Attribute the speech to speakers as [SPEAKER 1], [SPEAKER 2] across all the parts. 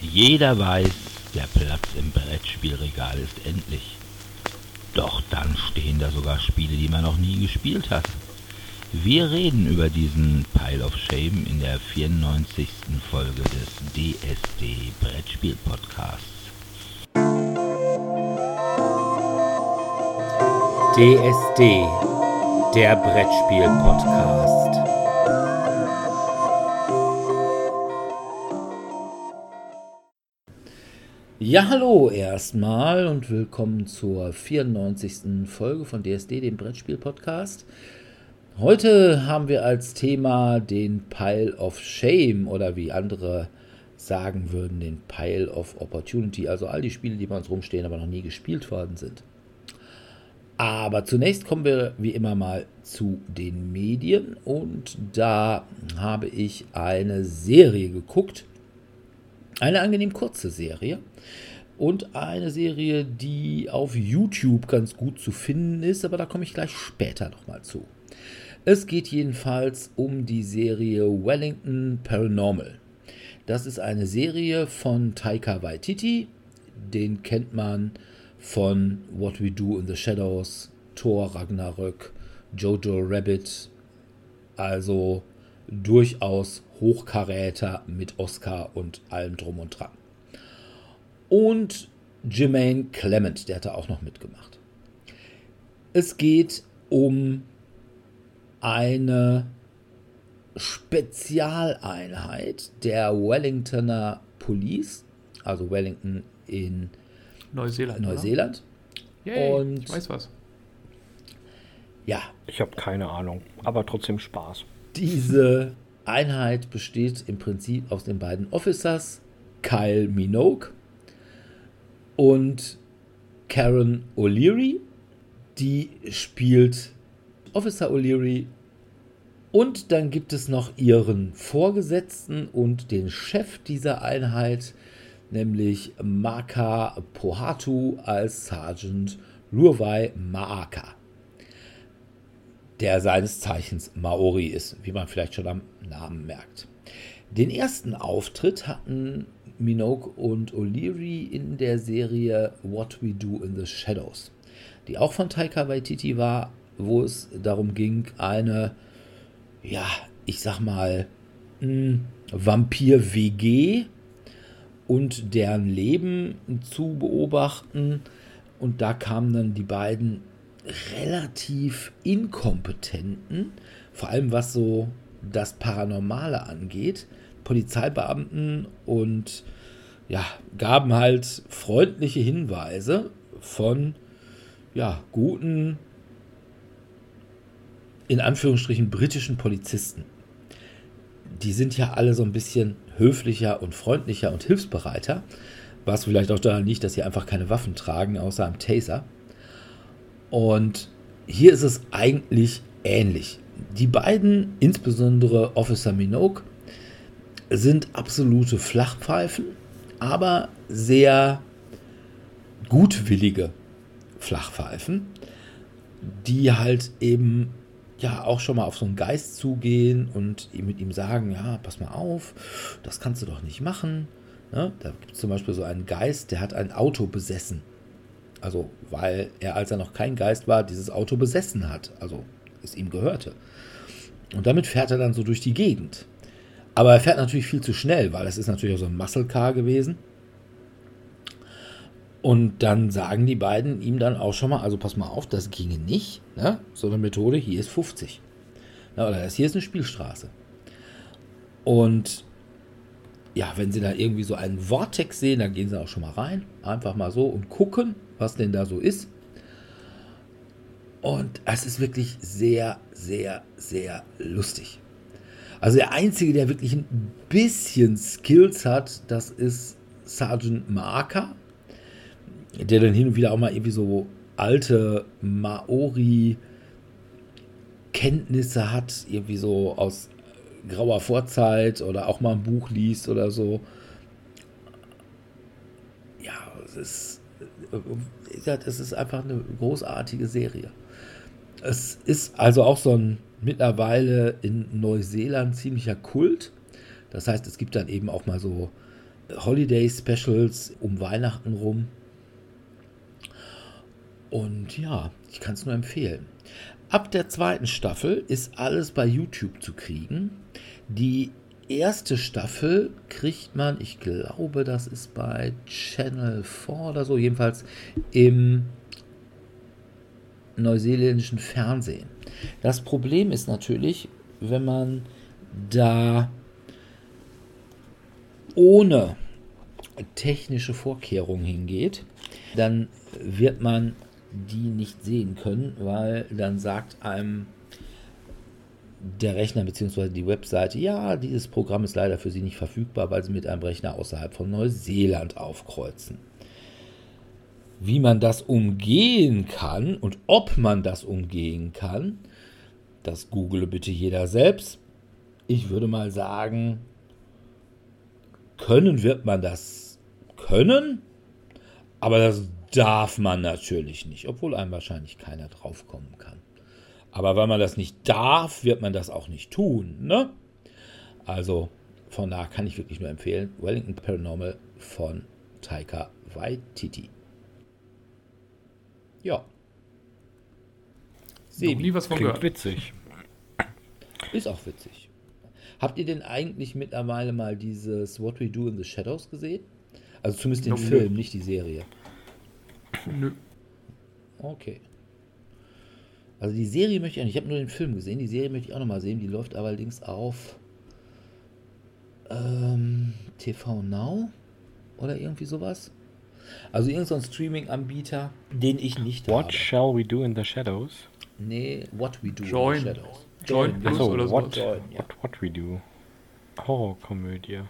[SPEAKER 1] Jeder weiß, der Platz im Brettspielregal ist endlich. Doch dann stehen da sogar Spiele, die man noch nie gespielt hat. Wir reden über diesen Pile of Shame in der 94. Folge des DSD Brettspiel Podcasts.
[SPEAKER 2] DSD, der Brettspiel Podcast. Ja, hallo erstmal und willkommen zur 94. Folge von DSD, dem Brettspiel Podcast. Heute haben wir als Thema den Pile of Shame oder wie andere sagen würden, den Pile of Opportunity, also all die Spiele, die bei uns rumstehen, aber noch nie gespielt worden sind. Aber zunächst kommen wir wie immer mal zu den Medien und da habe ich eine Serie geguckt, eine angenehm kurze Serie und eine Serie, die auf YouTube ganz gut zu finden ist, aber da komme ich gleich später nochmal zu. Es geht jedenfalls um die Serie Wellington Paranormal. Das ist eine Serie von Taika Waititi. Den kennt man von What We Do in the Shadows, Thor Ragnarök, Jojo Rabbit. Also durchaus Hochkaräter mit Oscar und allem drum und dran. Und Jermaine Clement, der hat da auch noch mitgemacht. Es geht um eine Spezialeinheit der Wellingtoner Police, also Wellington in
[SPEAKER 3] Neuseeland.
[SPEAKER 2] Neuseeland.
[SPEAKER 3] Yay, Und ich weiß was.
[SPEAKER 2] Ja.
[SPEAKER 4] Ich habe keine Ahnung, aber trotzdem Spaß.
[SPEAKER 2] Diese Einheit besteht im Prinzip aus den beiden Officers, Kyle Minogue und Karen O'Leary. Die spielt Officer O'Leary. Und dann gibt es noch ihren Vorgesetzten und den Chef dieser Einheit, nämlich Maka Pohatu als Sergeant Lurwai Maaka, der seines Zeichens Maori ist, wie man vielleicht schon am Namen merkt. Den ersten Auftritt hatten Minogue und O'Leary in der Serie What We Do in the Shadows, die auch von Taika Waititi war, wo es darum ging, eine, ja, ich sag mal, hm, Vampir-WG und deren Leben zu beobachten. Und da kamen dann die beiden relativ inkompetenten, vor allem was so das Paranormale angeht, Polizeibeamten und ja, gaben halt freundliche Hinweise von ja, guten in Anführungsstrichen britischen Polizisten. Die sind ja alle so ein bisschen höflicher und freundlicher und hilfsbereiter, was vielleicht auch daran liegt, dass sie einfach keine Waffen tragen, außer einem Taser. Und hier ist es eigentlich ähnlich. Die beiden, insbesondere Officer Minogue, sind absolute Flachpfeifen, aber sehr gutwillige Flachpfeifen, die halt eben ja auch schon mal auf so einen Geist zugehen und mit ihm sagen, ja, pass mal auf, das kannst du doch nicht machen. Ne? Da gibt es zum Beispiel so einen Geist, der hat ein Auto besessen. Also, weil er, als er noch kein Geist war, dieses Auto besessen hat. Also, es ihm gehörte. Und damit fährt er dann so durch die Gegend. Aber er fährt natürlich viel zu schnell, weil es ist natürlich auch so ein Muscle Car gewesen. Und dann sagen die beiden ihm dann auch schon mal, also pass mal auf, das ginge nicht. Ne? So eine Methode, hier ist 50. Na, oder das hier ist eine Spielstraße. Und ja, wenn sie dann irgendwie so einen Vortex sehen, dann gehen sie auch schon mal rein. Einfach mal so und gucken, was denn da so ist. Und es ist wirklich sehr, sehr, sehr lustig. Also der Einzige, der wirklich ein bisschen Skills hat, das ist Sergeant Maaka der dann hin und wieder auch mal irgendwie so alte Maori-Kenntnisse hat, irgendwie so aus grauer Vorzeit oder auch mal ein Buch liest oder so. Ja, es ist, es ist einfach eine großartige Serie. Es ist also auch so ein mittlerweile in Neuseeland ziemlicher Kult. Das heißt, es gibt dann eben auch mal so Holiday Specials um Weihnachten rum. Und ja, ich kann es nur empfehlen. Ab der zweiten Staffel ist alles bei YouTube zu kriegen. Die erste Staffel kriegt man, ich glaube, das ist bei Channel 4 oder so, jedenfalls im neuseeländischen Fernsehen. Das Problem ist natürlich, wenn man da ohne technische Vorkehrungen hingeht, dann wird man die nicht sehen können, weil dann sagt einem der Rechner bzw. die Webseite, ja, dieses Programm ist leider für Sie nicht verfügbar, weil Sie mit einem Rechner außerhalb von Neuseeland aufkreuzen. Wie man das umgehen kann und ob man das umgehen kann, das google bitte jeder selbst. Ich würde mal sagen, können wird man das können, aber das darf man natürlich nicht, obwohl einem wahrscheinlich keiner draufkommen. Aber weil man das nicht darf, wird man das auch nicht tun. Ne? Also von da kann ich wirklich nur empfehlen, Wellington Paranormal von Taika Waititi. Ja.
[SPEAKER 3] Sebi. Noch nie was von gehört.
[SPEAKER 4] witzig.
[SPEAKER 2] Ist auch witzig. Habt ihr denn eigentlich mittlerweile mal dieses What We Do in the Shadows gesehen? Also zumindest den no, Film, nicht die Serie.
[SPEAKER 3] Nö.
[SPEAKER 2] Okay. Also die Serie möchte ich auch nicht. Ich habe nur den Film gesehen. Die Serie möchte ich auch nochmal sehen. Die läuft allerdings auf ähm, TV Now oder irgendwie sowas. Also irgendein so Streaming-Anbieter, den ich nicht
[SPEAKER 4] What
[SPEAKER 2] habe.
[SPEAKER 4] shall we do in the shadows?
[SPEAKER 2] Nee, What we do
[SPEAKER 3] Join.
[SPEAKER 2] in the shadows.
[SPEAKER 3] Join, Join
[SPEAKER 4] Plus oder
[SPEAKER 3] what,
[SPEAKER 4] Join, ja. what, what we do. Horrorkomödie.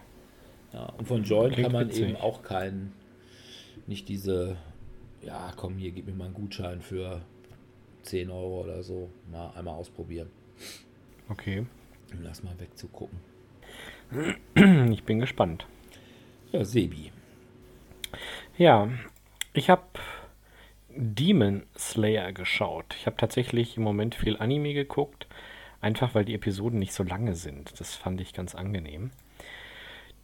[SPEAKER 2] Ja, und von Join Klingt kann man witzig. eben auch keinen, nicht diese ja, komm hier, gib mir mal einen Gutschein für 10 Euro oder so. Mal einmal ausprobieren.
[SPEAKER 4] Okay.
[SPEAKER 2] Um das mal wegzugucken.
[SPEAKER 4] Ich bin gespannt.
[SPEAKER 2] Ja, Sebi.
[SPEAKER 4] Ja, ich habe Demon Slayer geschaut. Ich habe tatsächlich im Moment viel Anime geguckt, einfach weil die Episoden nicht so lange sind. Das fand ich ganz angenehm.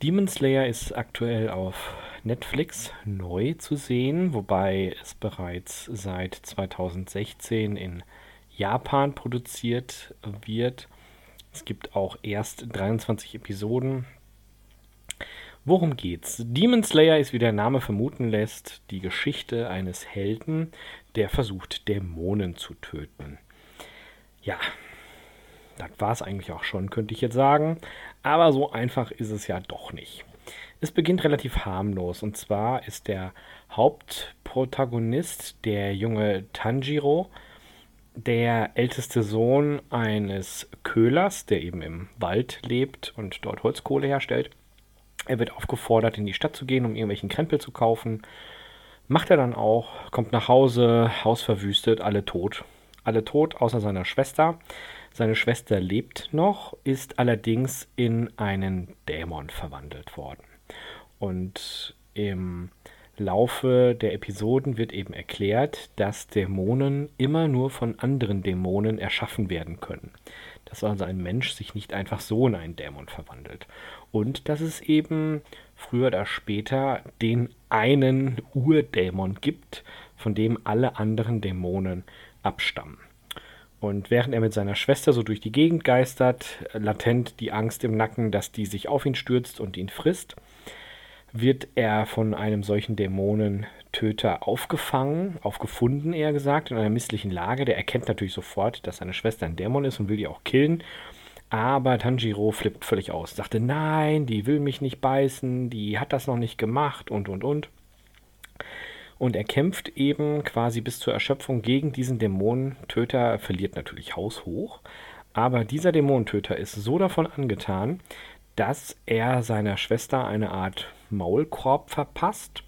[SPEAKER 4] Demon Slayer ist aktuell auf Netflix neu zu sehen, wobei es bereits seit 2016 in Japan produziert wird. Es gibt auch erst 23 Episoden. Worum geht's? Demon Slayer ist, wie der Name vermuten lässt, die Geschichte eines Helden, der versucht, Dämonen zu töten. Ja, das war es eigentlich auch schon, könnte ich jetzt sagen. Aber so einfach ist es ja doch nicht. Es beginnt relativ harmlos. Und zwar ist der Hauptprotagonist der junge Tanjiro, der älteste Sohn eines Köhlers, der eben im Wald lebt und dort Holzkohle herstellt. Er wird aufgefordert, in die Stadt zu gehen, um irgendwelchen Krempel zu kaufen. Macht er dann auch, kommt nach Hause, Haus verwüstet, alle tot. Alle tot, außer seiner Schwester. Seine Schwester lebt noch, ist allerdings in einen Dämon verwandelt worden. Und im Laufe der Episoden wird eben erklärt, dass Dämonen immer nur von anderen Dämonen erschaffen werden können. Dass also ein Mensch sich nicht einfach so in einen Dämon verwandelt. Und dass es eben früher oder später den einen Urdämon gibt, von dem alle anderen Dämonen abstammen. Und während er mit seiner Schwester so durch die Gegend geistert, latent die Angst im Nacken, dass die sich auf ihn stürzt und ihn frisst, wird er von einem solchen Dämonentöter aufgefangen, aufgefunden eher gesagt, in einer misslichen Lage. Der erkennt natürlich sofort, dass seine Schwester ein Dämon ist und will die auch killen. Aber Tanjiro flippt völlig aus, sagte, nein, die will mich nicht beißen, die hat das noch nicht gemacht und und und. Und er kämpft eben quasi bis zur Erschöpfung gegen diesen Dämonentöter, verliert natürlich haushoch. Aber dieser Dämonentöter ist so davon angetan, dass er seiner Schwester eine Art Maulkorb verpasst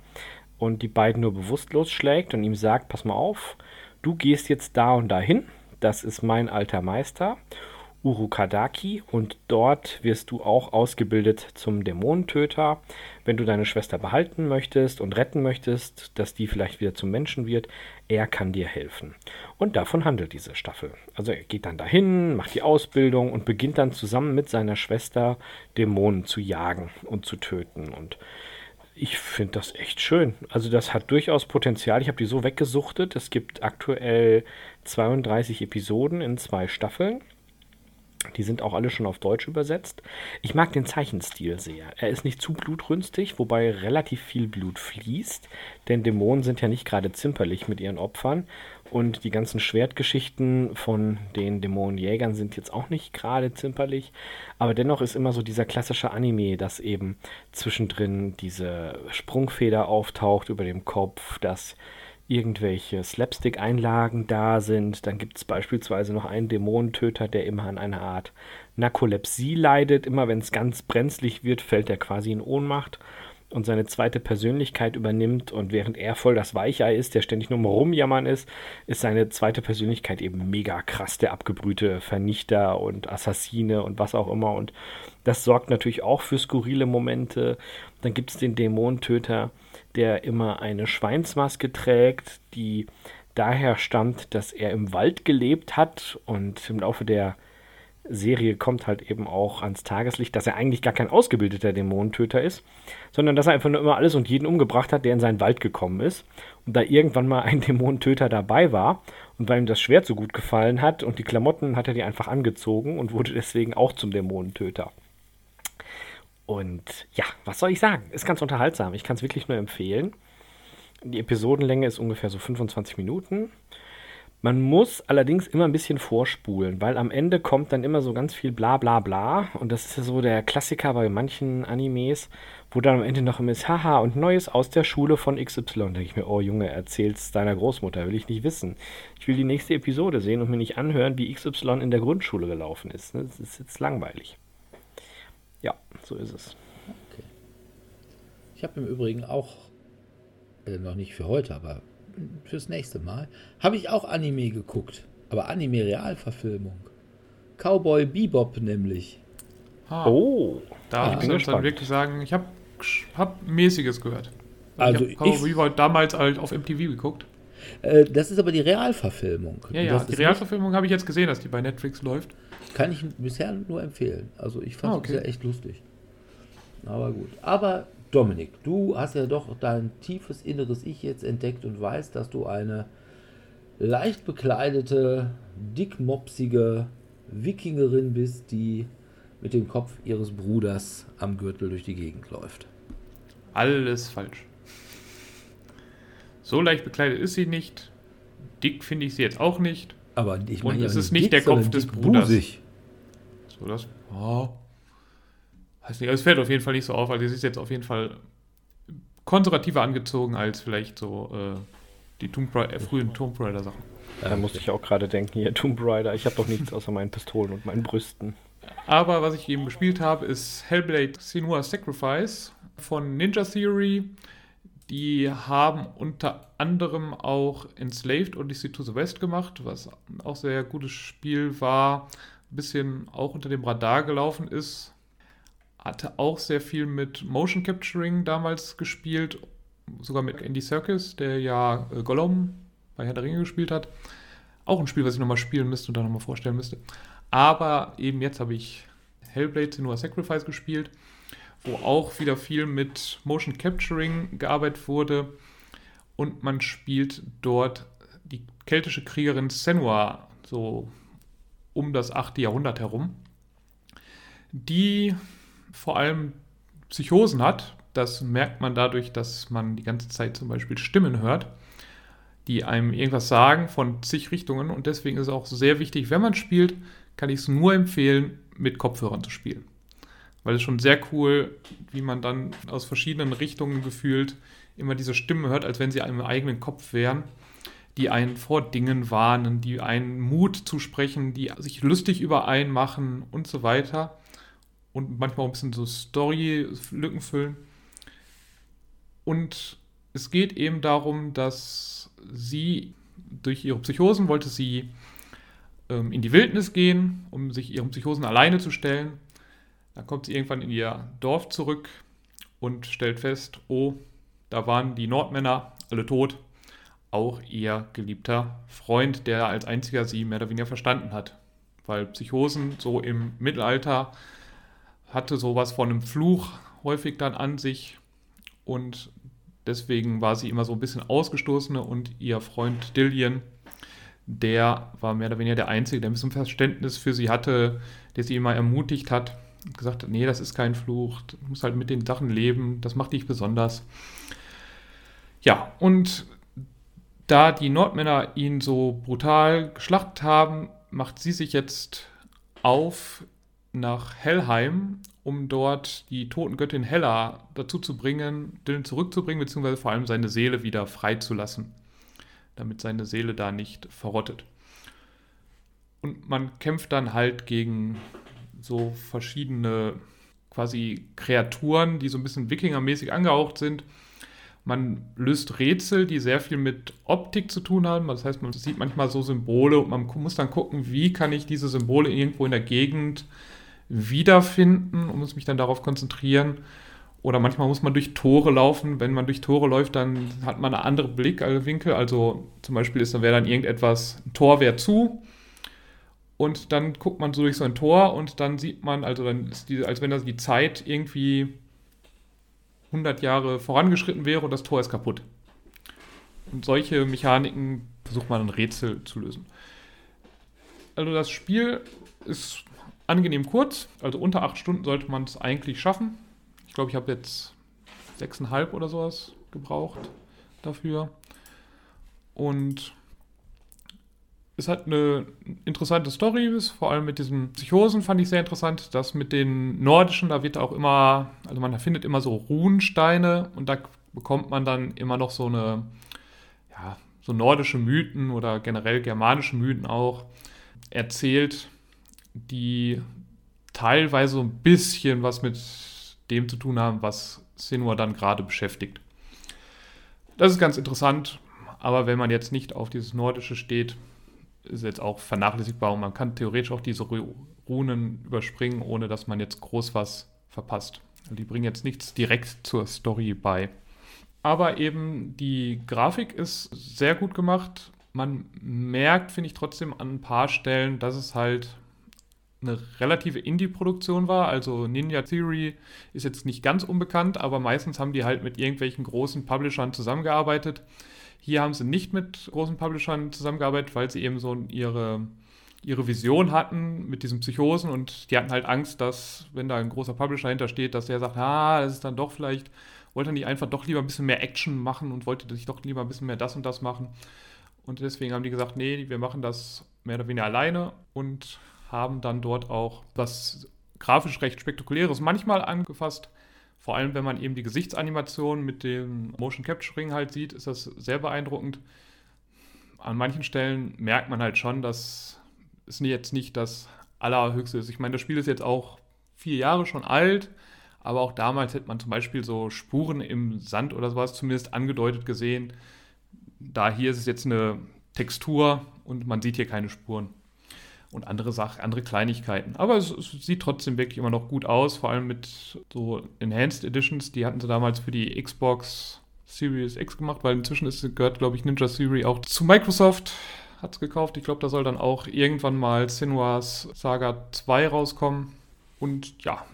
[SPEAKER 4] und die beiden nur bewusstlos schlägt und ihm sagt, pass mal auf, du gehst jetzt da und dahin, das ist mein alter Meister Urukadaki und dort wirst du auch ausgebildet zum Dämonentöter. Wenn du deine Schwester behalten möchtest und retten möchtest, dass die vielleicht wieder zum Menschen wird, er kann dir helfen. Und davon handelt diese Staffel. Also er geht dann dahin, macht die Ausbildung und beginnt dann zusammen mit seiner Schwester Dämonen zu jagen und zu töten. Und Ich finde das echt schön. Also das hat durchaus Potenzial. Ich habe die so weggesuchtet. Es gibt aktuell 32 Episoden in zwei Staffeln. Die sind auch alle schon auf Deutsch übersetzt. Ich mag den Zeichenstil sehr. Er ist nicht zu blutrünstig, wobei relativ viel Blut fließt, denn Dämonen sind ja nicht gerade zimperlich mit ihren Opfern. Und die ganzen Schwertgeschichten von den Dämonenjägern sind jetzt auch nicht gerade zimperlich. Aber dennoch ist immer so dieser klassische Anime, dass eben zwischendrin diese Sprungfeder auftaucht über dem Kopf, dass irgendwelche Slapstick-Einlagen da sind. Dann gibt es beispielsweise noch einen Dämonentöter, der immer an einer Art Narkolepsie leidet. Immer wenn es ganz brenzlig wird, fällt er quasi in Ohnmacht und seine zweite Persönlichkeit übernimmt. Und während er voll das Weichei ist, der ständig nur rumjammern ist, ist seine zweite Persönlichkeit eben mega krass, der abgebrühte Vernichter und Assassine und was auch immer. Und das sorgt natürlich auch für skurrile Momente. Dann gibt es den Dämonentöter, der immer eine Schweinsmaske trägt, die daher stammt, dass er im Wald gelebt hat und im Laufe der Serie kommt halt eben auch ans Tageslicht, dass er eigentlich gar kein ausgebildeter Dämonentöter ist, sondern dass er einfach nur immer alles und jeden umgebracht hat, der in seinen Wald gekommen ist. Und da irgendwann mal ein Dämonentöter dabei war und weil ihm das Schwert so gut gefallen hat und die Klamotten hat er die einfach angezogen und wurde deswegen auch zum Dämonentöter. Und ja, was soll ich sagen? Ist ganz unterhaltsam. Ich kann es wirklich nur empfehlen. Die Episodenlänge ist ungefähr so 25 Minuten. Man muss allerdings immer ein bisschen vorspulen, weil am Ende kommt dann immer so ganz viel bla bla bla. Und das ist ja so der Klassiker bei manchen Animes, wo dann am Ende noch immer ist, haha, und Neues aus der Schule von XY. Da denke ich mir, oh Junge, erzähl's deiner Großmutter, will ich nicht wissen. Ich will die nächste Episode sehen und mir nicht anhören, wie XY in der Grundschule gelaufen ist. Das ist jetzt langweilig. Ja, so ist es. Okay.
[SPEAKER 2] Ich habe im Übrigen auch, äh, noch nicht für heute, aber fürs nächste Mal, habe ich auch Anime geguckt. Aber Anime-Realverfilmung. Cowboy Bebop nämlich.
[SPEAKER 3] Ah, oh, da ah, muss ich dann wirklich sagen, ich habe hab mäßiges gehört.
[SPEAKER 2] Also
[SPEAKER 3] ich habe Cowboy Bebop damals halt auf MTV geguckt.
[SPEAKER 2] Äh, das ist aber die Realverfilmung.
[SPEAKER 3] Ja, ja, die Realverfilmung habe ich jetzt gesehen, dass die bei Netflix läuft.
[SPEAKER 2] Kann ich bisher nur empfehlen. Also ich fand ah, okay. es ja echt lustig. Aber gut. Aber Dominik, du hast ja doch dein tiefes inneres Ich jetzt entdeckt und weißt, dass du eine leicht bekleidete, dickmopsige Wikingerin bist, die mit dem Kopf ihres Bruders am Gürtel durch die Gegend läuft.
[SPEAKER 3] Alles falsch. So leicht bekleidet ist sie nicht. Dick finde ich sie jetzt auch nicht.
[SPEAKER 2] Aber ich meine,
[SPEAKER 3] Und es ist nicht dick, der Kopf des Bruders. Busig. So, das. Oh. Weiß nicht, es fällt auf jeden Fall nicht so auf, weil sie ist jetzt auf jeden Fall konservativer angezogen als vielleicht so äh, die Tomb Raider, äh, frühen Tomb Raider Sachen.
[SPEAKER 4] Da musste ich auch gerade denken, hier Tomb Raider, ich habe doch nichts außer meinen Pistolen und meinen Brüsten.
[SPEAKER 3] Aber was ich eben gespielt habe, ist Hellblade Senua Sacrifice von Ninja Theory. Die haben unter anderem auch Enslaved Odyssey to the West gemacht, was auch sehr gutes Spiel war ein bisschen auch unter dem Radar gelaufen ist. Hatte auch sehr viel mit Motion Capturing damals gespielt, sogar mit Andy Serkis, der ja äh, Gollum bei Herr der Ringe gespielt hat. Auch ein Spiel, was ich nochmal spielen müsste und dann nochmal vorstellen müsste. Aber eben jetzt habe ich Hellblade Senua Sacrifice gespielt, wo auch wieder viel mit Motion Capturing gearbeitet wurde. Und man spielt dort die keltische Kriegerin Senua, so um das 8. Jahrhundert herum, die vor allem Psychosen hat. Das merkt man dadurch, dass man die ganze Zeit zum Beispiel Stimmen hört, die einem irgendwas sagen von zig Richtungen. Und deswegen ist es auch sehr wichtig, wenn man spielt, kann ich es nur empfehlen, mit Kopfhörern zu spielen. Weil es schon sehr cool, wie man dann aus verschiedenen Richtungen gefühlt immer diese Stimmen hört, als wenn sie einem eigenen Kopf wären die einen vor Dingen warnen, die einen Mut zusprechen, die sich lustig über einen machen und so weiter. Und manchmal auch ein bisschen so Story-Lücken füllen. Und es geht eben darum, dass sie durch ihre Psychosen wollte sie ähm, in die Wildnis gehen, um sich ihren Psychosen alleine zu stellen. Dann kommt sie irgendwann in ihr Dorf zurück und stellt fest, oh, da waren die Nordmänner alle tot. Auch ihr geliebter Freund, der als einziger sie mehr oder weniger verstanden hat. Weil Psychosen so im Mittelalter hatte sowas von einem Fluch häufig dann an sich. Und deswegen war sie immer so ein bisschen ausgestoßene. Und ihr Freund Dillian, der war mehr oder weniger der Einzige, der ein bisschen Verständnis für sie hatte, der sie immer ermutigt hat gesagt nee, das ist kein Fluch, du musst halt mit den Sachen leben, das macht dich besonders. Ja, und da die Nordmänner ihn so brutal geschlachtet haben, macht sie sich jetzt auf nach Helheim, um dort die Totengöttin Hella dazu zu bringen, Dylan zurückzubringen, beziehungsweise vor allem seine Seele wieder freizulassen, damit seine Seele da nicht verrottet. Und man kämpft dann halt gegen so verschiedene quasi Kreaturen, die so ein bisschen Wikingermäßig angehaucht sind man löst Rätsel, die sehr viel mit Optik zu tun haben. Das heißt, man sieht manchmal so Symbole und man muss dann gucken, wie kann ich diese Symbole irgendwo in der Gegend wiederfinden und muss mich dann darauf konzentrieren. Oder manchmal muss man durch Tore laufen. Wenn man durch Tore läuft, dann hat man einen anderen Blickwinkel. Also zum Beispiel ist dann wäre dann irgendetwas, ein Tor wäre zu. Und dann guckt man so durch so ein Tor und dann sieht man, also dann ist die, als wenn das die Zeit irgendwie 100 Jahre vorangeschritten wäre und das Tor ist kaputt. Und solche Mechaniken versucht man ein Rätsel zu lösen. Also das Spiel ist angenehm kurz, also unter 8 Stunden sollte man es eigentlich schaffen. Ich glaube, ich habe jetzt 6,5 oder sowas gebraucht dafür. Und es hat eine interessante Story, vor allem mit diesen Psychosen fand ich sehr interessant. Das mit den nordischen, da wird auch immer, also man findet immer so Runensteine und da bekommt man dann immer noch so eine, ja, so nordische Mythen oder generell germanische Mythen auch erzählt, die teilweise so ein bisschen was mit dem zu tun haben, was Sinua dann gerade beschäftigt. Das ist ganz interessant, aber wenn man jetzt nicht auf dieses Nordische steht, ist jetzt auch vernachlässigbar und man kann theoretisch auch diese Runen überspringen, ohne dass man jetzt groß was verpasst. Die bringen jetzt nichts direkt zur Story bei. Aber eben die Grafik ist sehr gut gemacht. Man merkt, finde ich trotzdem an ein paar Stellen, dass es halt eine relative Indie-Produktion war. Also Ninja Theory ist jetzt nicht ganz unbekannt, aber meistens haben die halt mit irgendwelchen großen Publishern zusammengearbeitet. Hier haben sie nicht mit großen Publishern zusammengearbeitet, weil sie eben so ihre, ihre Vision hatten mit diesen Psychosen und die hatten halt Angst, dass, wenn da ein großer Publisher hintersteht, dass der sagt, ah, das ist dann doch vielleicht, wollte nicht einfach doch lieber ein bisschen mehr Action machen und wollte sich doch lieber ein bisschen mehr das und das machen. Und deswegen haben die gesagt, nee, wir machen das mehr oder weniger alleine und haben dann dort auch was grafisch recht spektakuläres manchmal angefasst. Vor allem, wenn man eben die Gesichtsanimation mit dem Motion Capturing halt sieht, ist das sehr beeindruckend. An manchen Stellen merkt man halt schon, dass es jetzt nicht das Allerhöchste ist. Ich meine, das Spiel ist jetzt auch vier Jahre schon alt, aber auch damals hätte man zum Beispiel so Spuren im Sand oder sowas zumindest angedeutet gesehen. Da hier ist es jetzt eine Textur und man sieht hier keine Spuren und andere Sachen, andere Kleinigkeiten. Aber es, es, sieht trotzdem wirklich immer noch gut aus, vor allem mit so Enhanced Editions. Die hatten sie damals für die Xbox Series X gemacht, weil inzwischen ist, gehört, glaube ich, Ninja Theory auch zu Microsoft. Hat es gekauft. Ich glaube, da soll dann auch irgendwann mal Sinuas Saga 2 rauskommen. Und ja,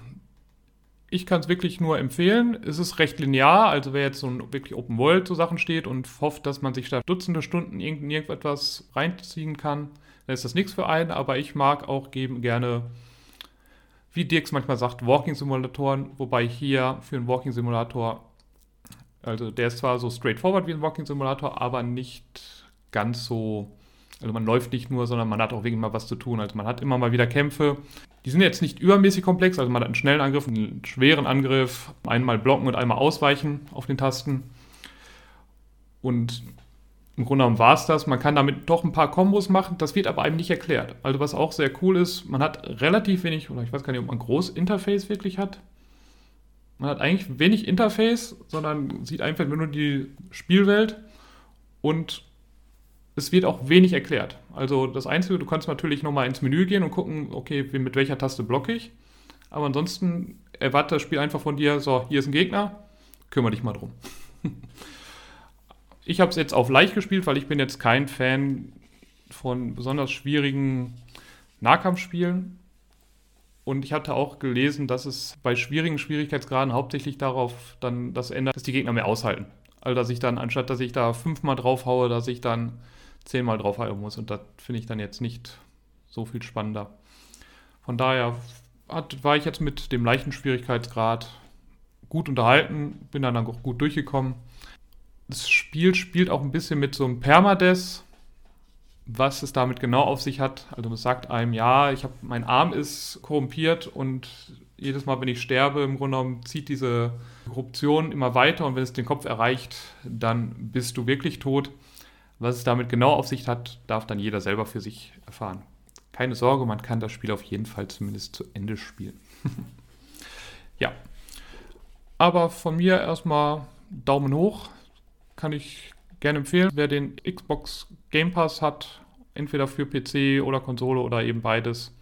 [SPEAKER 3] ich kann es wirklich nur empfehlen. Es ist recht linear, also wer jetzt so ein wirklich Open World so Sachen steht und hofft, dass man sich da Dutzende Stunden in irgendetwas reinziehen kann, dann ist das nichts für einen, aber ich mag auch geben, gerne, wie Dirks manchmal sagt, Walking-Simulatoren, wobei hier für einen Walking-Simulator, also der ist zwar so straightforward wie ein Walking-Simulator, aber nicht ganz so, also man läuft nicht nur, sondern man hat auch wirklich mal was zu tun. Also man hat immer mal wieder Kämpfe. Die sind jetzt nicht übermäßig komplex, also man hat einen schnellen Angriff, einen schweren Angriff, einmal blocken und einmal ausweichen auf den Tasten. Und im Grunde genommen war es das. Man kann damit doch ein paar Kombos machen, das wird aber einem nicht erklärt. Also was auch sehr cool ist, man hat relativ wenig, oder ich weiß gar nicht, ob man groß Interface wirklich hat. Man hat eigentlich wenig Interface, sondern sieht einfach nur die Spielwelt und es wird auch wenig erklärt. Also das Einzige, du kannst natürlich nochmal ins Menü gehen und gucken, okay, mit welcher Taste blocke ich. Aber ansonsten erwartet das Spiel einfach von dir, so, hier ist ein Gegner, kümmere dich mal drum. ich habe es jetzt auf leicht gespielt, weil ich bin jetzt kein Fan von besonders schwierigen Nahkampfspielen. Und ich hatte auch gelesen, dass es bei schwierigen Schwierigkeitsgraden hauptsächlich darauf dann das ändert, dass die Gegner mehr aushalten. Also dass ich dann, anstatt dass ich da fünfmal drauf haue, dass ich dann zehnmal drauf hauen muss. Und das finde ich dann jetzt nicht so viel spannender. Von daher hat, war ich jetzt mit dem leichten Schwierigkeitsgrad gut unterhalten, bin dann auch gut durchgekommen. Das Spiel spielt auch ein bisschen mit so einem Permades, was es damit genau auf sich hat. Also es sagt einem, ja, ich habe mein Arm ist korrumpiert und jedes Mal, wenn ich sterbe, im Grunde genommen zieht diese Korruption immer weiter und wenn es den Kopf erreicht, dann bist du wirklich tot. Was es damit genau auf sich hat, darf dann jeder selber für sich erfahren. Keine Sorge, man kann das Spiel auf jeden Fall zumindest zu Ende spielen. ja. Aber von mir erstmal Daumen hoch. Kann ich gerne empfehlen. Wer den Xbox Game Pass hat, entweder für PC oder Konsole oder eben beides,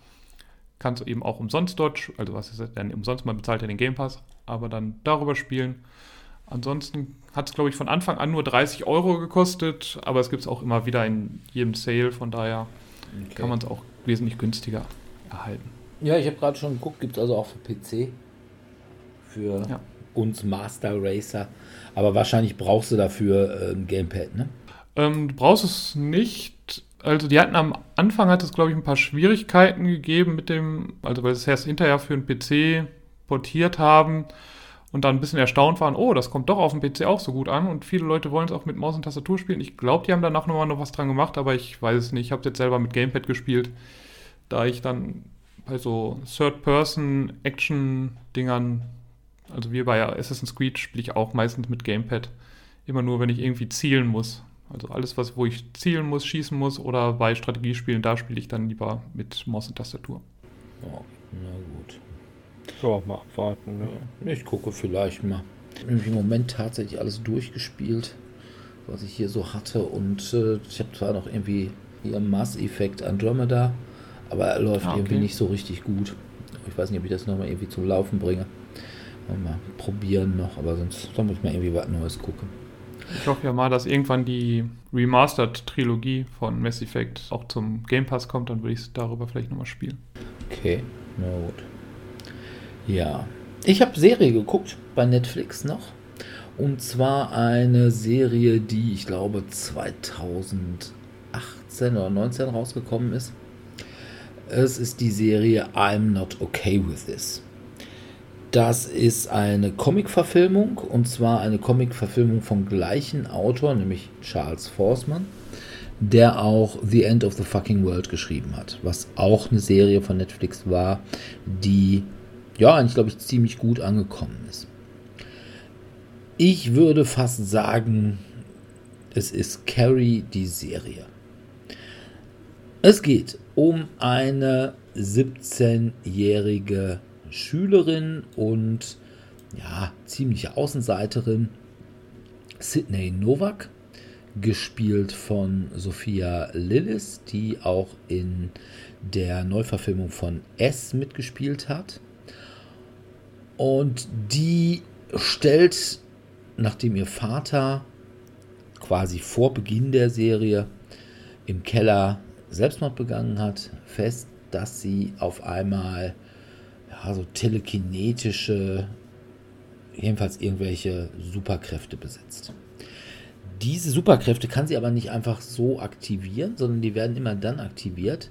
[SPEAKER 3] kann es eben auch umsonst dort, also was ist das denn umsonst, man bezahlt ja den Game Pass, aber dann darüber spielen. Ansonsten hat es, glaube ich, von Anfang an nur 30 Euro gekostet, aber es gibt es auch immer wieder in jedem Sale, von daher okay. kann man es auch wesentlich günstiger erhalten.
[SPEAKER 2] Ja, ich habe gerade schon geguckt, gibt es also auch für PC, für ja. uns Master Racer, aber wahrscheinlich brauchst du dafür äh, ein Gamepad, ne?
[SPEAKER 3] Ähm, du brauchst es nicht. Also die hatten am Anfang hat es, glaube ich, ein paar Schwierigkeiten gegeben mit dem, also weil sie es erst hinterher für einen PC portiert haben und dann ein bisschen erstaunt waren, oh, das kommt doch auf dem PC auch so gut an und viele Leute wollen es auch mit Maus und Tastatur spielen. Ich glaube, die haben danach nochmal noch was dran gemacht, aber ich weiß es nicht. Ich habe es jetzt selber mit Gamepad gespielt, da ich dann bei so Third-Person-Action-Dingern, also wie bei Assassin's Creed, spiele ich auch meistens mit Gamepad. Immer nur, wenn ich irgendwie zielen muss. Also alles, was, wo ich zielen muss, schießen muss oder bei Strategiespielen, da spiele ich dann lieber mit Maus und Tastatur.
[SPEAKER 2] Oh, na gut.
[SPEAKER 4] Ja, mal abwarten. Ne?
[SPEAKER 2] Ja, ich gucke vielleicht mal. Ich habe im Moment tatsächlich alles durchgespielt, was ich hier so hatte. Und äh, ich habe zwar noch irgendwie hier Mass Effect Andromeda, aber er läuft ah, okay. irgendwie nicht so richtig gut. Ich weiß nicht, ob ich das nochmal irgendwie zum Laufen bringe. Mal probieren noch, aber sonst muss ich mal irgendwie was Neues gucken.
[SPEAKER 3] Ich hoffe ja mal, dass irgendwann die Remastered-Trilogie von Mass Effect auch zum Game Pass kommt, dann würde ich es darüber vielleicht nochmal spielen.
[SPEAKER 2] Okay, na gut. Ja, ich habe Serie geguckt bei Netflix noch. Und zwar eine Serie, die ich glaube 2018 oder 19 rausgekommen ist. Es ist die Serie I'm Not Okay With This. Das ist eine Comic-Verfilmung und zwar eine Comic-Verfilmung vom gleichen Autor, nämlich Charles Forsman, der auch The End of the Fucking World geschrieben hat, was auch eine Serie von Netflix war, die ja eigentlich, glaube ich, ziemlich gut angekommen ist. Ich würde fast sagen, es ist Carrie die Serie. Es geht um eine 17-jährige Schülerin und ja, ziemliche Außenseiterin Sydney Novak, gespielt von Sophia Lillis, die auch in der Neuverfilmung von S mitgespielt hat. Und die stellt, nachdem ihr Vater quasi vor Beginn der Serie im Keller Selbstmord begangen hat, fest, dass sie auf einmal ja, so telekinetische, jedenfalls irgendwelche Superkräfte besitzt. Diese Superkräfte kann sie aber nicht einfach so aktivieren, sondern die werden immer dann aktiviert,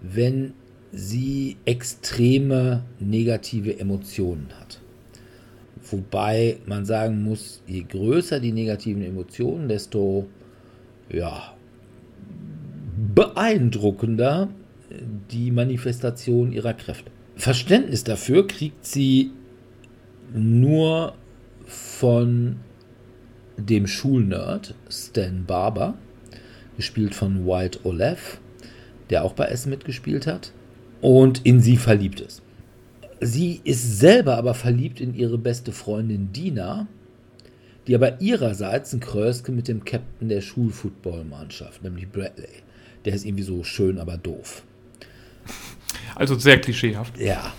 [SPEAKER 2] wenn sie extreme negative Emotionen hat. Wobei man sagen muss, je größer die negativen Emotionen, desto ja, beeindruckender die Manifestation ihrer Kräfte. Verständnis dafür kriegt sie nur von dem Schulnerd Stan Barber, gespielt von White Olaf, der auch bei Essen mitgespielt hat, und in sie verliebt ist. Sie ist selber aber verliebt in ihre beste Freundin Dina, die aber ihrerseits ein Kröske mit dem Captain der Schulfootballmannschaft, nämlich Bradley. Der ist irgendwie so schön, aber doof.
[SPEAKER 3] Also sehr klischeehaft.
[SPEAKER 2] Ja,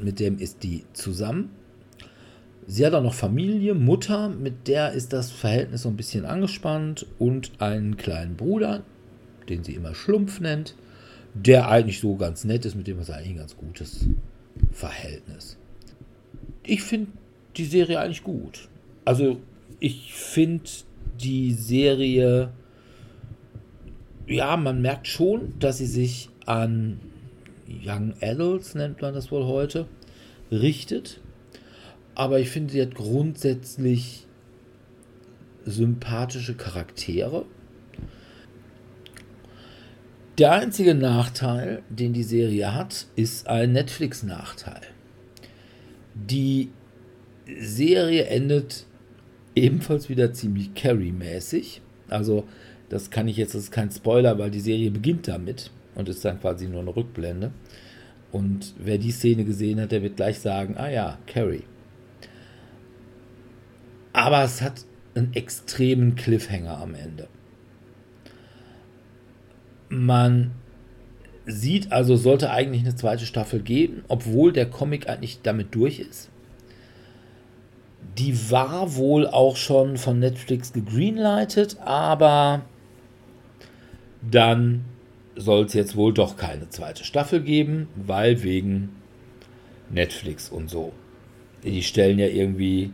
[SPEAKER 2] mit dem ist die zusammen. Sie hat auch noch Familie, Mutter, mit der ist das Verhältnis so ein bisschen angespannt und einen kleinen Bruder, den sie immer Schlumpf nennt, der eigentlich so ganz nett ist, mit dem was eigentlich ein ganz gutes Verhältnis. Ich finde die Serie eigentlich gut. Also ich finde die Serie, ja, man merkt schon, dass sie sich an Young Adults, nennt man das wohl heute, richtet. Aber ich finde, sie hat grundsätzlich sympathische Charaktere. Der einzige Nachteil, den die Serie hat, ist ein Netflix-Nachteil. Die Serie endet ebenfalls wieder ziemlich Carrie-mäßig. Also, das kann ich jetzt, das ist kein Spoiler, weil die Serie beginnt damit und ist dann quasi nur eine Rückblende. Und wer die Szene gesehen hat, der wird gleich sagen: Ah ja, Carrie. Aber es hat einen extremen Cliffhanger am Ende. Man sieht also, sollte eigentlich eine zweite Staffel geben, obwohl der Comic eigentlich damit durch ist. Die war wohl auch schon von Netflix gegreenlightet, aber dann soll es jetzt wohl doch keine zweite Staffel geben, weil wegen Netflix und so. Die stellen ja irgendwie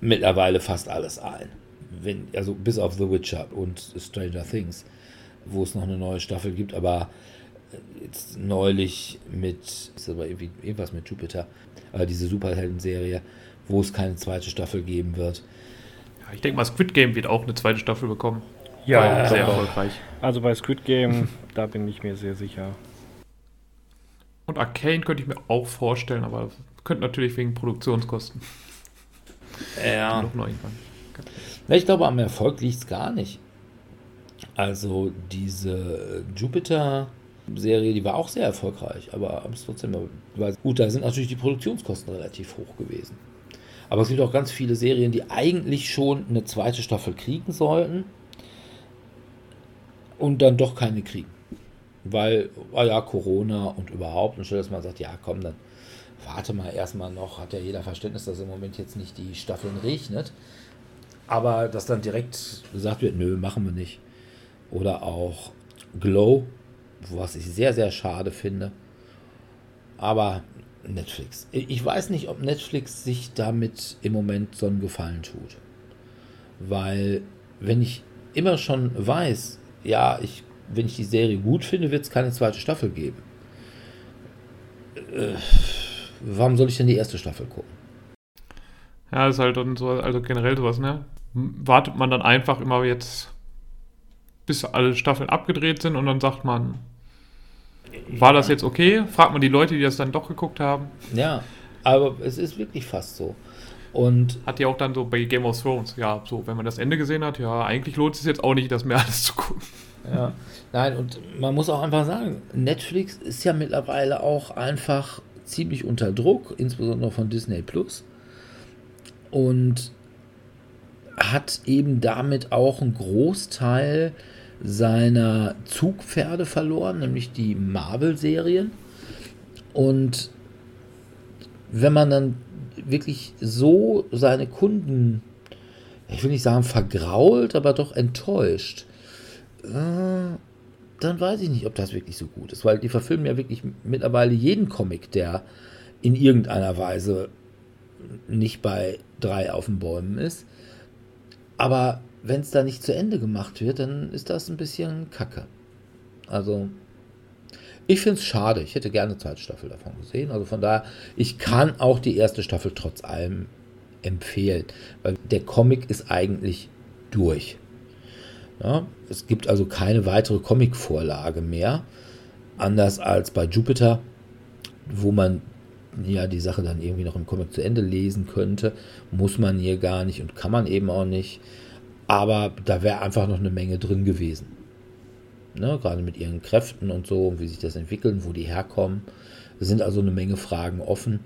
[SPEAKER 2] mittlerweile fast alles ein. Wenn, also bis auf The Witcher und Stranger Things wo es noch eine neue Staffel gibt, aber jetzt neulich mit, ist aber irgendwas mit Jupiter, äh, diese Superhelden-Serie, wo es keine zweite Staffel geben wird.
[SPEAKER 3] Ja, ich denke mal, Squid Game wird auch eine zweite Staffel bekommen.
[SPEAKER 4] Ja, sehr erfolgreich. Also bei Squid Game, da bin ich mir sehr sicher.
[SPEAKER 3] Und Arcane könnte ich mir auch vorstellen, aber könnte natürlich wegen Produktionskosten.
[SPEAKER 2] Ja. Ich glaube, am Erfolg liegt es gar nicht. Also diese Jupiter-Serie, die war auch sehr erfolgreich, aber trotzdem gut, da sind natürlich die Produktionskosten relativ hoch gewesen. Aber es gibt auch ganz viele Serien, die eigentlich schon eine zweite Staffel kriegen sollten und dann doch keine kriegen. Weil, ah ja, Corona und überhaupt, und stell dass man sagt, ja komm, dann warte mal erstmal noch, hat ja jeder Verständnis, dass im Moment jetzt nicht die Staffeln regnet. Aber dass dann direkt gesagt wird, nö, machen wir nicht. Oder auch Glow, was ich sehr, sehr schade finde. Aber Netflix. Ich weiß nicht, ob Netflix sich damit im Moment so einen Gefallen tut. Weil, wenn ich immer schon weiß, ja, ich, wenn ich die Serie gut finde, wird es keine zweite Staffel geben. Äh, warum soll ich denn die erste Staffel gucken?
[SPEAKER 3] Ja, ist halt dann so, also generell sowas, ne? Wartet man dann einfach immer jetzt bis alle Staffeln abgedreht sind und dann sagt man, war das jetzt okay? Fragt man die Leute, die das dann doch geguckt haben.
[SPEAKER 2] Ja, aber es ist wirklich fast so. Und
[SPEAKER 3] hat ja auch dann so bei Game of Thrones, ja, so, wenn man das Ende gesehen hat, ja, eigentlich lohnt es jetzt auch nicht, das mehr alles zu gucken.
[SPEAKER 2] Ja, nein, und man muss auch einfach sagen, Netflix ist ja mittlerweile auch einfach ziemlich unter Druck, insbesondere von Disney Plus. Und hat eben damit auch einen Großteil seiner Zugpferde verloren, nämlich die Marvel-Serien. Und wenn man dann wirklich so seine Kunden, ich will nicht sagen vergrault, aber doch enttäuscht, äh, dann weiß ich nicht, ob das wirklich so gut ist, weil die verfilmen ja wirklich mittlerweile jeden Comic, der in irgendeiner Weise nicht bei drei auf den Bäumen ist. Aber wenn es da nicht zu Ende gemacht wird, dann ist das ein bisschen kacke. Also, ich finde es schade. Ich hätte gerne eine zweite Staffel davon gesehen. Also von daher, ich kann auch die erste Staffel trotz allem empfehlen, weil der Comic ist eigentlich durch. Ja, es gibt also keine weitere Comic-Vorlage mehr, anders als bei Jupiter, wo man ja die Sache dann irgendwie noch im Comic zu Ende lesen könnte, muss man hier gar nicht und kann man eben auch nicht. Aber da wäre einfach noch eine Menge drin gewesen. Ne, gerade mit ihren Kräften und so, wie sich das entwickeln, wo die herkommen. Es sind also eine Menge Fragen offen.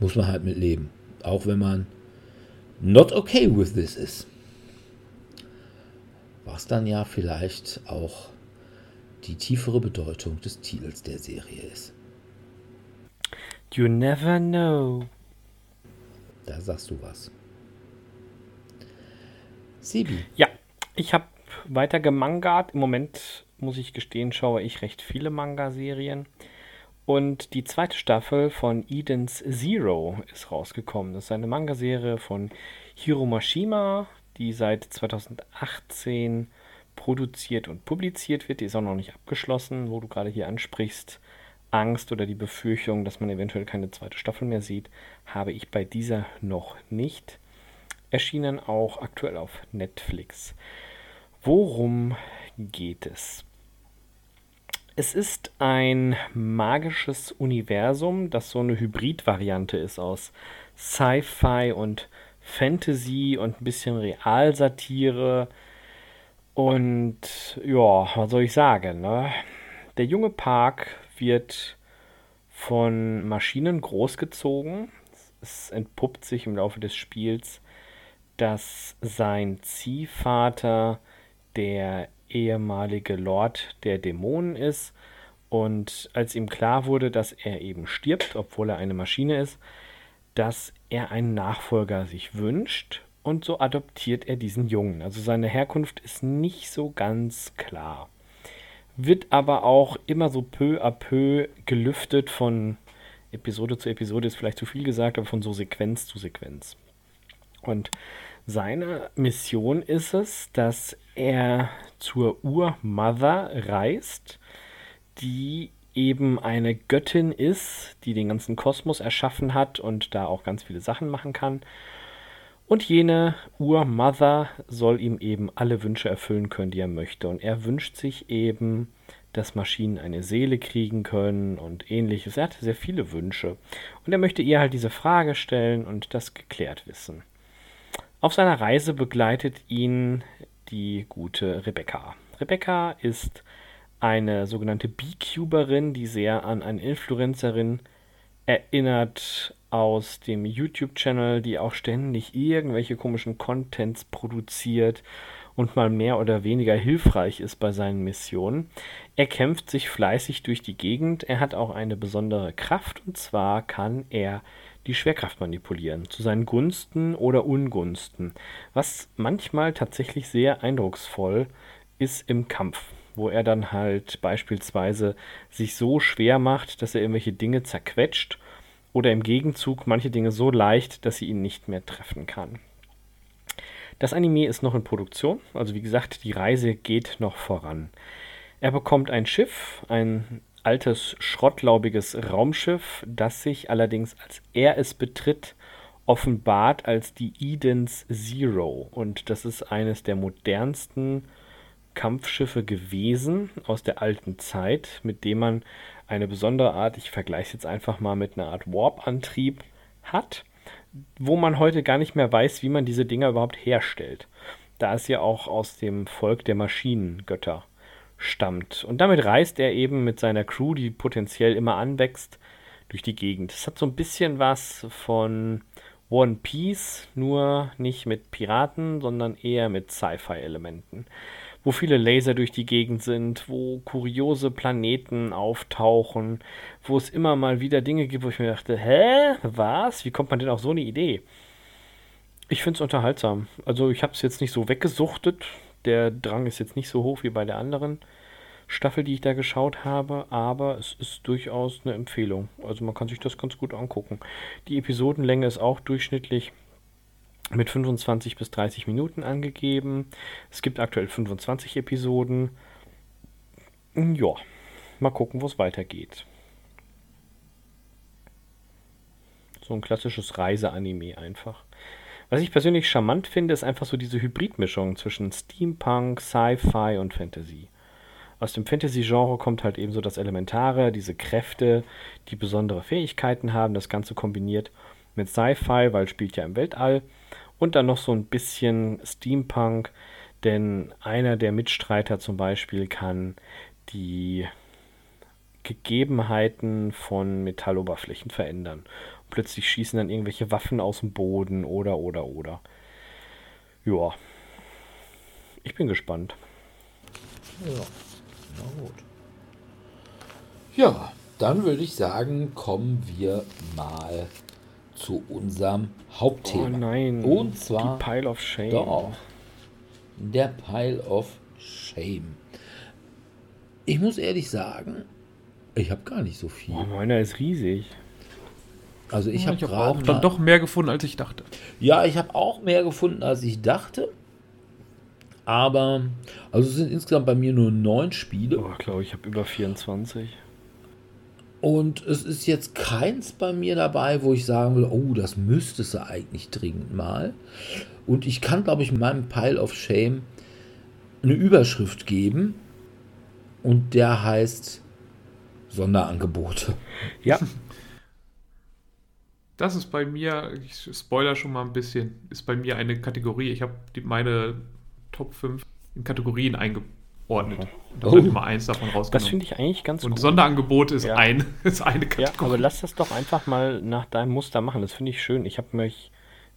[SPEAKER 2] Muss man halt mit leben. Auch wenn man not okay with this ist. Was dann ja vielleicht auch die tiefere Bedeutung des Titels der Serie ist.
[SPEAKER 4] You never know.
[SPEAKER 2] Da sagst du was. Sibi.
[SPEAKER 4] Ja, ich habe weiter gemangert. Im Moment muss ich gestehen, schaue ich recht viele Manga-Serien. Und die zweite Staffel von Eden's Zero ist rausgekommen. Das ist eine Manga-Serie von Hiro Mashima, die seit 2018 produziert und publiziert wird. Die ist auch noch nicht abgeschlossen, wo du gerade hier ansprichst. Angst oder die Befürchtung, dass man eventuell keine zweite Staffel mehr sieht, habe ich bei dieser noch nicht. Erschienen auch aktuell auf Netflix. Worum geht es? Es ist ein magisches Universum, das so eine Hybrid-Variante ist aus Sci-Fi und Fantasy und ein bisschen Realsatire. Und ja, was soll ich sagen? Ne? Der junge Park wird von Maschinen großgezogen. Es entpuppt sich im Laufe des Spiels, dass sein Ziehvater der ehemalige Lord der Dämonen ist. Und als ihm klar wurde, dass er eben stirbt, obwohl er eine Maschine ist, dass er einen Nachfolger sich wünscht und so adoptiert er diesen Jungen. Also seine Herkunft ist nicht so ganz klar. Wird aber auch immer so peu à peu gelüftet von Episode zu Episode, ist vielleicht zu viel gesagt, aber von so Sequenz zu Sequenz. Und seine Mission ist es, dass er zur Urmother reist, die eben eine Göttin ist, die den ganzen Kosmos erschaffen hat und da auch ganz viele Sachen machen kann. Und jene Urmother soll ihm eben alle Wünsche erfüllen können, die er möchte. Und er wünscht sich eben, dass Maschinen eine Seele kriegen können und ähnliches. Er hat sehr viele Wünsche. Und er möchte ihr halt diese Frage stellen und das geklärt wissen. Auf seiner Reise begleitet ihn die gute Rebecca. Rebecca ist eine sogenannte Beecuberin, die sehr an eine Influencerin erinnert aus dem YouTube-Channel, die auch ständig irgendwelche komischen Contents produziert und mal mehr oder weniger hilfreich ist bei seinen Missionen. Er kämpft sich fleißig durch die Gegend. Er hat auch eine besondere Kraft und zwar kann er die Schwerkraft manipulieren, zu seinen Gunsten oder Ungunsten, was manchmal tatsächlich sehr eindrucksvoll ist im Kampf, wo er dann halt beispielsweise sich so schwer macht, dass er irgendwelche Dinge zerquetscht oder im Gegenzug manche Dinge so leicht, dass sie ihn nicht mehr treffen kann. Das Anime ist noch in Produktion, also wie gesagt, die Reise geht noch voran. Er bekommt ein Schiff, ein altes, schrottlaubiges Raumschiff, das sich allerdings, als er es betritt, offenbart als die Eden's Zero. Und das ist eines der modernsten Kampfschiffe gewesen aus der alten Zeit, mit dem man eine besondere Art, ich vergleiche es jetzt einfach mal mit einer Art Warp-Antrieb hat, wo man heute gar nicht mehr weiß, wie man diese Dinger überhaupt herstellt. Da es ja auch aus dem Volk der Maschinengötter stammt. Und damit reist er eben mit seiner Crew, die potenziell immer anwächst, durch die Gegend. Es hat so ein bisschen was von One Piece, nur nicht mit Piraten, sondern eher mit Sci-Fi-Elementen. Wo viele Laser durch die Gegend sind, wo kuriose Planeten auftauchen, wo es immer mal wieder Dinge gibt, wo ich mir dachte, hä, was? Wie kommt man denn auf so eine Idee? Ich finde es unterhaltsam. Also ich habe es jetzt nicht so weggesuchtet, der Drang ist jetzt nicht so hoch wie bei der anderen Staffel, die ich da geschaut habe, aber es ist durchaus eine Empfehlung. Also man kann sich das ganz gut angucken. Die Episodenlänge ist auch durchschnittlich mit 25 bis 30 Minuten angegeben. Es gibt aktuell 25 Episoden. Ja, mal gucken, wo es weitergeht. So ein klassisches Reiseanime einfach. Was ich persönlich charmant finde, ist einfach so diese Hybridmischung zwischen Steampunk, Sci-Fi und Fantasy. Aus dem Fantasy-Genre kommt halt eben so das Elementare, diese Kräfte, die besondere Fähigkeiten haben, das Ganze kombiniert mit Sci-Fi, weil spielt ja im Weltall. Und dann noch so ein bisschen Steampunk, denn einer der Mitstreiter zum Beispiel kann die Gegebenheiten von Metalloberflächen verändern plötzlich schießen dann irgendwelche Waffen aus dem Boden oder, oder, oder. Ja. Ich bin gespannt.
[SPEAKER 2] Ja, na gut. Ja, dann würde ich sagen, kommen wir mal zu unserem Hauptthema.
[SPEAKER 4] Oh nein.
[SPEAKER 2] Und zwar
[SPEAKER 4] die Pile of Shame.
[SPEAKER 2] Doch, der Pile of Shame. Ich muss ehrlich sagen, Ich habe gar nicht so viel.
[SPEAKER 4] Oh, meiner ist riesig.
[SPEAKER 2] Also ich
[SPEAKER 3] Ja,
[SPEAKER 2] habe
[SPEAKER 3] ich habe
[SPEAKER 2] gerade
[SPEAKER 3] auch dann doch mehr gefunden, als ich dachte.
[SPEAKER 2] Ja, ich habe auch mehr gefunden, als ich dachte. Aber, also es sind insgesamt bei mir nur neun Spiele.
[SPEAKER 4] Oh, ich glaube, ich habe über 24.
[SPEAKER 2] Und es ist jetzt keins bei mir dabei, wo ich sagen will, oh, das müsstest du eigentlich dringend mal. Und ich kann, glaube ich, meinem Pile of Shame eine Überschrift geben. Und der heißt Sonderangebote.
[SPEAKER 4] Ja,
[SPEAKER 3] Das ist bei mir, ich spoiler schon mal ein bisschen, ist bei mir eine Kategorie. Ich habe meine Top 5 in Kategorien eingeordnet. Und habe
[SPEAKER 2] Oh.
[SPEAKER 3] dann immer eins davon
[SPEAKER 4] das
[SPEAKER 3] rausgenommen.
[SPEAKER 4] finde ich eigentlich ganz
[SPEAKER 3] Und
[SPEAKER 4] gut.
[SPEAKER 3] Sonderangebote ist,
[SPEAKER 4] Ja.
[SPEAKER 3] ein, ist eine
[SPEAKER 4] Ja,
[SPEAKER 3] Kategorie.
[SPEAKER 4] aber lass das doch einfach mal nach deinem Muster machen. Das finde ich schön. Ich habe mich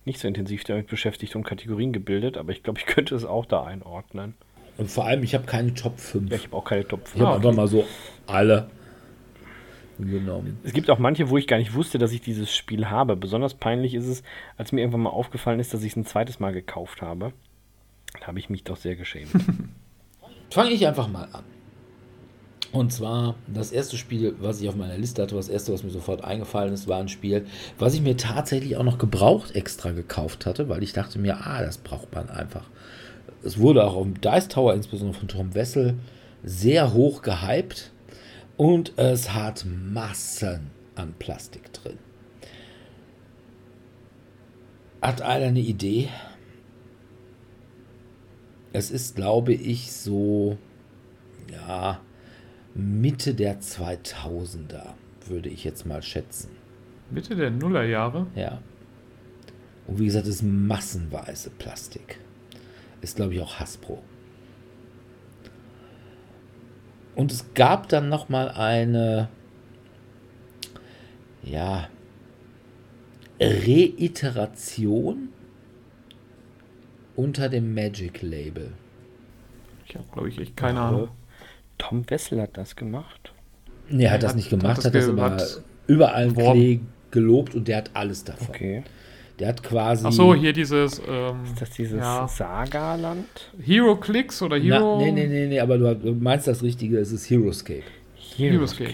[SPEAKER 4] nicht so intensiv damit beschäftigt und Kategorien gebildet, aber ich glaube, ich könnte es auch da einordnen.
[SPEAKER 2] Und vor allem, ich habe keine Top 5.
[SPEAKER 4] Ja, ich habe auch keine Top
[SPEAKER 2] Ich
[SPEAKER 4] 5.
[SPEAKER 2] habe
[SPEAKER 3] Ah, okay.
[SPEAKER 2] einfach mal so alle genommen.
[SPEAKER 4] Es gibt auch manche, wo ich gar nicht wusste, dass ich dieses Spiel habe. Besonders peinlich ist es, als mir irgendwann mal aufgefallen ist, dass ich es ein zweites Mal gekauft habe. Da habe ich mich doch sehr geschämt.
[SPEAKER 2] Fange ich einfach mal an. Und zwar das erste Spiel, was ich auf meiner Liste hatte, das erste, was mir sofort eingefallen ist, war ein Spiel, was ich mir tatsächlich auch noch gebraucht extra gekauft hatte, weil ich dachte mir, ah, das braucht man einfach. Es wurde auch im Dice Tower, insbesondere von Tom Wessel, sehr hoch gehypt und es hat Massen an Plastik drin. Hat einer eine Idee? Es ist, glaube ich, so, ja, Mitte der 2000er, würde ich jetzt mal schätzen.
[SPEAKER 3] Mitte der Nullerjahre.
[SPEAKER 2] Ja. Und wie gesagt, es ist massenweise Plastik. Ist, glaube ich, auch Hasbro. Und es gab dann noch mal eine, ja, Reiteration unter dem Magic Label.
[SPEAKER 3] Ich habe, glaube ich, echt keine Ahnung.
[SPEAKER 4] Tom Wessel hat das gemacht.
[SPEAKER 2] Nee, er hat
[SPEAKER 3] Er
[SPEAKER 2] das
[SPEAKER 3] hat-
[SPEAKER 2] nicht
[SPEAKER 3] hat
[SPEAKER 2] gemacht,
[SPEAKER 3] das
[SPEAKER 2] hat das aber
[SPEAKER 3] hat
[SPEAKER 2] überall. Klee gelobt und der hat alles davon.
[SPEAKER 4] Okay.
[SPEAKER 2] Der hat quasi.
[SPEAKER 3] Ach so, hier dieses ähm,
[SPEAKER 4] Ist das dieses
[SPEAKER 3] ja,
[SPEAKER 4] Sagaland?
[SPEAKER 3] Hero Clicks oder
[SPEAKER 2] Na,
[SPEAKER 3] Hero.
[SPEAKER 2] nee, nee, nee, nee, aber du, du meinst das Richtige, es ist Heroescape.
[SPEAKER 3] Heroescape.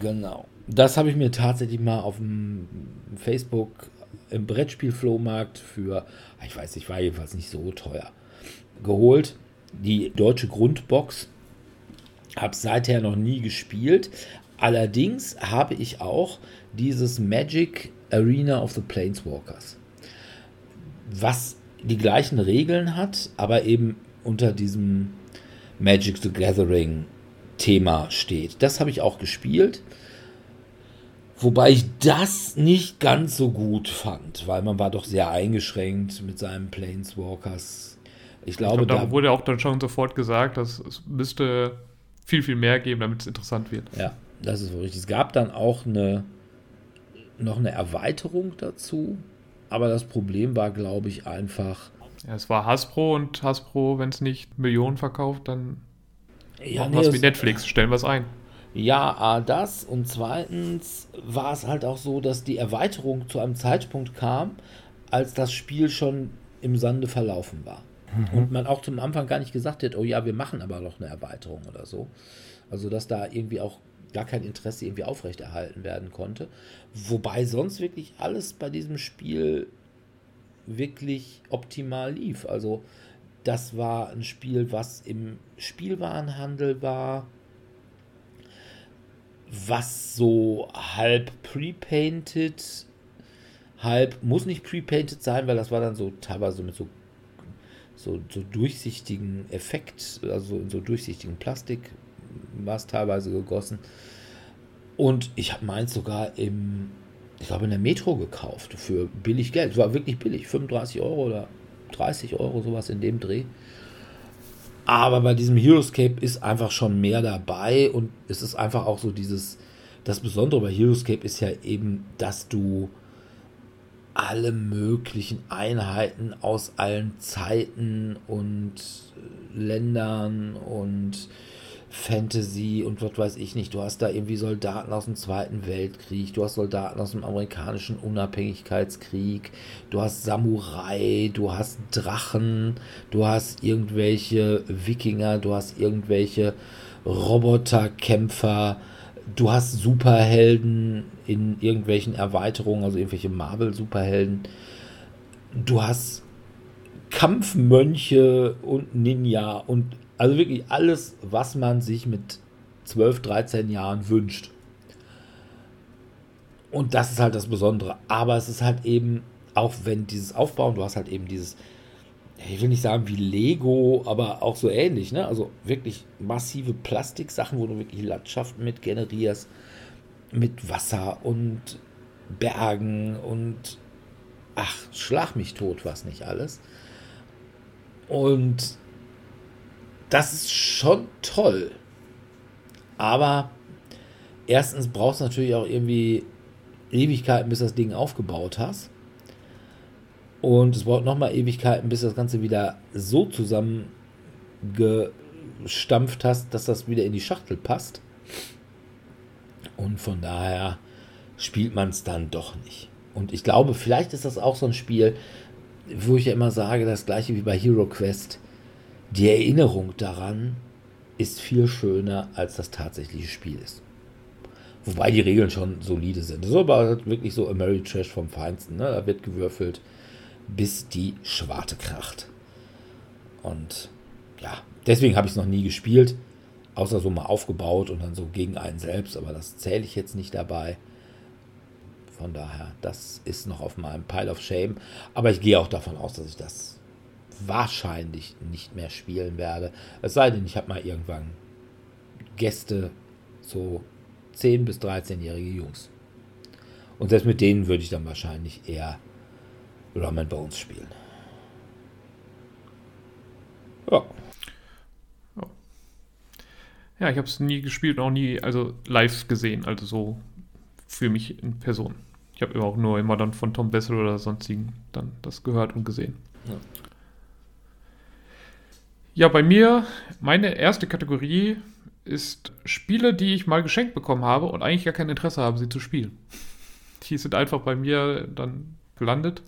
[SPEAKER 2] Genau. Das habe ich mir tatsächlich mal auf dem Facebook im Brettspielflohmarkt für, ich weiß nicht, war jedenfalls nicht so teuer, geholt. Die deutsche Grundbox. Habe seither noch nie gespielt. Allerdings habe ich auch dieses Magic Arena of the Planeswalkers. Was die gleichen Regeln hat, aber eben unter diesem Magic the Gathering Thema steht. Das habe ich auch gespielt. Wobei ich das nicht ganz so gut fand, weil man war doch sehr eingeschränkt mit seinen Planeswalkers. Ich
[SPEAKER 3] Ich
[SPEAKER 2] glaube,
[SPEAKER 3] glaub, da
[SPEAKER 2] da,
[SPEAKER 3] wurde auch dann schon sofort gesagt, dass es müsste viel, viel mehr geben, damit es interessant wird.
[SPEAKER 2] ja, das ist wohl richtig. Es gab dann auch eine, noch eine Erweiterung dazu, aber das Problem war, glaube ich, einfach,
[SPEAKER 3] Ja, es war Hasbro und Hasbro, wenn es nicht Millionen verkauft, dann
[SPEAKER 2] ja,
[SPEAKER 3] machen
[SPEAKER 2] nee,
[SPEAKER 3] wir es
[SPEAKER 2] es-
[SPEAKER 3] wie Netflix, stellen wir es ein.
[SPEAKER 2] Ja, A, das und zweitens war es halt auch so, dass die Erweiterung zu einem Zeitpunkt kam, als das Spiel schon im Sande verlaufen war. Und man auch zum Anfang gar nicht gesagt hat, oh ja, wir machen aber noch eine Erweiterung oder so. Also, dass da irgendwie auch gar kein Interesse irgendwie aufrechterhalten werden konnte. Wobei sonst wirklich alles bei diesem Spiel wirklich optimal lief. Also, das war ein Spiel, was im Spielwarenhandel war, was so halb pre-painted, halb muss nicht pre-painted sein, weil das war dann so teilweise mit so, so, so durchsichtigen Effekt, also in so durchsichtigen Plastik war es teilweise gegossen. Und ich habe meins sogar im, ich glaube in der Metro gekauft für billig Geld. Es war wirklich billig, 35 Euro oder 30 Euro, sowas in dem Dreh. Aber bei diesem Heroescape ist einfach schon mehr dabei und es ist einfach auch so dieses, das Besondere bei Heroescape ist ja eben, dass du alle möglichen Einheiten aus allen Zeiten und Ländern und Fantasy und was weiß ich nicht. Du hast da irgendwie Soldaten aus dem Zweiten Weltkrieg, du hast Soldaten aus dem amerikanischen Unabhängigkeitskrieg, du hast Samurai, du hast Drachen, du hast irgendwelche Wikinger, du hast irgendwelche Roboterkämpfer, du hast Superhelden in irgendwelchen Erweiterungen, also irgendwelche Marvel-Superhelden. Du hast Kampfmönche und Ninja und also wirklich alles, was man sich mit 12, 13 Jahren wünscht. Und das ist halt das Besondere. Aber es ist halt eben, auch wenn dieses Aufbauen, du hast halt eben dieses, ich will nicht sagen wie Lego, aber auch so ähnlich, ne? Also wirklich massive Plastiksachen, wo du wirklich Landschaften mit generierst, mit Wasser und Bergen und ach, schlag mich tot, was nicht alles. Und das ist schon toll. Aber erstens brauchst du natürlich auch irgendwie Ewigkeiten, bis das Ding aufgebaut hast. Und es braucht nochmal Ewigkeiten, bis das Ganze wieder so zusammengestampft hast, dass das wieder in die Schachtel passt. Und von daher spielt man es dann doch nicht. Und ich glaube, vielleicht ist das auch so ein Spiel, wo ich ja immer sage, das gleiche wie bei Hero Quest. Die Erinnerung daran ist viel schöner, als das tatsächliche Spiel ist. Wobei die Regeln schon solide sind. Das ist aber halt wirklich so American Trash vom Feinsten. Ne? Da wird gewürfelt, bis die Schwarte kracht. Und ja, deswegen habe ich es noch nie gespielt. Außer so mal aufgebaut und dann so gegen einen selbst. Aber das zähle ich jetzt nicht dabei. Von daher, das ist noch auf meinem Pile of Shame. Aber ich gehe auch davon aus, dass ich das wahrscheinlich nicht mehr spielen werde. Es sei denn, ich habe mal irgendwann Gäste, so 10- bis 13-jährige Jungs. Und selbst mit denen würde ich dann wahrscheinlich eher Rum and Bones spielen.
[SPEAKER 3] Ja. Ja, ich habe es nie gespielt, auch nie, also live gesehen, also so für mich in Person. Ich habe auch nur immer dann von Tom Bessel oder sonstigen dann das gehört und gesehen. Ja. Ja, bei mir, meine erste Kategorie ist Spiele, die ich mal geschenkt bekommen habe und eigentlich gar kein Interesse habe, sie zu spielen. Die sind einfach bei mir dann gelandet.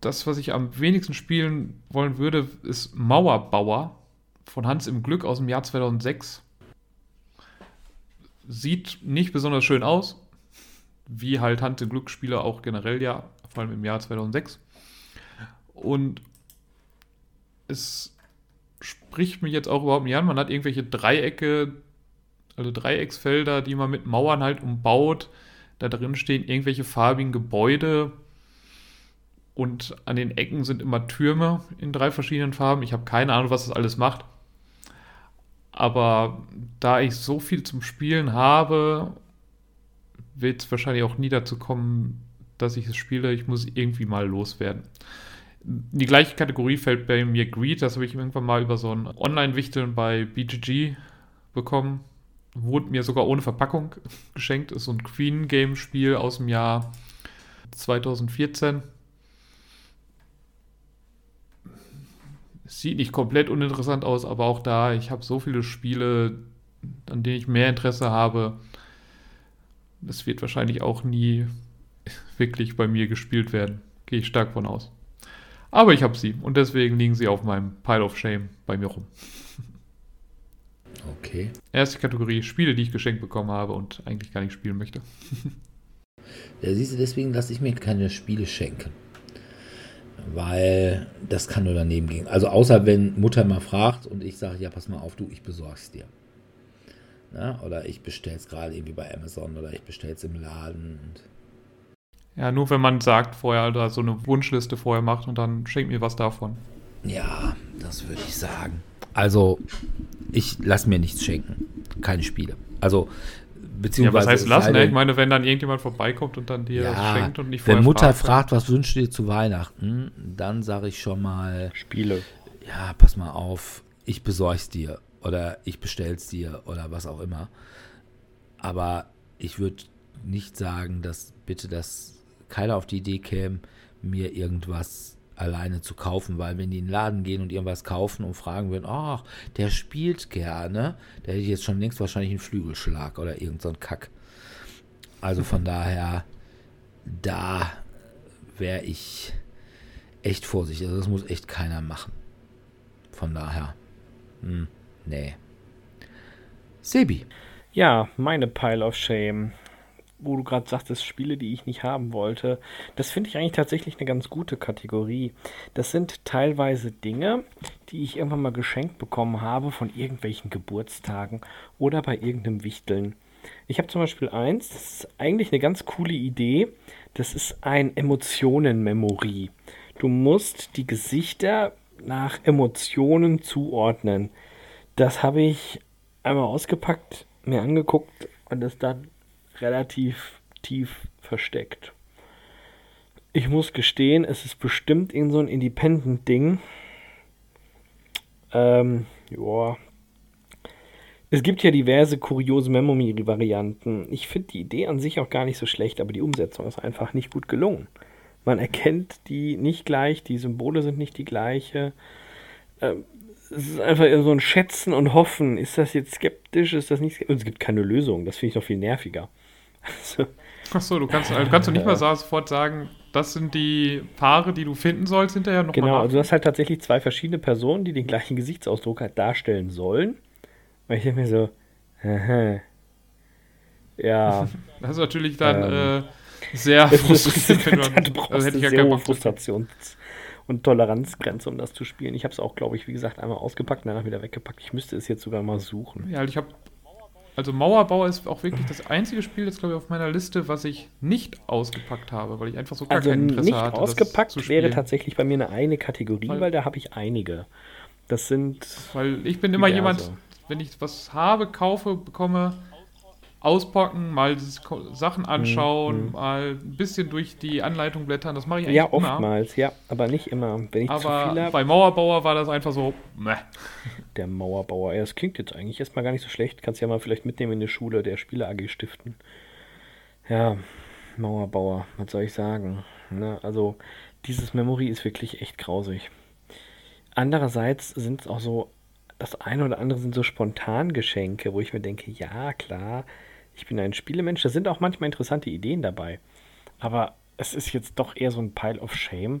[SPEAKER 3] Das, was ich am wenigsten spielen wollen würde, ist Mauerbauer von Hans im Glück aus dem Jahr 2006. Sieht nicht besonders schön aus, wie halt Hand im Glücksspiele auch generell ja, vor allem im Jahr 2006. Und es spricht mich jetzt auch überhaupt nicht an. Man hat irgendwelche Dreiecke, also Dreiecksfelder, die man mit Mauern halt umbaut. Da drin stehen irgendwelche farbigen Gebäude und an den Ecken sind immer Türme in drei verschiedenen Farben. Ich habe keine Ahnung, was das alles macht. Aber da ich so viel zum Spielen habe wird es wahrscheinlich auch nie dazu kommen, dass ich es spiele. Ich muss irgendwie mal loswerden. In die gleiche Kategorie fällt bei mir Greed. Das habe ich irgendwann mal über so ein Online-Wichteln bei BGG bekommen. Wurde mir sogar ohne Verpackung geschenkt. Ist so ein Queen-Game-Spiel aus dem Jahr 2014. Sieht nicht komplett uninteressant aus, aber auch da, ich habe so viele Spiele, an denen ich mehr Interesse habe, das wird wahrscheinlich auch nie wirklich bei mir gespielt werden. Gehe ich stark von aus. Aber ich habe sie und deswegen liegen sie auf meinem Pile of Shame bei mir rum.
[SPEAKER 2] Okay.
[SPEAKER 3] Erste Kategorie: Spiele, die ich geschenkt bekommen habe und eigentlich gar nicht spielen möchte.
[SPEAKER 2] Ja, siehst du, deswegen lasse ich mir keine Spiele schenken. Weil das kann nur daneben gehen. Also, außer wenn Mutter mal fragt und ich sage: Ja, pass mal auf, du, ich besorg's dir. Ne? Oder ich bestelle es gerade irgendwie bei Amazon oder ich bestelle es im Laden.
[SPEAKER 3] Ja, nur wenn man sagt vorher oder so eine Wunschliste vorher macht und dann schenkt mir was davon.
[SPEAKER 2] Ja, das würde ich sagen. Also, ich lasse mir nichts schenken. Keine Spiele. Also, beziehungsweise.
[SPEAKER 3] Ja, was heißt lassen? Ne? Ich meine, wenn dann irgendjemand vorbeikommt und dann dir ja, das schenkt und nicht
[SPEAKER 2] vorher Wenn Mutter fragt, fragt was wünschst du dir zu Weihnachten, dann sage ich schon mal.
[SPEAKER 4] Spiele.
[SPEAKER 2] Ja, pass mal auf, ich besorg's dir oder ich bestell's dir oder was auch immer. Aber ich würde nicht sagen, dass bitte das keiner auf die Idee käme, mir irgendwas alleine zu kaufen, weil wenn die in den Laden gehen und irgendwas kaufen und fragen würden, ach, der spielt gerne, der hätte ich jetzt schon längst wahrscheinlich einen Flügelschlag oder irgend so Kack. Also von daher, da wäre ich echt vorsichtig. Also das muss echt keiner machen. Von daher. Hm. Nee. Sebi.
[SPEAKER 4] Ja, meine Pile of Shame wo du gerade sagtest, Spiele, die ich nicht haben wollte, das finde ich eigentlich tatsächlich eine ganz gute Kategorie. Das sind teilweise Dinge, die ich irgendwann mal geschenkt bekommen habe von irgendwelchen Geburtstagen oder bei irgendeinem Wichteln. Ich habe zum Beispiel eins, das ist eigentlich eine ganz coole Idee. Das ist ein Emotionen-Memory. Du musst die Gesichter nach Emotionen zuordnen. Das habe ich einmal ausgepackt, mir angeguckt und es dann relativ tief versteckt. Ich muss gestehen, es ist bestimmt in so ein Independent-Ding. Ähm, ja. Es gibt ja diverse kuriose Memory-Varianten. Ich finde die Idee an sich auch gar nicht so schlecht, aber die Umsetzung ist einfach nicht gut gelungen. Man erkennt die nicht gleich, die Symbole sind nicht die gleiche. Ähm, es ist einfach so ein Schätzen und Hoffen. Ist das jetzt skeptisch? Ist das nicht skeptisch? Und es gibt keine Lösung. Das finde ich noch viel nerviger.
[SPEAKER 3] Also, Achso, du kannst, also kannst du nicht mal sofort sagen, das sind die Paare, die du finden sollst, hinterher noch
[SPEAKER 4] Genau, also du hast halt tatsächlich zwei verschiedene Personen, die den gleichen Gesichtsausdruck halt darstellen sollen. Und ich denke mir so, aha, ja.
[SPEAKER 3] Das ist natürlich dann ähm, äh, sehr frustrierend.
[SPEAKER 4] Also hätte ich ja sehr hohe Frustrations- und Toleranzgrenze, um das zu spielen. Ich habe es auch, glaube ich, wie gesagt, einmal ausgepackt und danach wieder weggepackt. Ich müsste es jetzt sogar mal suchen.
[SPEAKER 3] Ja, ich habe also Mauerbau ist auch wirklich das einzige Spiel, das glaube ich auf meiner Liste, was ich nicht ausgepackt habe, weil ich einfach so gar
[SPEAKER 4] also
[SPEAKER 3] kein Interesse
[SPEAKER 4] nicht
[SPEAKER 3] hatte.
[SPEAKER 4] Ausgepackt wäre tatsächlich bei mir eine eigene Kategorie, weil, weil da habe ich einige. Das sind.
[SPEAKER 3] Weil ich bin immer diverse. jemand, wenn ich was habe, kaufe, bekomme, auspacken, mal Sachen anschauen, mhm. mal ein bisschen durch die Anleitung blättern. Das mache ich eigentlich
[SPEAKER 4] ja, immer. Ja, oftmals, ja, aber nicht immer.
[SPEAKER 3] Aber bei Mauerbauer war das einfach so, meh.
[SPEAKER 4] Der Mauerbauer, ja, das klingt jetzt eigentlich erstmal gar nicht so schlecht. Kannst ja mal vielleicht mitnehmen in die Schule der Spiele AG stiften. Ja, Mauerbauer, was soll ich sagen? Ne, also, dieses Memory ist wirklich echt grausig. Andererseits sind es auch so, das eine oder andere sind so spontan Geschenke, wo ich mir denke, ja, klar, ich bin ein Spielemensch, da sind auch manchmal interessante Ideen dabei. Aber es ist jetzt doch eher so ein Pile of Shame,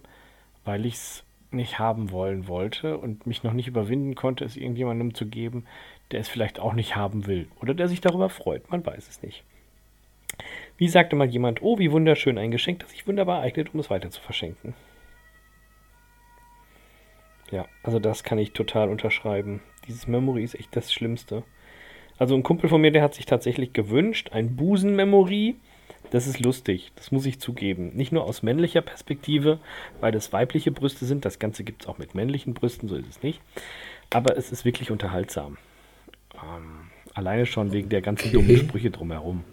[SPEAKER 4] weil ich es nicht haben wollen wollte und mich noch nicht überwinden konnte, es irgendjemandem zu geben, der es vielleicht auch nicht haben will oder der sich darüber freut. Man weiß es nicht. Wie sagte mal jemand, oh, wie wunderschön ein Geschenk, das sich wunderbar eignet, um es weiter zu verschenken. Ja, also das kann ich total unterschreiben. Dieses Memory ist echt das Schlimmste. Also ein Kumpel von mir, der hat sich tatsächlich gewünscht, ein Busen-Memory. Das ist lustig, das muss ich zugeben. Nicht nur aus männlicher Perspektive, weil das weibliche Brüste sind. Das Ganze gibt es auch mit männlichen Brüsten, so ist es nicht. Aber es ist wirklich unterhaltsam. Ähm, alleine schon wegen der ganzen okay. dummen Sprüche drumherum.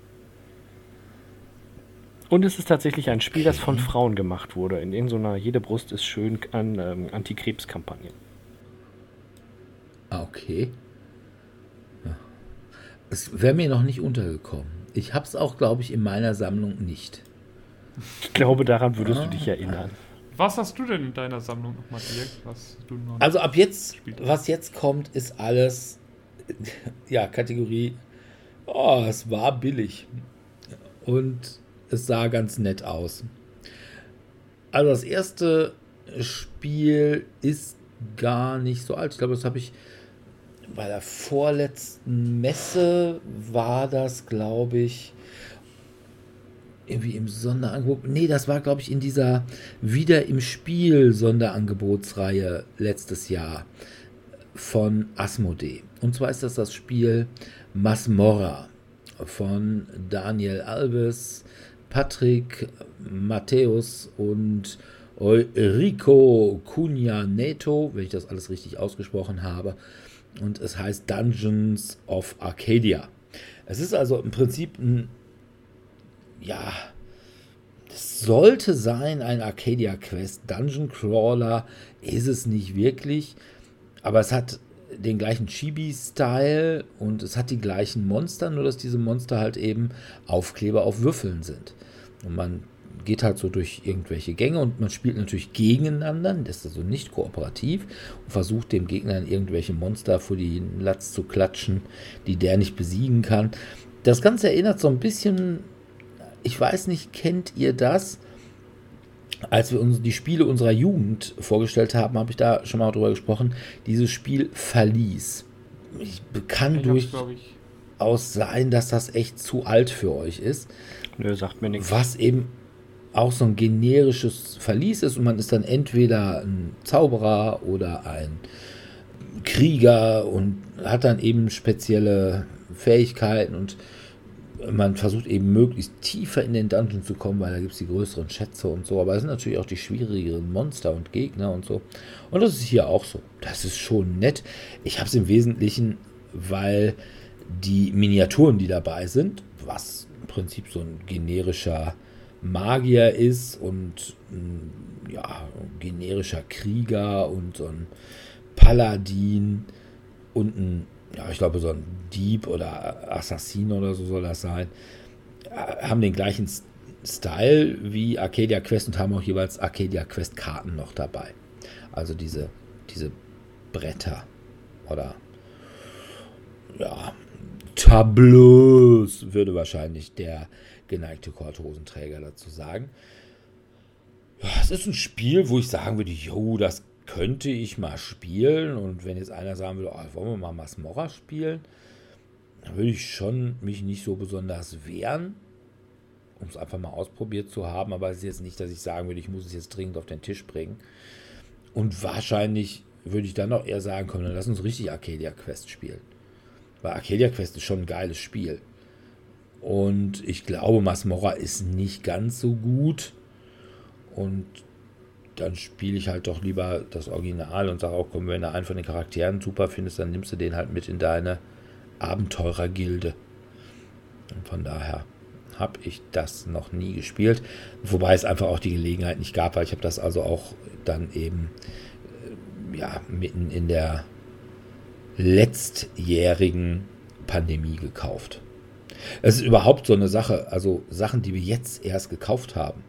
[SPEAKER 4] Und es ist tatsächlich ein Spiel, das von Frauen gemacht wurde. In irgendeiner, jede Brust ist schön an ähm, Antikrebskampagnen.
[SPEAKER 2] Ah, okay. Es wäre mir noch nicht untergekommen. Ich habe es auch, glaube ich, in meiner Sammlung nicht.
[SPEAKER 4] Ich glaube, daran würdest ah. du dich erinnern.
[SPEAKER 3] Was hast du denn in deiner Sammlung nochmal, Dirk? Was
[SPEAKER 2] du noch also ab jetzt, was jetzt kommt, ist alles, ja, Kategorie, oh, es war billig. Und es sah ganz nett aus. Also das erste Spiel ist gar nicht so alt. Ich glaube, das habe ich bei der vorletzten Messe war das, glaube ich, irgendwie im Sonderangebot. Nee, das war, glaube ich, in dieser Wieder im Spiel Sonderangebotsreihe letztes Jahr von Asmodee. Und zwar ist das das Spiel Masmorra von Daniel Alves, Patrick Matthäus und Rico Cunha Neto, wenn ich das alles richtig ausgesprochen habe. Und es heißt Dungeons of Arcadia. Es ist also im Prinzip ein, ja, es sollte sein ein Arcadia Quest. Dungeon Crawler ist es nicht wirklich, aber es hat den gleichen Chibi-Style und es hat die gleichen Monster, nur dass diese Monster halt eben Aufkleber auf Würfeln sind. Und man geht halt so durch irgendwelche Gänge und man spielt natürlich gegeneinander, das ist also nicht kooperativ und versucht dem Gegner irgendwelche Monster vor die Latz zu klatschen, die der nicht besiegen kann. Das Ganze erinnert so ein bisschen, ich weiß nicht, kennt ihr das? Als wir uns die Spiele unserer Jugend vorgestellt haben, habe ich da schon mal drüber gesprochen. Dieses Spiel Verlies. Ich kann ich durchaus sein, dass das echt zu alt für euch ist.
[SPEAKER 4] Nö, sagt mir nichts.
[SPEAKER 2] Was eben auch so ein generisches Verlies ist und man ist dann entweder ein Zauberer oder ein Krieger und hat dann eben spezielle Fähigkeiten und man versucht eben möglichst tiefer in den Dungeon zu kommen, weil da gibt es die größeren Schätze und so. Aber es sind natürlich auch die schwierigeren Monster und Gegner und so. Und das ist hier auch so. Das ist schon nett. Ich habe es im Wesentlichen, weil die Miniaturen, die dabei sind, was im Prinzip so ein generischer Magier ist und ein, ja, generischer Krieger und so ein Paladin und ein ja, ich glaube, so ein Dieb oder Assassin oder so soll das sein, äh, haben den gleichen Style wie Arcadia Quest und haben auch jeweils Arcadia Quest Karten noch dabei. Also diese, diese Bretter oder ja, Tableaus, würde wahrscheinlich der geneigte Korthosenträger dazu sagen. Ja, es ist ein Spiel, wo ich sagen würde, jo, das könnte ich mal spielen. Und wenn jetzt einer sagen würde, oh, wollen wir mal Masmorra spielen, dann würde ich schon mich nicht so besonders wehren, um es einfach mal ausprobiert zu haben. Aber es ist jetzt nicht, dass ich sagen würde, ich muss es jetzt dringend auf den Tisch bringen. Und wahrscheinlich würde ich dann auch eher sagen, komm, dann lass uns richtig Arcadia Quest spielen. Weil Arcadia Quest ist schon ein geiles Spiel. Und ich glaube, Masmorra ist nicht ganz so gut. Und dann spiele ich halt doch lieber das Original und sage auch, komm, wenn du einen von den Charakteren super findest, dann nimmst du den halt mit in deine Abenteurergilde. Und von daher habe ich das noch nie gespielt. Wobei es einfach auch die Gelegenheit nicht gab, weil ich habe das also auch dann eben äh, ja, mitten in der letztjährigen Pandemie gekauft. Es ist überhaupt so eine Sache, also Sachen, die wir jetzt erst gekauft haben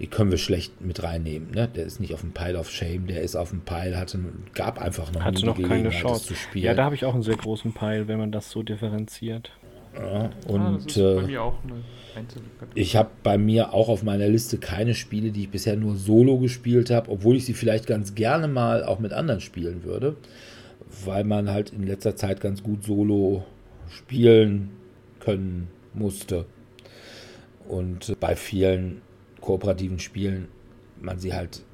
[SPEAKER 2] die können wir schlecht mit reinnehmen. Ne? Der ist nicht auf dem Pile of Shame, der ist auf dem Pile, hatte, gab einfach noch,
[SPEAKER 4] hatte noch keine Chance zu spielen. Ja, da habe ich auch einen sehr großen Pile, wenn man das so differenziert.
[SPEAKER 2] Ja, und ah, ich habe bei mir auch auf meiner Liste keine Spiele, die ich bisher nur solo gespielt habe, obwohl ich sie vielleicht ganz gerne mal auch mit anderen spielen würde, weil man halt in letzter Zeit ganz gut solo spielen können musste. Und bei vielen kooperativen Spielen man sie halt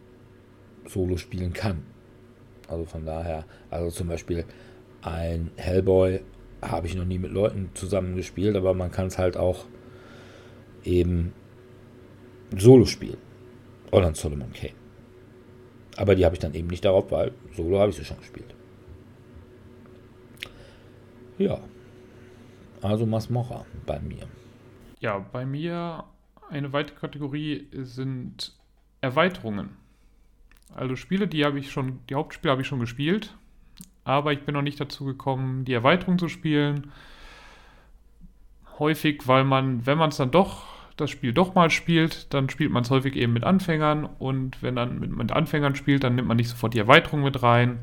[SPEAKER 2] solo spielen kann. Also von daher, also zum Beispiel ein Hellboy habe ich noch nie mit Leuten zusammen gespielt, aber man kann es halt auch eben solo spielen. Oder ein Solomon Kane. Aber die habe ich dann eben nicht darauf, weil solo habe ich sie schon gespielt. Ja. Also Masmocha bei mir.
[SPEAKER 3] Ja, bei mir eine weitere Kategorie sind Erweiterungen. Also Spiele, die habe ich schon, die Hauptspiele habe ich schon gespielt, aber ich bin noch nicht dazu gekommen, die Erweiterung zu spielen. Häufig, weil man, wenn man es dann doch, das Spiel doch mal spielt, dann spielt man es häufig eben mit Anfängern und wenn dann mit, mit Anfängern spielt, dann nimmt man nicht sofort die Erweiterung mit rein.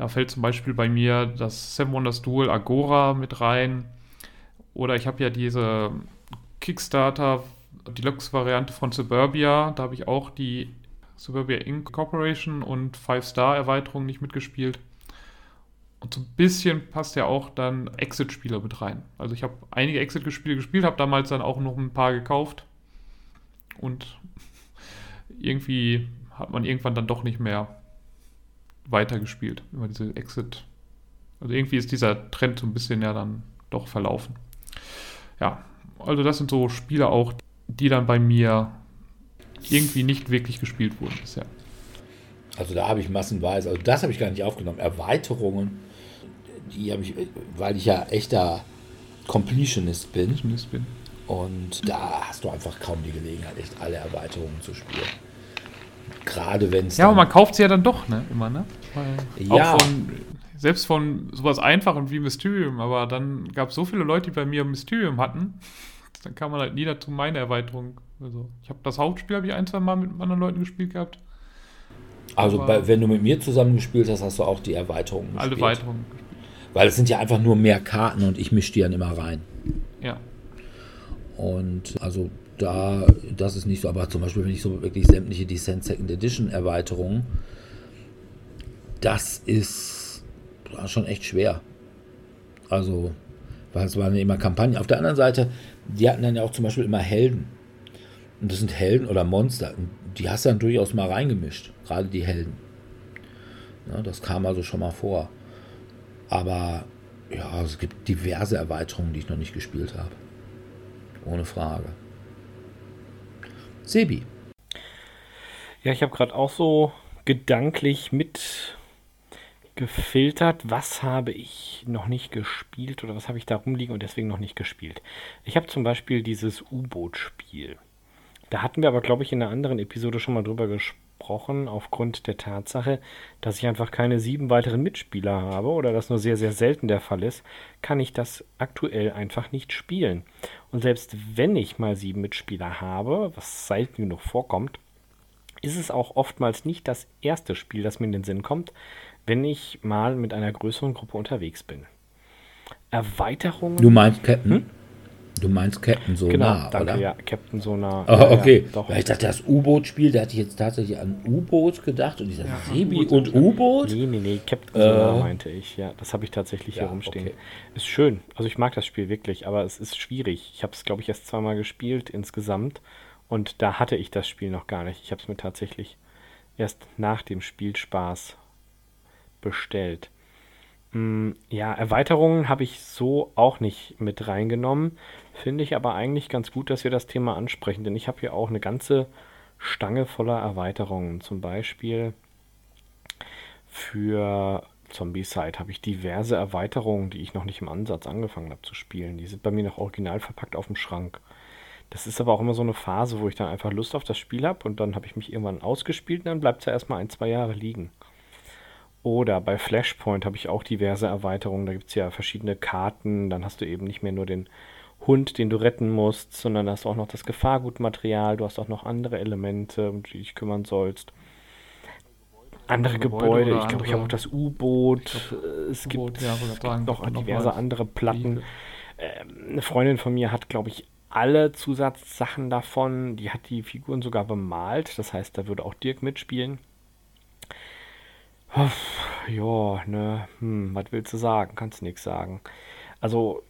[SPEAKER 3] Da fällt zum Beispiel bei mir das Seven Wonders Duel Agora mit rein. Oder ich habe ja diese Kickstarter Deluxe-Variante von Suburbia. Da habe ich auch die Suburbia Inc. Corporation und Five-Star-Erweiterung nicht mitgespielt. Und so ein bisschen passt ja auch dann Exit-Spieler mit rein. Also ich habe einige Exit-Spiele gespielt, habe damals dann auch noch ein paar gekauft. Und irgendwie hat man irgendwann dann doch nicht mehr weitergespielt über diese Exit. Also irgendwie ist dieser Trend so ein bisschen ja dann doch verlaufen. Ja, also das sind so Spiele auch, die dann bei mir irgendwie nicht wirklich gespielt wurden bisher.
[SPEAKER 2] Also da habe ich massenweise, also das habe ich gar nicht aufgenommen. Erweiterungen, die habe ich, weil ich ja echter Completionist bin. Completionist bin. Und da hast du einfach kaum die Gelegenheit, echt alle Erweiterungen zu spielen. Gerade wenn es.
[SPEAKER 3] Ja, aber man kauft sie ja dann doch, ne? Immer, ne? Ja. Von, selbst von sowas Einfachem wie Mysterium, aber dann gab es so viele Leute, die bei mir Mysterium hatten dann kam man halt nie dazu meine Erweiterung. Also ich habe das Hauptspiel habe ich ein, zwei Mal mit anderen Leuten gespielt gehabt.
[SPEAKER 2] Also bei, wenn du mit mir zusammen gespielt hast, hast du auch die Erweiterungen
[SPEAKER 3] gespielt. Alle Erweiterungen
[SPEAKER 2] gespielt. Weil es sind ja einfach nur mehr Karten und ich mische die dann immer rein.
[SPEAKER 3] Ja.
[SPEAKER 2] Und also da, das ist nicht so, aber zum Beispiel, wenn ich so wirklich sämtliche Descent Second Edition Erweiterungen, das ist schon echt schwer. Also weil es waren immer Kampagnen. Auf der anderen Seite, die hatten dann ja auch zum Beispiel immer Helden. Und das sind Helden oder Monster. Und die hast du dann durchaus mal reingemischt, gerade die Helden. Ja, das kam also schon mal vor. Aber ja, es gibt diverse Erweiterungen, die ich noch nicht gespielt habe. Ohne Frage. Sebi.
[SPEAKER 4] Ja, ich habe gerade auch so gedanklich mit gefiltert, was habe ich noch nicht gespielt oder was habe ich da rumliegen und deswegen noch nicht gespielt. Ich habe zum Beispiel dieses U-Boot-Spiel. Da hatten wir aber, glaube ich, in einer anderen Episode schon mal drüber gesprochen, aufgrund der Tatsache, dass ich einfach keine sieben weiteren Mitspieler habe oder das nur sehr, sehr selten der Fall ist, kann ich das aktuell einfach nicht spielen. Und selbst wenn ich mal sieben Mitspieler habe, was selten genug vorkommt, ist es auch oftmals nicht das erste Spiel, das mir in den Sinn kommt, wenn ich mal mit einer größeren Gruppe unterwegs bin. Erweiterungen.
[SPEAKER 2] Du meinst Captain? Hm? Du meinst Captain Sonar,
[SPEAKER 4] genau, danke,
[SPEAKER 2] oder?
[SPEAKER 4] Ja, Captain Sonar.
[SPEAKER 2] Oh, okay.
[SPEAKER 4] Ja,
[SPEAKER 2] Weil ich dachte, das U-Boot-Spiel, da hatte ich jetzt tatsächlich an U-Boot gedacht und ich dachte, ja, Sebi und U-Boot?
[SPEAKER 4] Nee, nee, nee, Captain äh, Sonar meinte ich. Ja, das habe ich tatsächlich ja, hier rumstehen. Okay. Ist schön. Also ich mag das Spiel wirklich, aber es ist schwierig. Ich habe es, glaube ich, erst zweimal gespielt insgesamt und da hatte ich das Spiel noch gar nicht. Ich habe es mir tatsächlich erst nach dem Spielspaß bestellt. Mm, ja, Erweiterungen habe ich so auch nicht mit reingenommen. Finde ich aber eigentlich ganz gut, dass wir das Thema ansprechen, denn ich habe hier auch eine ganze Stange voller Erweiterungen. Zum Beispiel für Zombie-Side habe ich diverse Erweiterungen, die ich noch nicht im Ansatz angefangen habe zu spielen. Die sind bei mir noch original verpackt auf dem Schrank. Das ist aber auch immer so eine Phase, wo ich dann einfach Lust auf das Spiel habe und dann habe ich mich irgendwann ausgespielt und dann bleibt es ja erstmal ein, zwei Jahre liegen. Oder bei Flashpoint habe ich auch diverse Erweiterungen. Da gibt es ja verschiedene Karten. Dann hast du eben nicht mehr nur den Hund, den du retten musst, sondern hast auch noch das Gefahrgutmaterial. Du hast auch noch andere Elemente, um die dich kümmern sollst. Andere Gebäude. Gebäude. Ich glaube, ich habe auch das U-Boot. Es gibt ja, noch diverse andere Platten. Ähm, eine Freundin von mir hat, glaube ich, alle Zusatzsachen davon. Die hat die Figuren sogar bemalt. Das heißt, da würde auch Dirk mitspielen. Ja, ne, hm, was willst du sagen? Kannst nichts sagen. Also,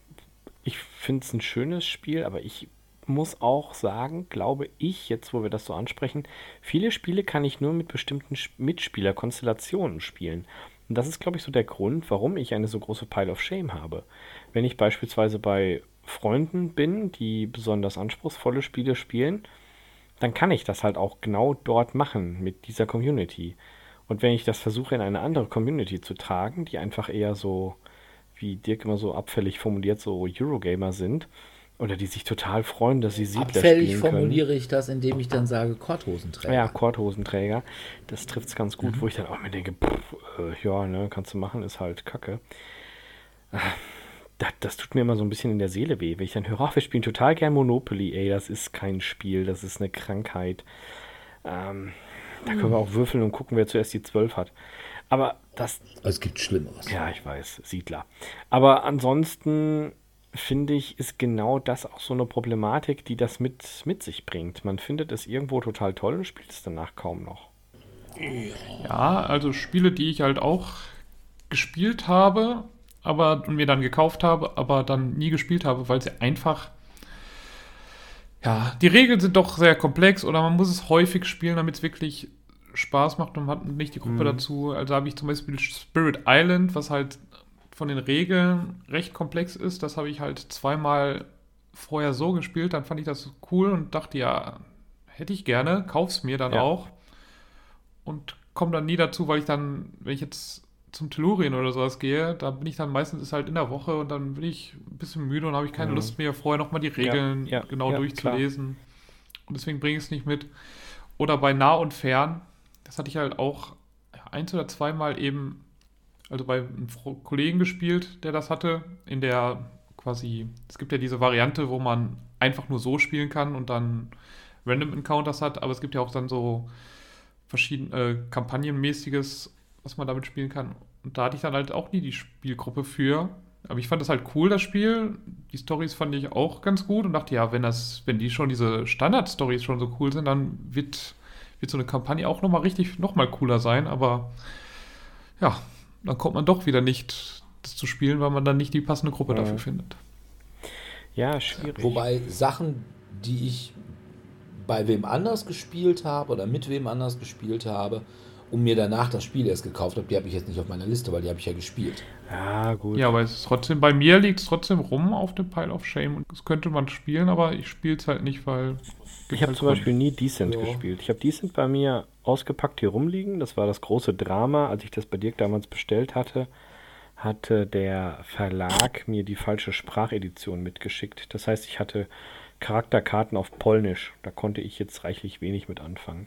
[SPEAKER 4] ich finde es ein schönes Spiel, aber ich muss auch sagen, glaube ich, jetzt wo wir das so ansprechen, viele Spiele kann ich nur mit bestimmten Mitspielerkonstellationen spielen. Und das ist, glaube ich, so der Grund, warum ich eine so große Pile of Shame habe. Wenn ich beispielsweise bei Freunden bin, die besonders anspruchsvolle Spiele spielen, dann kann ich das halt auch genau dort machen mit dieser Community. Und wenn ich das versuche, in eine andere Community zu tragen, die einfach eher so, wie Dirk immer so abfällig formuliert, so Eurogamer sind, oder die sich total freuen, dass sie Siedler
[SPEAKER 2] Abfällig spielen können. formuliere ich das, indem ich dann sage Korthosenträger.
[SPEAKER 4] Ja, Korthosenträger. Das trifft es ganz gut, mhm. wo ich dann auch mir denke, pff, äh, ja, ne, kannst du machen, ist halt kacke. Das, das, tut mir immer so ein bisschen in der Seele weh, wenn ich dann höre, ach, wir spielen total gern Monopoly. Ey, das ist kein Spiel, das ist eine Krankheit. Ähm, da können wir auch würfeln und gucken, wer zuerst die 12 hat. Aber das.
[SPEAKER 2] Es gibt Schlimmeres.
[SPEAKER 4] Ja, ich weiß, Siedler. Aber ansonsten finde ich, ist genau das auch so eine Problematik, die das mit, mit sich bringt. Man findet es irgendwo total toll und spielt es danach kaum noch.
[SPEAKER 3] Ja, also Spiele, die ich halt auch gespielt habe, aber und mir dann gekauft habe, aber dann nie gespielt habe, weil sie einfach ja, die Regeln sind doch sehr komplex oder man muss es häufig spielen, damit es wirklich Spaß macht und man hat nicht die Gruppe mhm. dazu. Also habe ich zum Beispiel Spirit Island, was halt von den Regeln recht komplex ist. Das habe ich halt zweimal vorher so gespielt. Dann fand ich das cool und dachte, ja, hätte ich gerne, kauf's mir dann ja. auch. Und komme dann nie dazu, weil ich dann, wenn ich jetzt zum Tellurien oder sowas gehe, da bin ich dann meistens ist halt in der Woche und dann bin ich ein bisschen müde und habe ich keine mhm. Lust mehr, vorher nochmal die Regeln ja, ja, genau ja, durchzulesen. Klar. Und deswegen bringe ich es nicht mit. Oder bei nah und fern, das hatte ich halt auch eins oder zweimal eben, also bei einem Kollegen gespielt, der das hatte, in der quasi, es gibt ja diese Variante, wo man einfach nur so spielen kann und dann Random Encounters hat, aber es gibt ja auch dann so verschiedene äh, Kampagnenmäßiges was man damit spielen kann. Und da hatte ich dann halt auch nie die Spielgruppe für. Aber ich fand das halt cool, das Spiel. Die Stories fand ich auch ganz gut und dachte, ja, wenn das, wenn die schon diese Standard-Stories schon so cool sind, dann wird, wird so eine Kampagne auch nochmal richtig, nochmal cooler sein. Aber ja, dann kommt man doch wieder nicht, das zu spielen, weil man dann nicht die passende Gruppe ja. dafür findet.
[SPEAKER 4] Ja, schwierig.
[SPEAKER 2] Wobei Sachen, die ich bei wem anders gespielt habe oder mit wem anders gespielt habe und mir danach das Spiel erst gekauft habe, die habe ich jetzt nicht auf meiner Liste, weil die habe ich ja gespielt.
[SPEAKER 4] Ja, gut.
[SPEAKER 3] Ja, aber es ist trotzdem, bei mir liegt es trotzdem rum auf dem Pile of Shame und das könnte man spielen, aber ich spiele es halt nicht, weil.
[SPEAKER 4] Ich habe
[SPEAKER 3] halt
[SPEAKER 4] zum Beispiel nie Decent
[SPEAKER 2] Ja.
[SPEAKER 4] gespielt. Ich habe Decent bei mir ausgepackt hier rumliegen. Das war das große Drama. Als ich das bei Dirk damals bestellt hatte, hatte der Verlag mir die falsche Sprachedition mitgeschickt. Das heißt, ich hatte Charakterkarten auf Polnisch. Da konnte ich jetzt reichlich wenig mit anfangen.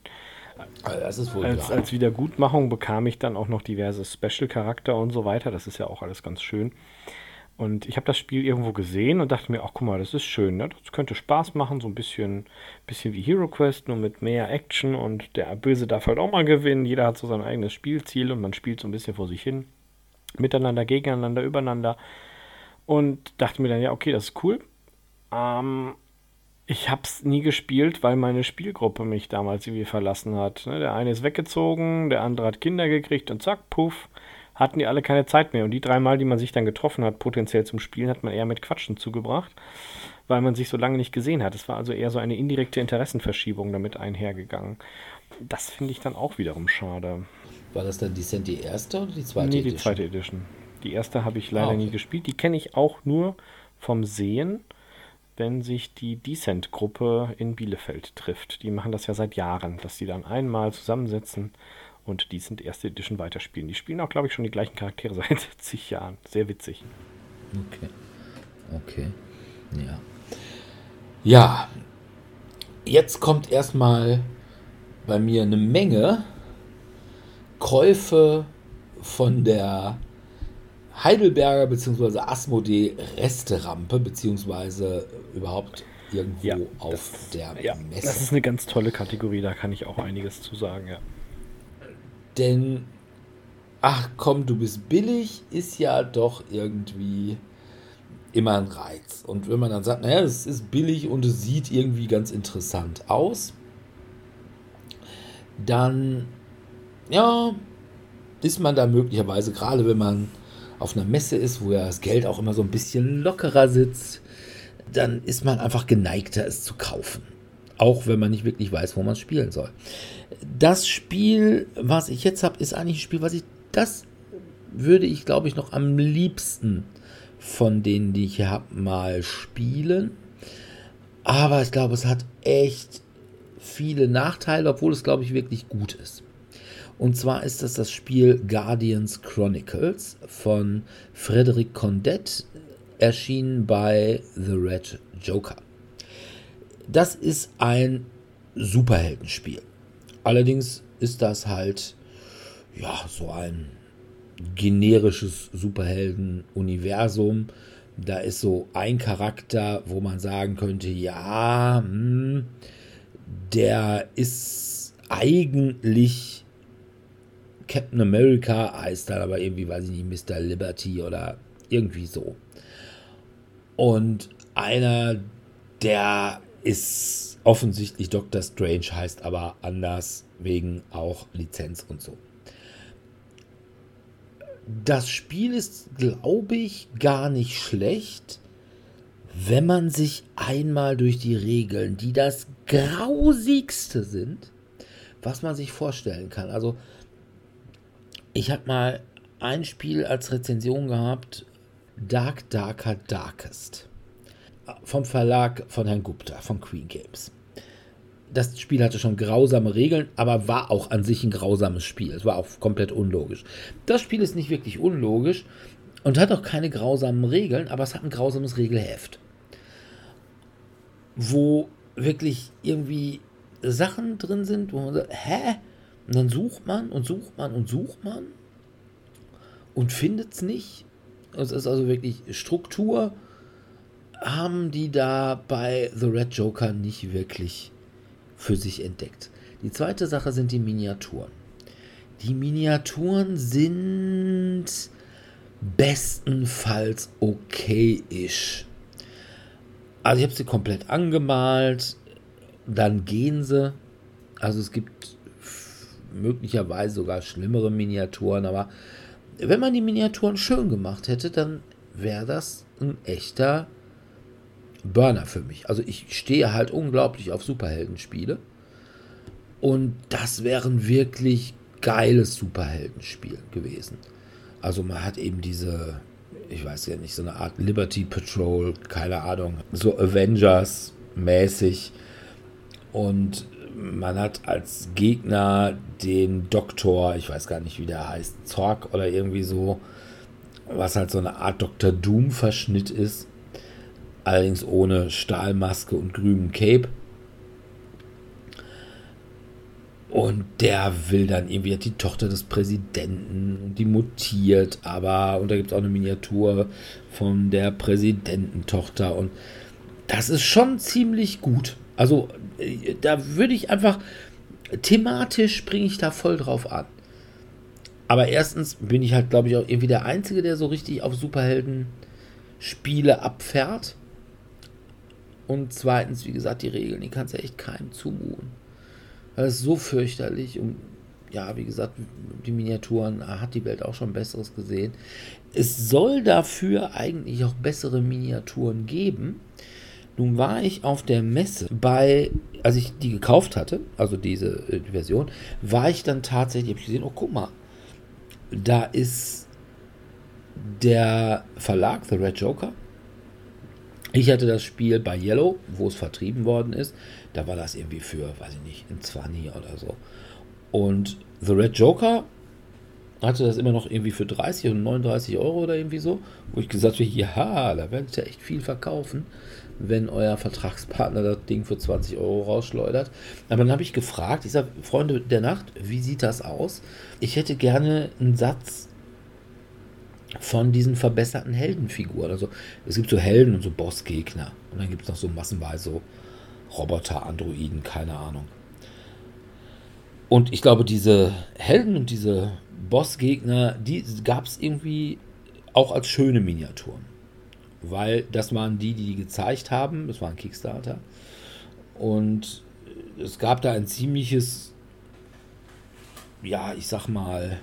[SPEAKER 2] Also
[SPEAKER 4] Als, als Wiedergutmachung bekam ich dann auch noch diverse Special-Charakter und so weiter. Das ist ja auch alles ganz schön. Und ich habe das Spiel irgendwo gesehen und dachte mir, ach guck mal, das ist schön, ne? Das könnte Spaß machen, so ein bisschen, bisschen wie Hero Quest, nur mit mehr Action und der Böse darf halt auch mal gewinnen. Jeder hat so sein eigenes Spielziel und man spielt so ein bisschen vor sich hin. Miteinander, gegeneinander, übereinander. Und dachte mir dann, ja, okay, das ist cool. Ähm, ich habe es nie gespielt, weil meine Spielgruppe mich damals irgendwie verlassen hat. ne? Der eine ist weggezogen, der andere hat Kinder gekriegt und zack, puff, hatten die alle keine Zeit mehr. Und die dreimal, die man sich dann getroffen hat, potenziell zum Spielen, hat man eher mit Quatschen zugebracht, weil man sich so lange nicht gesehen hat. Es war also eher so eine indirekte Interessenverschiebung damit einhergegangen. Das finde ich dann auch wiederum schade.
[SPEAKER 2] War das dann Descent die erste oder die zweite
[SPEAKER 4] nee, die
[SPEAKER 2] Edition?
[SPEAKER 4] zweite Edition. Die erste habe ich leider
[SPEAKER 2] Ah, okay.
[SPEAKER 4] nie gespielt. Die kenne ich auch nur vom Sehen, wenn sich die Decent-Gruppe in Bielefeld trifft. Die machen das ja seit Jahren, dass die dann einmal zusammensetzen und Decent erste Edition weiterspielen. Die spielen auch, glaube ich, schon die gleichen Charaktere seit zig Jahren. Sehr witzig.
[SPEAKER 2] Okay. Okay. Ja. Ja. Jetzt kommt erstmal bei mir eine Menge Käufe von der Heidelberger bzw. Asmodee Resterampe beziehungsweise überhaupt irgendwo
[SPEAKER 4] Ja,
[SPEAKER 2] auf
[SPEAKER 4] das-
[SPEAKER 2] der
[SPEAKER 4] Ja,
[SPEAKER 2] Messe.
[SPEAKER 4] das ist eine ganz tolle Kategorie, da kann ich auch einiges zu sagen, ja.
[SPEAKER 2] Denn, ach komm, du bist billig, ist ja doch irgendwie immer ein Reiz. Und wenn man dann sagt, naja, es ist billig und es sieht irgendwie ganz interessant aus, dann, ja, ist man da möglicherweise, gerade wenn man auf einer Messe ist, wo ja das Geld auch immer so ein bisschen lockerer sitzt, dann ist man einfach geneigter, es zu kaufen. Auch wenn man nicht wirklich weiß, wo man spielen soll. Das Spiel, was ich jetzt habe, ist eigentlich ein Spiel, was ich, das würde ich, glaube ich, noch am liebsten von denen, die ich hier habe, mal spielen. Aber ich glaube, es hat echt viele Nachteile, obwohl es, glaube ich, wirklich gut ist. Und zwar ist das das Spiel Guardians Chronicles von Frederic Condet, erschienen bei The Red Joker. Das ist ein Superheldenspiel. Allerdings ist das halt ja so ein generisches Superhelden-Universum. Da ist so ein Charakter, wo man sagen könnte, ja, hm, der ist eigentlich Captain America, heißt dann aber irgendwie, weiß ich nicht, Mr. Liberty oder irgendwie so. Und einer, der ist offensichtlich Doctor Strange, heißt aber anders wegen auch Lizenz und so. Das Spiel ist, glaube ich, gar nicht schlecht, wenn man sich einmal durch die Regeln, die das grausigste sind, was man sich vorstellen kann. Also, ich habe mal ein Spiel als Rezension gehabt, Dark Darker Darkest. Vom Verlag von Herrn Gupta, von Queen Games. Das Spiel hatte schon grausame Regeln, aber war auch an sich ein grausames Spiel. Es war auch komplett unlogisch. Das Spiel ist nicht wirklich unlogisch und hat auch keine grausamen Regeln, aber es hat ein grausames Regelheft. Wo wirklich irgendwie Sachen drin sind, wo man sagt, hä? Und dann sucht man und sucht man und sucht man und findet es nicht. Es ist also wirklich Struktur, haben die da bei The Red Joker nicht wirklich für sich entdeckt. Die zweite Sache sind die Miniaturen. Die Miniaturen sind bestenfalls okay-ish. Also ich habe sie komplett angemalt, dann gehen sie. Also es gibt möglicherweise sogar schlimmere Miniaturen, aber wenn man die Miniaturen schön gemacht hätte, dann wäre das ein echter Burner für mich. Also ich stehe halt unglaublich auf Superheldenspiele. Und das wäre ein wirklich geiles Superheldenspiel gewesen. Also man hat eben diese, ich weiß ja nicht, so eine Art Liberty Patrol, keine Ahnung, so Avengers mäßig. Und man hat als Gegner den Doktor, ich weiß gar nicht, wie der heißt, Zorg oder irgendwie so, was halt so eine Art Dr. Doom-Verschnitt ist. Allerdings ohne Stahlmaske und grünem Cape. Und der will dann irgendwie die Tochter des Präsidenten, die mutiert, aber, und da gibt es auch eine Miniatur von der Präsidententochter. Und das ist schon ziemlich gut. Also, da würde ich einfach, thematisch springe ich da voll drauf an. Aber erstens bin ich halt, glaube ich, auch irgendwie der Einzige, der so richtig auf Superhelden-Spiele abfährt. Und zweitens, wie gesagt, die Regeln, die kannst du echt keinem zumuten. Das ist so fürchterlich. Und ja, wie gesagt, die Miniaturen hat die Welt auch schon Besseres gesehen. Es soll dafür eigentlich auch bessere Miniaturen geben. Nun war ich auf der Messe bei, als ich die gekauft hatte, also diese äh, die Version, war ich dann tatsächlich, habe gesehen, oh guck mal, da ist der Verlag The Red Joker. Ich hatte das Spiel bei Yellow, wo es vertrieben worden ist. Da war das irgendwie für, weiß ich nicht, ein 20 oder so. Und The Red Joker hatte das immer noch irgendwie für 30 und 39 Euro oder irgendwie so. Wo ich gesagt habe, ja, da werdet ihr echt viel verkaufen, wenn euer Vertragspartner das Ding für 20 Euro rausschleudert. Aber dann habe ich gefragt, ich sage, Freunde der Nacht, wie sieht das aus? Ich hätte gerne einen Satz von diesen verbesserten Heldenfiguren. Also es gibt so Helden und so Bossgegner. Und dann gibt es noch so massenweise so Roboter, Androiden, keine Ahnung. Und ich glaube, diese Helden und diese Bossgegner, die gab es irgendwie auch als schöne Miniaturen. Weil das waren die, die die gezeigt haben. Das war ein Kickstarter. Und es gab da ein ziemliches, ja, ich sag mal,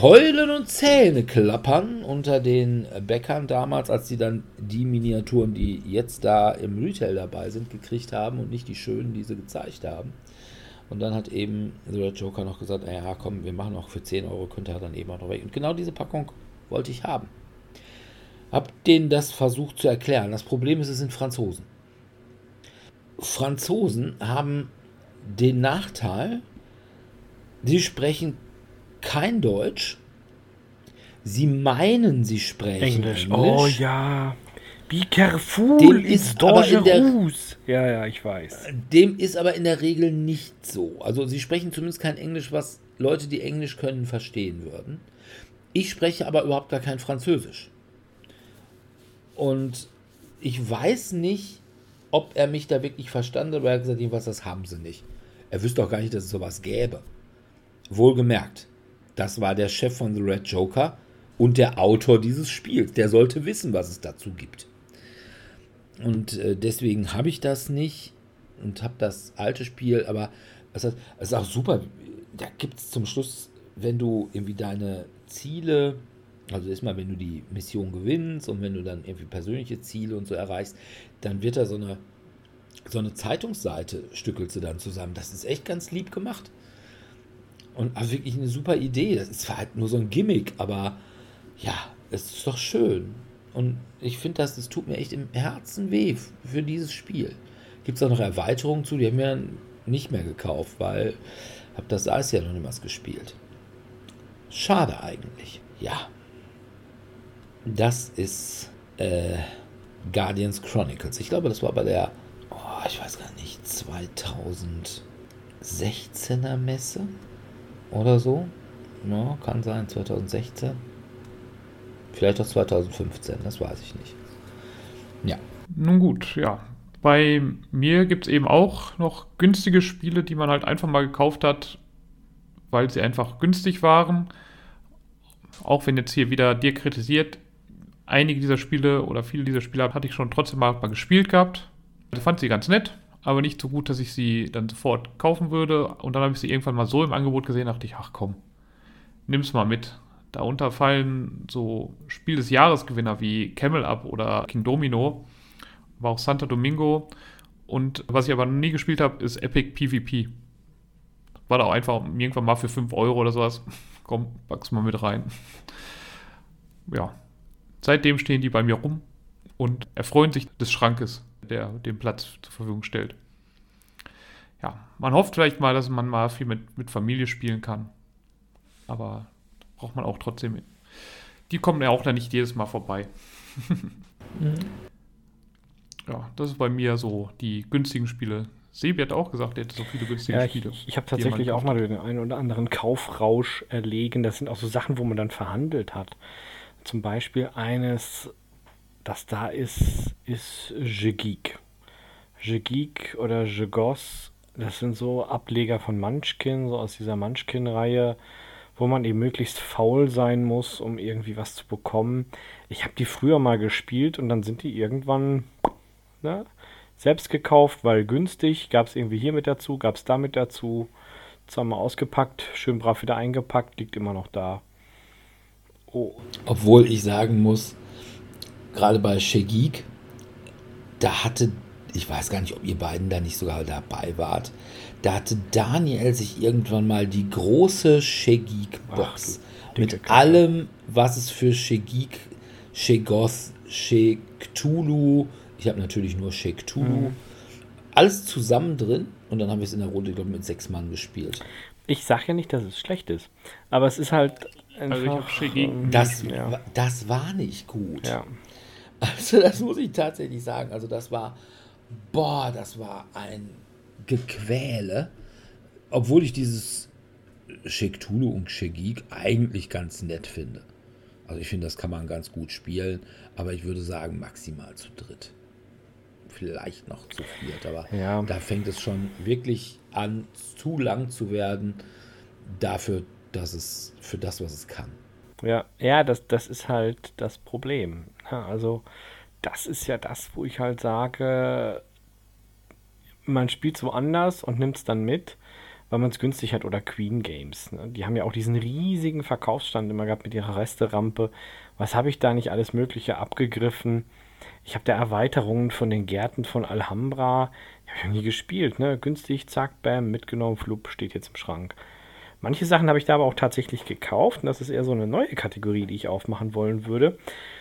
[SPEAKER 2] Heulen und Zähne klappern unter den Bäckern damals, als sie dann die Miniaturen, die jetzt da im Retail dabei sind, gekriegt haben und nicht die schönen, die sie gezeigt haben. Und dann hat eben The Joker noch gesagt, ja komm, wir machen auch für 10 Euro, könnt ihr dann eben auch noch weg. Und genau diese Packung wollte ich haben. Hab denen das versucht zu erklären. Das Problem ist, es sind Franzosen. Franzosen haben den Nachteil, sie sprechen kein Deutsch. Sie meinen, sie sprechen Englisch. Englisch.
[SPEAKER 4] Oh ja. Be careful, dem ist dangerous. Ja, ja, ich weiß.
[SPEAKER 2] Dem ist aber in der Regel nicht so. Also sie sprechen zumindest kein Englisch, was Leute, die Englisch können, verstehen würden. Ich spreche aber überhaupt gar kein Französisch. Und ich weiß nicht, ob er mich da wirklich verstanden hat, weil er hat gesagt, was das haben sie nicht. Er wüsste auch gar nicht, dass es sowas gäbe. Wohlgemerkt, das war der Chef von The Red Joker und der Autor dieses Spiels. Der sollte wissen, was es dazu gibt. Und äh, deswegen habe ich das nicht und habe das alte Spiel, aber es ist auch super. Da gibt es zum Schluss, wenn du irgendwie deine Ziele, also erstmal, wenn du die Mission gewinnst und wenn du dann irgendwie persönliche Ziele und so erreichst, dann wird da so eine, so eine Zeitungsseite stückelt sie dann zusammen. Das ist echt ganz lieb gemacht. Und also wirklich eine super Idee. Das ist zwar halt nur so ein Gimmick, aber ja, es ist doch schön. Und ich finde, das, das tut mir echt im Herzen weh für dieses Spiel. Gibt es auch noch Erweiterungen zu? Die haben wir nicht mehr gekauft, weil habe das Eis ja noch niemals gespielt. Schade eigentlich. Ja. Das ist äh, Guardians Chronicles. Ich glaube, das war bei der, oh, ich weiß gar nicht, 2016er Messe oder so. Ja, kann sein, 2016. Vielleicht auch 2015, das weiß ich nicht.
[SPEAKER 3] Ja. Nun gut, ja. Bei mir gibt es eben auch noch günstige Spiele, die man halt einfach mal gekauft hat, weil sie einfach günstig waren. Auch wenn jetzt hier wieder dir kritisiert, einige dieser Spiele oder viele dieser Spiele hatte ich schon trotzdem mal gespielt gehabt. Ich fand sie ganz nett, aber nicht so gut, dass ich sie dann sofort kaufen würde. Und dann habe ich sie irgendwann mal so im Angebot gesehen, dachte ich, ach komm, nimm's mal mit. Darunter fallen so Spiel des Jahresgewinner wie Camel Up oder King Domino. war auch Santa Domingo. Und was ich aber noch nie gespielt habe, ist Epic PvP. War da auch einfach irgendwann mal für 5 Euro oder sowas. Komm, pack's mal mit rein. Ja. Seitdem stehen die bei mir rum und erfreuen sich des Schrankes, der den Platz zur Verfügung stellt. Ja, man hofft vielleicht mal, dass man mal viel mit, mit Familie spielen kann. Aber braucht man auch trotzdem. Die kommen ja auch dann nicht jedes Mal vorbei. mhm. Ja, das ist bei mir so die günstigen Spiele. Sebi hat auch gesagt, er hätte so viele günstige
[SPEAKER 4] ja,
[SPEAKER 3] Spiele.
[SPEAKER 4] Ich, ich habe tatsächlich auch mal den einen oder anderen Kaufrausch erlegen. Das sind auch so Sachen, wo man dann verhandelt hat. Zum Beispiel eines, das da ist, ist Je Geek. Je Geek oder Je Goss. Das sind so Ableger von Munchkin, so aus dieser Munchkin-Reihe wo man eben möglichst faul sein muss, um irgendwie was zu bekommen. Ich habe die früher mal gespielt und dann sind die irgendwann ne, selbst gekauft, weil günstig. Gab es irgendwie hier mit dazu, gab es damit dazu. Zweimal ausgepackt, schön brav wieder eingepackt, liegt immer noch da.
[SPEAKER 2] Oh. Obwohl ich sagen muss, gerade bei Shegik, da hatte, ich weiß gar nicht, ob ihr beiden da nicht sogar dabei wart, da hatte Daniel sich irgendwann mal die große Shegik-Box mit allem, was es für Shegik, Shegoth, Shektulu, ich habe natürlich nur Shektulu, mhm. alles zusammen drin und dann haben wir es in der Runde, glaube ich, mit sechs Mann gespielt.
[SPEAKER 4] Ich sage ja nicht, dass es schlecht ist, aber es ist halt
[SPEAKER 2] einfach... Also das, ja. das war nicht gut. Ja. Also das muss ich tatsächlich sagen. Also das war, boah, das war ein Gequäle, obwohl ich dieses Shektulu und Shegik eigentlich ganz nett finde. Also ich finde, das kann man ganz gut spielen, aber ich würde sagen maximal zu dritt. Vielleicht noch zu viert, aber ja. da fängt es schon wirklich an, zu lang zu werden dafür, dass es für das, was es kann.
[SPEAKER 4] Ja, ja, das, das ist halt das Problem. Also, das ist ja das, wo ich halt sage, man spielt es woanders und nimmt es dann mit, weil man es günstig hat. Oder Queen Games. Ne? Die haben ja auch diesen riesigen Verkaufsstand immer gehabt mit ihrer Resterampe. Was habe ich da nicht alles Mögliche abgegriffen? Ich habe da Erweiterungen von den Gärten von Alhambra. Die habe ich nie gespielt. Ne? Günstig, zack, bam, mitgenommen, flup, steht jetzt im Schrank. Manche Sachen habe ich da aber auch tatsächlich gekauft. Und das ist eher so eine neue Kategorie, die ich aufmachen wollen würde.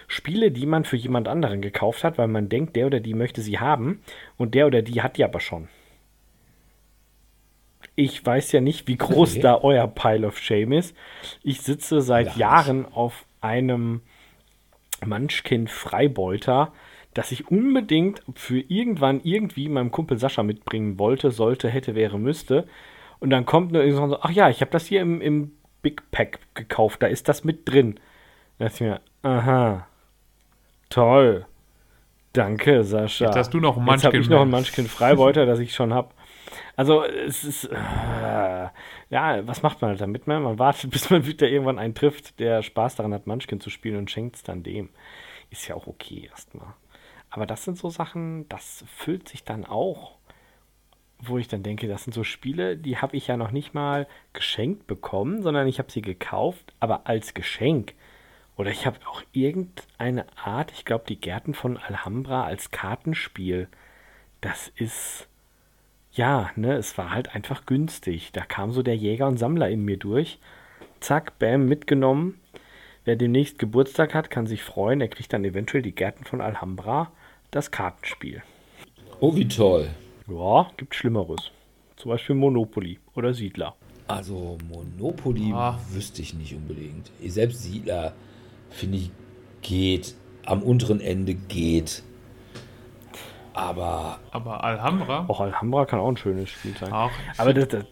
[SPEAKER 4] Spiele, die man für jemand anderen gekauft hat, weil man denkt, der oder die möchte sie haben und der oder die hat die aber schon. Ich weiß ja nicht, wie groß okay. da euer Pile of Shame ist. Ich sitze seit ja, Jahren auf einem Munchkin Freibeuter, das ich unbedingt für irgendwann irgendwie meinem Kumpel Sascha mitbringen wollte, sollte, hätte, wäre, müsste. Und dann kommt nur irgendwann so, ach ja, ich habe das hier im, im Big Pack gekauft, da ist das mit drin. Da dachte ich mir, aha, Toll. Danke, Sascha.
[SPEAKER 3] Jetzt hast du noch ein Munchkin. Jetzt
[SPEAKER 4] habe ich noch ein Munchkin Freibeuter, das ich schon habe. Also, es ist. Äh, ja, was macht man halt damit? Ne? Man wartet, bis man wieder irgendwann einen trifft, der Spaß daran hat, Munchkin zu spielen und schenkt es dann dem. Ist ja auch okay erstmal. Aber das sind so Sachen, das füllt sich dann auch. Wo ich dann denke, das sind so Spiele, die habe ich ja noch nicht mal geschenkt bekommen, sondern ich habe sie gekauft, aber als Geschenk. Oder ich habe auch irgendeine Art, ich glaube, die Gärten von Alhambra als Kartenspiel. Das ist. Ja, ne, es war halt einfach günstig. Da kam so der Jäger und Sammler in mir durch. Zack, bam, mitgenommen. Wer demnächst Geburtstag hat, kann sich freuen. Er kriegt dann eventuell die Gärten von Alhambra, das Kartenspiel.
[SPEAKER 2] Oh, wie toll.
[SPEAKER 4] Ja, gibt Schlimmeres. Zum Beispiel Monopoly oder Siedler.
[SPEAKER 2] Also Monopoly ah. wüsste ich nicht unbedingt. Selbst Siedler finde ich, geht. Am unteren Ende geht. Aber.
[SPEAKER 3] Aber Alhambra?
[SPEAKER 4] Auch Alhambra kann auch ein schönes Spiel sein.
[SPEAKER 3] Auch,
[SPEAKER 4] aber das, das,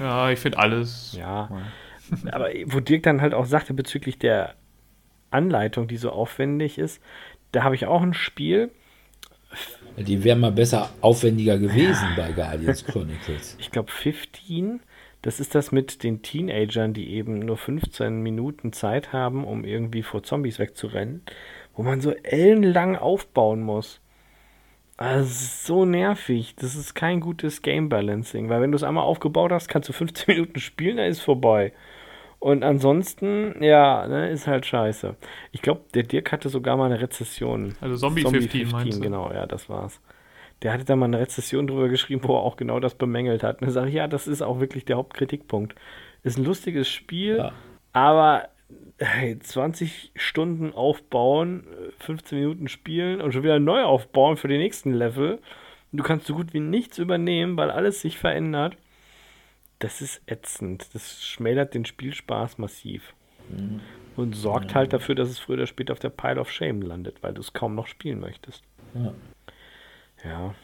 [SPEAKER 3] ja, ich finde alles.
[SPEAKER 4] Ja. aber wo Dirk dann halt auch sagte bezüglich der Anleitung, die so aufwendig ist, da habe ich auch ein Spiel.
[SPEAKER 2] Die wäre mal besser aufwendiger gewesen ja. bei Guardians Chronicles.
[SPEAKER 4] Ich glaube 15 das ist das mit den Teenagern, die eben nur 15 Minuten Zeit haben, um irgendwie vor Zombies wegzurennen, wo man so ellenlang aufbauen muss. Also so nervig. Das ist kein gutes Game Balancing, weil wenn du es einmal aufgebaut hast, kannst du 15 Minuten spielen, dann ist vorbei. Und ansonsten, ja, ne, ist halt scheiße. Ich glaube, der Dirk hatte sogar mal eine Rezession.
[SPEAKER 3] Also Zombie, Zombie 15, 15 meinst
[SPEAKER 4] du? genau, ja, das war's. Der hatte da mal eine Rezession drüber geschrieben, wo er auch genau das bemängelt hat. Und ich sage, ja, das ist auch wirklich der Hauptkritikpunkt. Ist ein lustiges Spiel, ja. aber hey, 20 Stunden aufbauen, 15 Minuten spielen und schon wieder neu aufbauen für den nächsten Level. Du kannst so gut wie nichts übernehmen, weil alles sich verändert. Das ist ätzend. Das schmälert den Spielspaß massiv. Mhm. Und sorgt ja. halt dafür, dass es früher oder später auf der Pile of Shame landet, weil du es kaum noch spielen möchtest. Ja. Ja.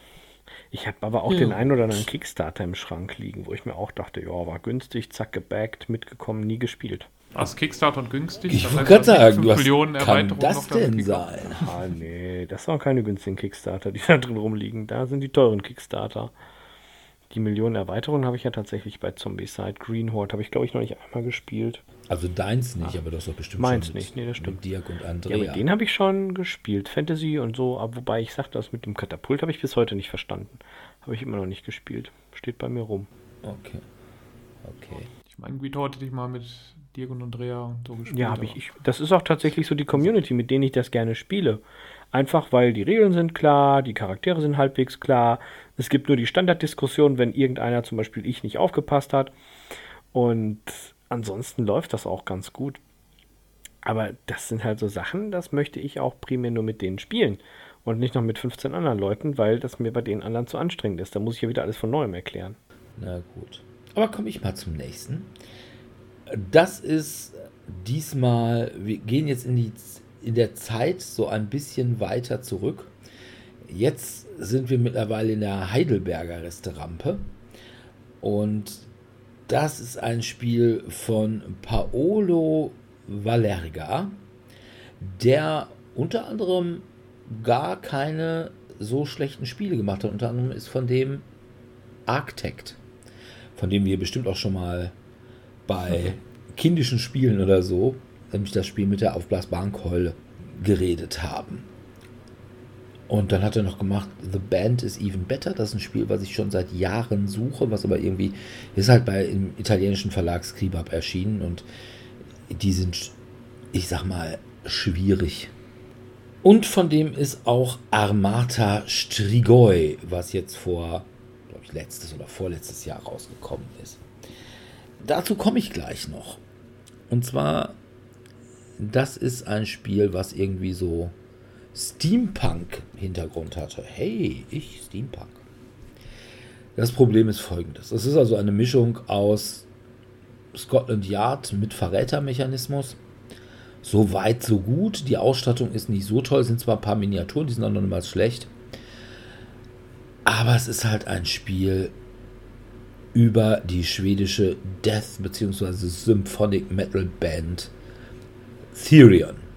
[SPEAKER 4] Ich habe aber auch ja. den einen oder anderen Kickstarter im Schrank liegen, wo ich mir auch dachte, ja, war günstig, zack, gebaggt, mitgekommen, nie gespielt.
[SPEAKER 3] Was Kickstarter und günstig?
[SPEAKER 2] Ich wollte gerade sagen, was kann das denn sein?
[SPEAKER 4] Ah, nee, das waren keine günstigen Kickstarter, die da drin rumliegen. Da sind die teuren Kickstarter. Die Millionen Erweiterungen habe ich ja tatsächlich bei Zombicide. Green Horde habe ich, glaube ich, noch nicht einmal gespielt.
[SPEAKER 2] Also deins nicht, ah, aber das ist doch bestimmt
[SPEAKER 4] Meins schon nicht, nee, das stimmt.
[SPEAKER 2] Dirk und Andrea. Ja,
[SPEAKER 4] mit denen habe ich schon gespielt. Fantasy und so, aber wobei ich sage, das mit dem Katapult habe ich bis heute nicht verstanden. Habe ich immer noch nicht gespielt. Steht bei mir rum.
[SPEAKER 2] Okay. Okay.
[SPEAKER 3] Ich meine, Green Horde hätte ich mal mit Dirk und Andrea und so
[SPEAKER 4] gespielt. Ja, habe ich, ich. Das ist auch tatsächlich so die Community, mit denen ich das gerne spiele. Einfach weil die Regeln sind klar, die Charaktere sind halbwegs klar. Es gibt nur die Standarddiskussion, wenn irgendeiner, zum Beispiel ich, nicht aufgepasst hat. Und ansonsten läuft das auch ganz gut. Aber das sind halt so Sachen, das möchte ich auch primär nur mit denen spielen. Und nicht noch mit 15 anderen Leuten, weil das mir bei den anderen zu anstrengend ist. Da muss ich ja wieder alles von neuem erklären.
[SPEAKER 2] Na gut. Aber komme ich mal zum nächsten. Das ist diesmal, wir gehen jetzt in, die, in der Zeit so ein bisschen weiter zurück. Jetzt sind wir mittlerweile in der Heidelberger Resterampe. Und das ist ein Spiel von Paolo Valerga, der unter anderem gar keine so schlechten Spiele gemacht hat. Unter anderem ist von dem Architect, von dem wir bestimmt auch schon mal bei kindischen Spielen oder so, nämlich das Spiel mit der aufblasbaren Keule, geredet haben. Und dann hat er noch gemacht, The Band is Even Better. Das ist ein Spiel, was ich schon seit Jahren suche, was aber irgendwie ist halt bei im italienischen Verlag Scribab erschienen und die sind, ich sag mal, schwierig. Und von dem ist auch Armata Strigoi, was jetzt vor, glaube ich, letztes oder vorletztes Jahr rausgekommen ist. Dazu komme ich gleich noch. Und zwar, das ist ein Spiel, was irgendwie so Steampunk-Hintergrund hatte. Hey, ich Steampunk. Das Problem ist folgendes. Es ist also eine Mischung aus Scotland Yard mit Verrätermechanismus. So weit, so gut. Die Ausstattung ist nicht so toll, sind zwar ein paar Miniaturen, die sind auch noch niemals schlecht. Aber es ist halt ein Spiel, über die schwedische Death- bzw. Symphonic Metal Band Therion.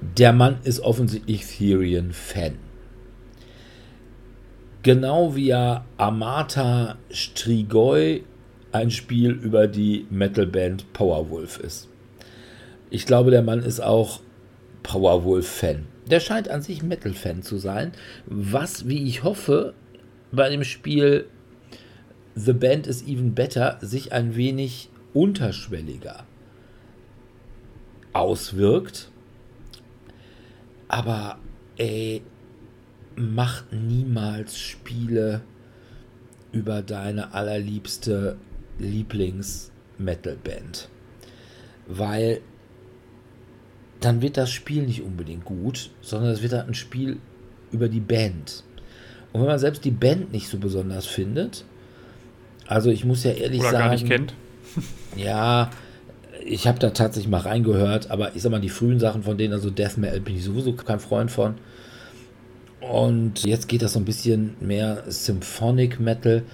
[SPEAKER 2] Der Mann ist offensichtlich Therion-Fan. Genau wie er Amata Strigoi ein Spiel über die Metalband Powerwolf ist. Ich glaube, der Mann ist auch Powerwolf-Fan. Der scheint an sich Metal-Fan zu sein, was, wie ich hoffe, bei dem Spiel The Band is Even Better sich ein wenig unterschwelliger auswirkt. Aber ey, mach niemals Spiele über deine allerliebste Lieblings-Metal-Band. Weil dann wird das Spiel nicht unbedingt gut, sondern es wird halt ein Spiel über die Band. Und wenn man selbst die Band nicht so besonders findet, also ich muss ja ehrlich Oder sagen. gar
[SPEAKER 3] nicht kennt.
[SPEAKER 2] Ja, ich habe da tatsächlich mal reingehört, aber ich sag mal, die frühen Sachen von denen, also Death Metal, bin ich sowieso kein Freund von. Und jetzt geht das so ein bisschen mehr Symphonic Metal,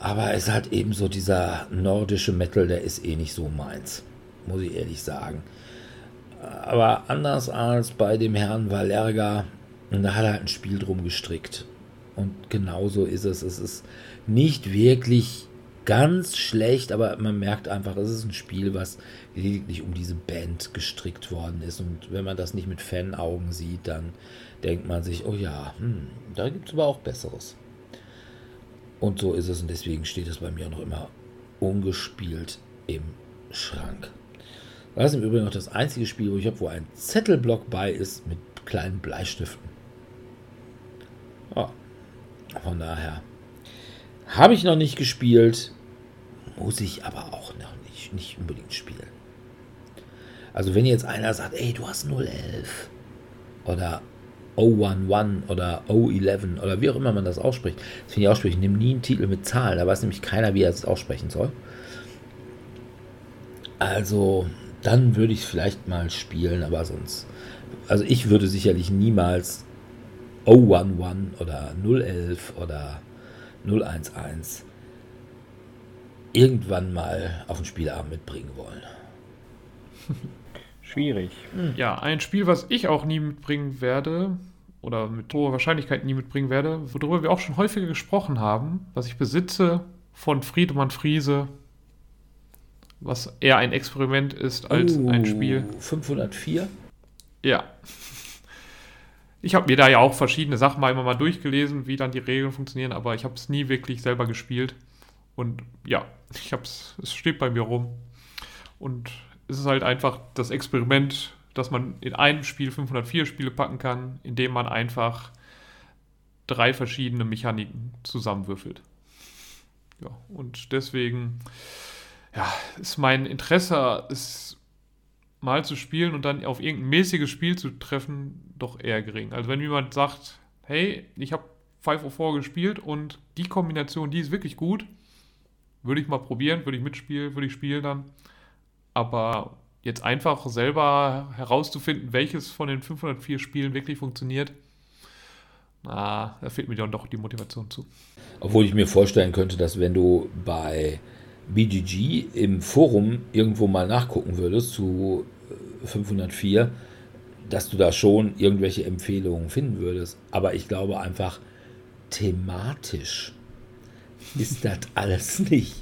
[SPEAKER 2] aber es ist halt eben so dieser nordische Metal, der ist eh nicht so meins, muss ich ehrlich sagen. Aber anders als bei dem Herrn Valerga, da hat er halt ein Spiel drum gestrickt. Und genauso ist es. Es ist nicht wirklich ganz schlecht, aber man merkt einfach, es ist ein Spiel, was lediglich um diese Band gestrickt worden ist. Und wenn man das nicht mit Fanaugen sieht, dann denkt man sich, oh ja, hm, da gibt es aber auch Besseres. Und so ist es und deswegen steht es bei mir auch noch immer ungespielt im Schrank. Das ist im Übrigen auch das einzige Spiel, wo ich habe, wo ein Zettelblock bei ist mit kleinen Bleistiften. Oh. Von daher habe ich noch nicht gespielt, muss ich aber auch noch nicht, nicht unbedingt spielen. Also wenn jetzt einer sagt, ey, du hast 011 oder 011 oder 011 oder wie auch immer man das ausspricht, das finde ich aussprechen, ich nehme nie einen Titel mit Zahlen, da weiß nämlich keiner, wie er es aussprechen soll. Also dann würde ich es vielleicht mal spielen, aber sonst, also ich würde sicherlich niemals 011 oder 011 oder 011 irgendwann mal auf den Spielabend mitbringen wollen.
[SPEAKER 4] Schwierig.
[SPEAKER 3] Ja, ein Spiel, was ich auch nie mitbringen werde, oder mit hoher Wahrscheinlichkeit nie mitbringen werde, worüber wir auch schon häufiger gesprochen haben, was ich besitze von Friedemann Friese, was eher ein Experiment ist als
[SPEAKER 2] Oh,
[SPEAKER 3] ein Spiel.
[SPEAKER 2] 504?
[SPEAKER 3] Ja. Ich habe mir da ja auch verschiedene Sachen mal immer mal durchgelesen, wie dann die Regeln funktionieren, aber ich habe es nie wirklich selber gespielt. Und ja, ich hab's, es steht bei mir rum. Und es ist halt einfach das Experiment, dass man in einem Spiel 504 Spiele packen kann, indem man einfach drei verschiedene Mechaniken zusammenwürfelt. Ja, und deswegen, ja, ist mein Interesse, es mal zu spielen und dann auf irgendein mäßiges Spiel zu treffen, doch eher gering. Also wenn jemand sagt, hey, ich habe 504 gespielt und die Kombination, die ist wirklich gut, würde ich mal probieren, würde ich mitspielen, würde ich spielen dann. Aber jetzt einfach selber herauszufinden, welches von den 504 Spielen wirklich funktioniert, na, da fehlt mir dann doch die Motivation zu.
[SPEAKER 2] Obwohl ich mir vorstellen könnte, dass wenn du bei BGG im Forum irgendwo mal nachgucken würdest zu äh, 504, dass du da schon irgendwelche Empfehlungen finden würdest. Aber ich glaube einfach, thematisch ist das alles nicht.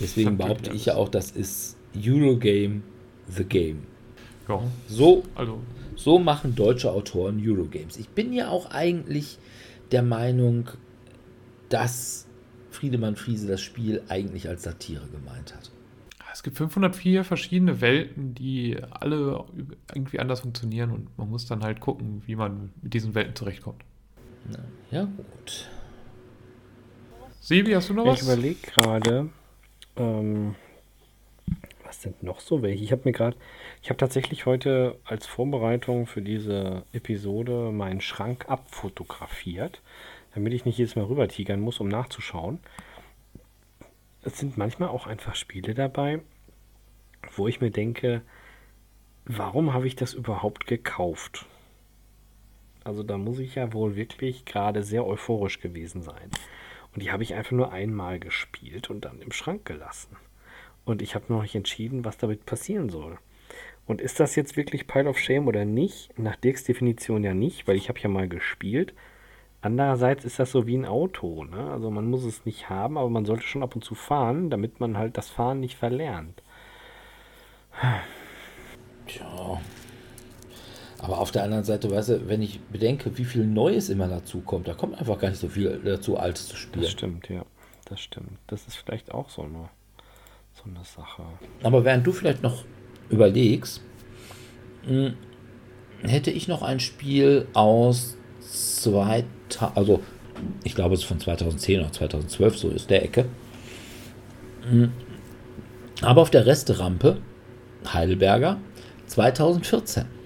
[SPEAKER 2] Deswegen behaupte ich ja auch, das ist Eurogame the Game.
[SPEAKER 3] Ja,
[SPEAKER 2] So
[SPEAKER 3] also
[SPEAKER 2] so machen deutsche Autoren Eurogames. Ich bin ja auch eigentlich der Meinung, dass Friedemann Friese das Spiel eigentlich als Satire gemeint hat.
[SPEAKER 3] Es gibt 504 verschiedene Welten, die alle irgendwie anders funktionieren und man muss dann halt gucken, wie man mit diesen Welten zurechtkommt.
[SPEAKER 2] Ja, gut.
[SPEAKER 3] Sebi, hast du noch was?
[SPEAKER 4] ich überlege gerade, ähm, was sind noch so welche? Ich habe mir gerade, ich habe tatsächlich heute als Vorbereitung für diese Episode meinen Schrank abfotografiert, damit ich nicht jedes Mal rüber tigern muss, um nachzuschauen. Es sind manchmal auch einfach Spiele dabei, wo ich mir denke, warum habe ich das überhaupt gekauft? Also da muss ich ja wohl wirklich gerade sehr euphorisch gewesen sein. Und die habe ich einfach nur einmal gespielt und dann im Schrank gelassen. Und ich habe noch nicht entschieden, was damit passieren soll. Und ist das jetzt wirklich Pile of Shame oder nicht? Nach Dirks Definition ja nicht, weil ich habe ja mal gespielt. Andererseits ist das so wie ein Auto. Ne? Also man muss es nicht haben, aber man sollte schon ab und zu fahren, damit man halt das Fahren nicht verlernt.
[SPEAKER 2] Tja. Aber auf der anderen Seite, weißt du, wenn ich bedenke, wie viel Neues immer dazu kommt, da kommt einfach gar nicht so viel dazu, Altes zu spielen.
[SPEAKER 4] Das stimmt, ja. Das stimmt. Das ist vielleicht auch so eine, so eine Sache.
[SPEAKER 2] Aber während du vielleicht noch überlegst, mh, hätte ich noch ein Spiel aus 2000, also ich glaube es ist von 2010 oder 2012, so ist der Ecke. Mh, Aber auf der Resterampe Heidelberger 2014.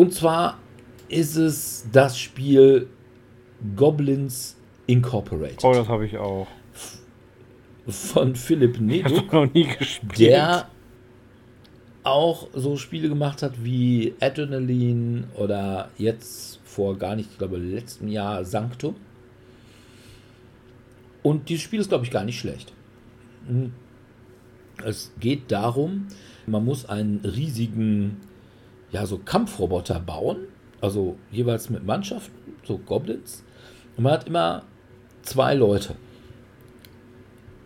[SPEAKER 2] Und zwar ist es das Spiel Goblins Incorporated
[SPEAKER 4] Oh, das habe ich auch.
[SPEAKER 2] von Philipp Neduk.
[SPEAKER 4] noch nie gespielt.
[SPEAKER 2] der auch so Spiele gemacht hat wie Adrenaline oder jetzt vor gar nicht, ich glaube, letztem Jahr Sanctum. Und dieses Spiel ist, glaube ich, gar nicht schlecht. Hm. Es geht darum, man muss einen riesigen, ja, so Kampfroboter bauen, also jeweils mit Mannschaften, so Goblins. Und man hat immer zwei Leute.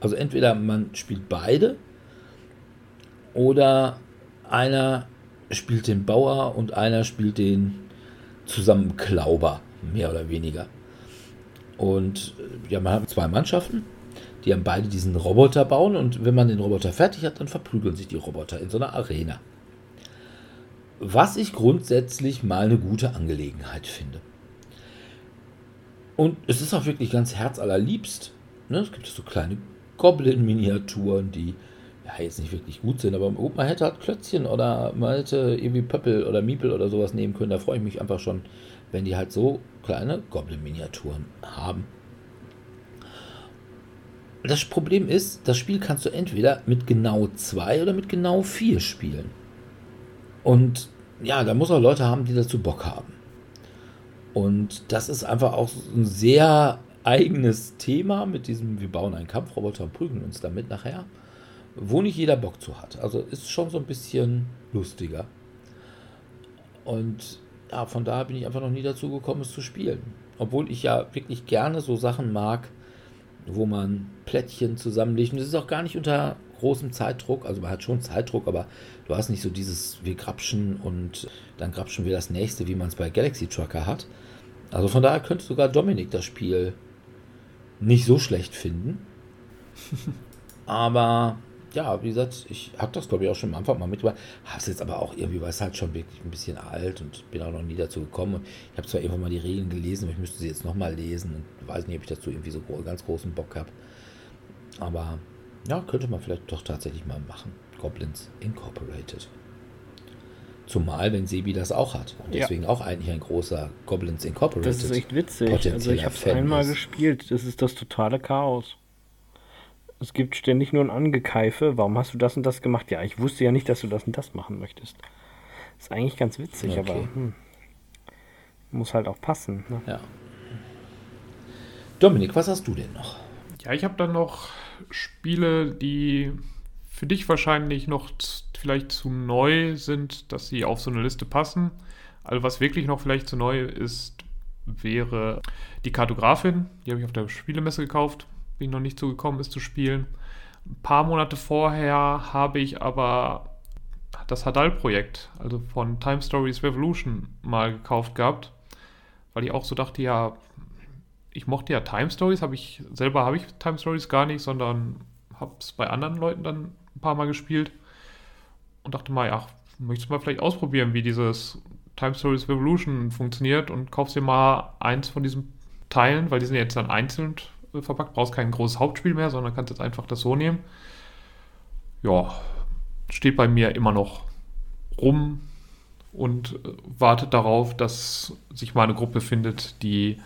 [SPEAKER 2] Also entweder man spielt beide oder einer spielt den Bauer und einer spielt den Zusammenklauber, mehr oder weniger. Und äh, ja, man hat zwei Mannschaften. Die haben beide diesen Roboter bauen und wenn man den Roboter fertig hat, dann verprügeln sich die Roboter in so einer Arena. Was ich grundsätzlich mal eine gute Angelegenheit finde. Und es ist auch wirklich ganz herzallerliebst. Ne? Es gibt so kleine Goblin-Miniaturen, die ja jetzt nicht wirklich gut sind, aber man hätte halt Klötzchen oder man hätte irgendwie Pöppel oder Miepel oder sowas nehmen können. Da freue ich mich einfach schon, wenn die halt so kleine Goblin-Miniaturen haben. Das Problem ist, das Spiel kannst du entweder mit genau zwei oder mit genau vier spielen. Und ja, da muss auch Leute haben, die dazu Bock haben. Und das ist einfach auch ein sehr eigenes Thema mit diesem, wir bauen einen Kampfroboter und prügeln uns damit nachher, wo nicht jeder Bock zu hat. Also ist schon so ein bisschen lustiger. Und ja, von daher bin ich einfach noch nie dazu gekommen, es zu spielen. Obwohl ich ja wirklich gerne so Sachen mag, wo man Plättchen zusammenlegt. Und das ist auch gar nicht unter großem Zeitdruck. Also man hat schon Zeitdruck, aber du hast nicht so dieses, wir grapschen und dann grapschen wir das nächste, wie man es bei Galaxy Trucker hat. Also von daher könnte sogar Dominik das Spiel nicht so schlecht finden. aber ja, wie gesagt, ich habe das glaube ich auch schon am Anfang mal mitgebracht. Habe es jetzt aber auch irgendwie, weil es halt schon wirklich ein bisschen alt und bin auch noch nie dazu gekommen. Ich habe zwar irgendwann mal die Regeln gelesen, aber ich müsste sie jetzt nochmal lesen und weiß nicht, ob ich dazu irgendwie so ganz großen Bock habe. Aber ja, könnte man vielleicht doch tatsächlich mal machen. Goblins Incorporated. Zumal, wenn Sebi das auch hat. Und deswegen ja. auch eigentlich ein großer Goblins Incorporated.
[SPEAKER 4] Das ist echt witzig. Also ich habe es einmal gespielt. Das ist das totale Chaos. Es gibt ständig nur ein Angekeife. Warum hast du das und das gemacht? Ja, ich wusste ja nicht, dass du das und das machen möchtest. Ist eigentlich ganz witzig, okay. aber hm, muss halt auch passen. Ne?
[SPEAKER 2] Ja. Dominik, was hast du denn noch?
[SPEAKER 3] Ja, ich habe dann noch Spiele, die für dich wahrscheinlich noch vielleicht zu neu sind, dass sie auf so eine Liste passen. Also was wirklich noch vielleicht zu neu ist, wäre die Kartografin. Die habe ich auf der Spielemesse gekauft. Bin noch nicht zugekommen, es zu spielen. Ein paar Monate vorher habe ich aber das Hadal-Projekt, also von Time Stories Revolution, mal gekauft gehabt. Weil ich auch so dachte, ja, ich mochte ja Time Stories, habe ich selber habe ich Time Stories gar nicht, sondern habe es bei anderen Leuten dann ein paar Mal gespielt und dachte mal, ja, möchtest du mal vielleicht ausprobieren, wie dieses Time Stories Revolution funktioniert und kaufst dir mal eins von diesen Teilen, weil die sind jetzt dann einzeln verpackt, brauchst kein großes Hauptspiel mehr, sondern kannst jetzt einfach das so nehmen. Ja, steht bei mir immer noch rum und wartet darauf, dass sich mal eine Gruppe findet, die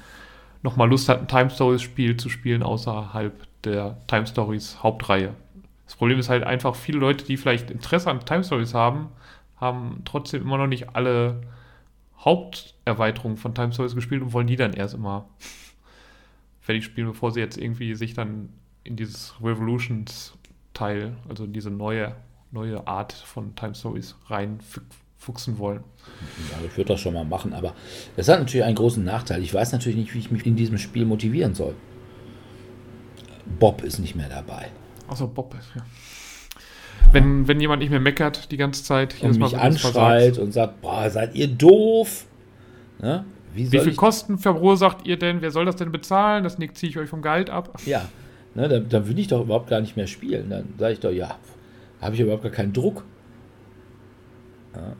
[SPEAKER 3] nochmal Lust hat, ein Time Stories Spiel zu spielen außerhalb der Time Stories Hauptreihe. Das Problem ist halt einfach, viele Leute, die vielleicht Interesse an Time Stories haben, haben trotzdem immer noch nicht alle Haupterweiterungen von Time Stories gespielt und wollen die dann erst immer fertig spielen, bevor sie jetzt irgendwie sich dann in dieses Revolutions-Teil, also in diese neue, neue Art von Time Stories reinfuchsen wollen.
[SPEAKER 2] Ja, ich würde das schon mal machen, aber es hat natürlich einen großen Nachteil. Ich weiß natürlich nicht, wie ich mich in diesem Spiel motivieren soll. Bob ist nicht mehr dabei.
[SPEAKER 3] Achso, Bob ist, ja. Wenn, wenn jemand nicht mehr meckert die ganze Zeit,
[SPEAKER 2] und mich anschreit und sagt, boah, seid ihr doof?
[SPEAKER 3] Ne? Wie, Wie viel Kosten verursacht ihr denn? Wer soll das denn bezahlen? Das ziehe ich euch vom Gehalt ab.
[SPEAKER 2] Ja, ne, dann, dann will ich doch überhaupt gar nicht mehr spielen. Dann sage ich doch, ja, habe ich überhaupt gar keinen Druck. Ja.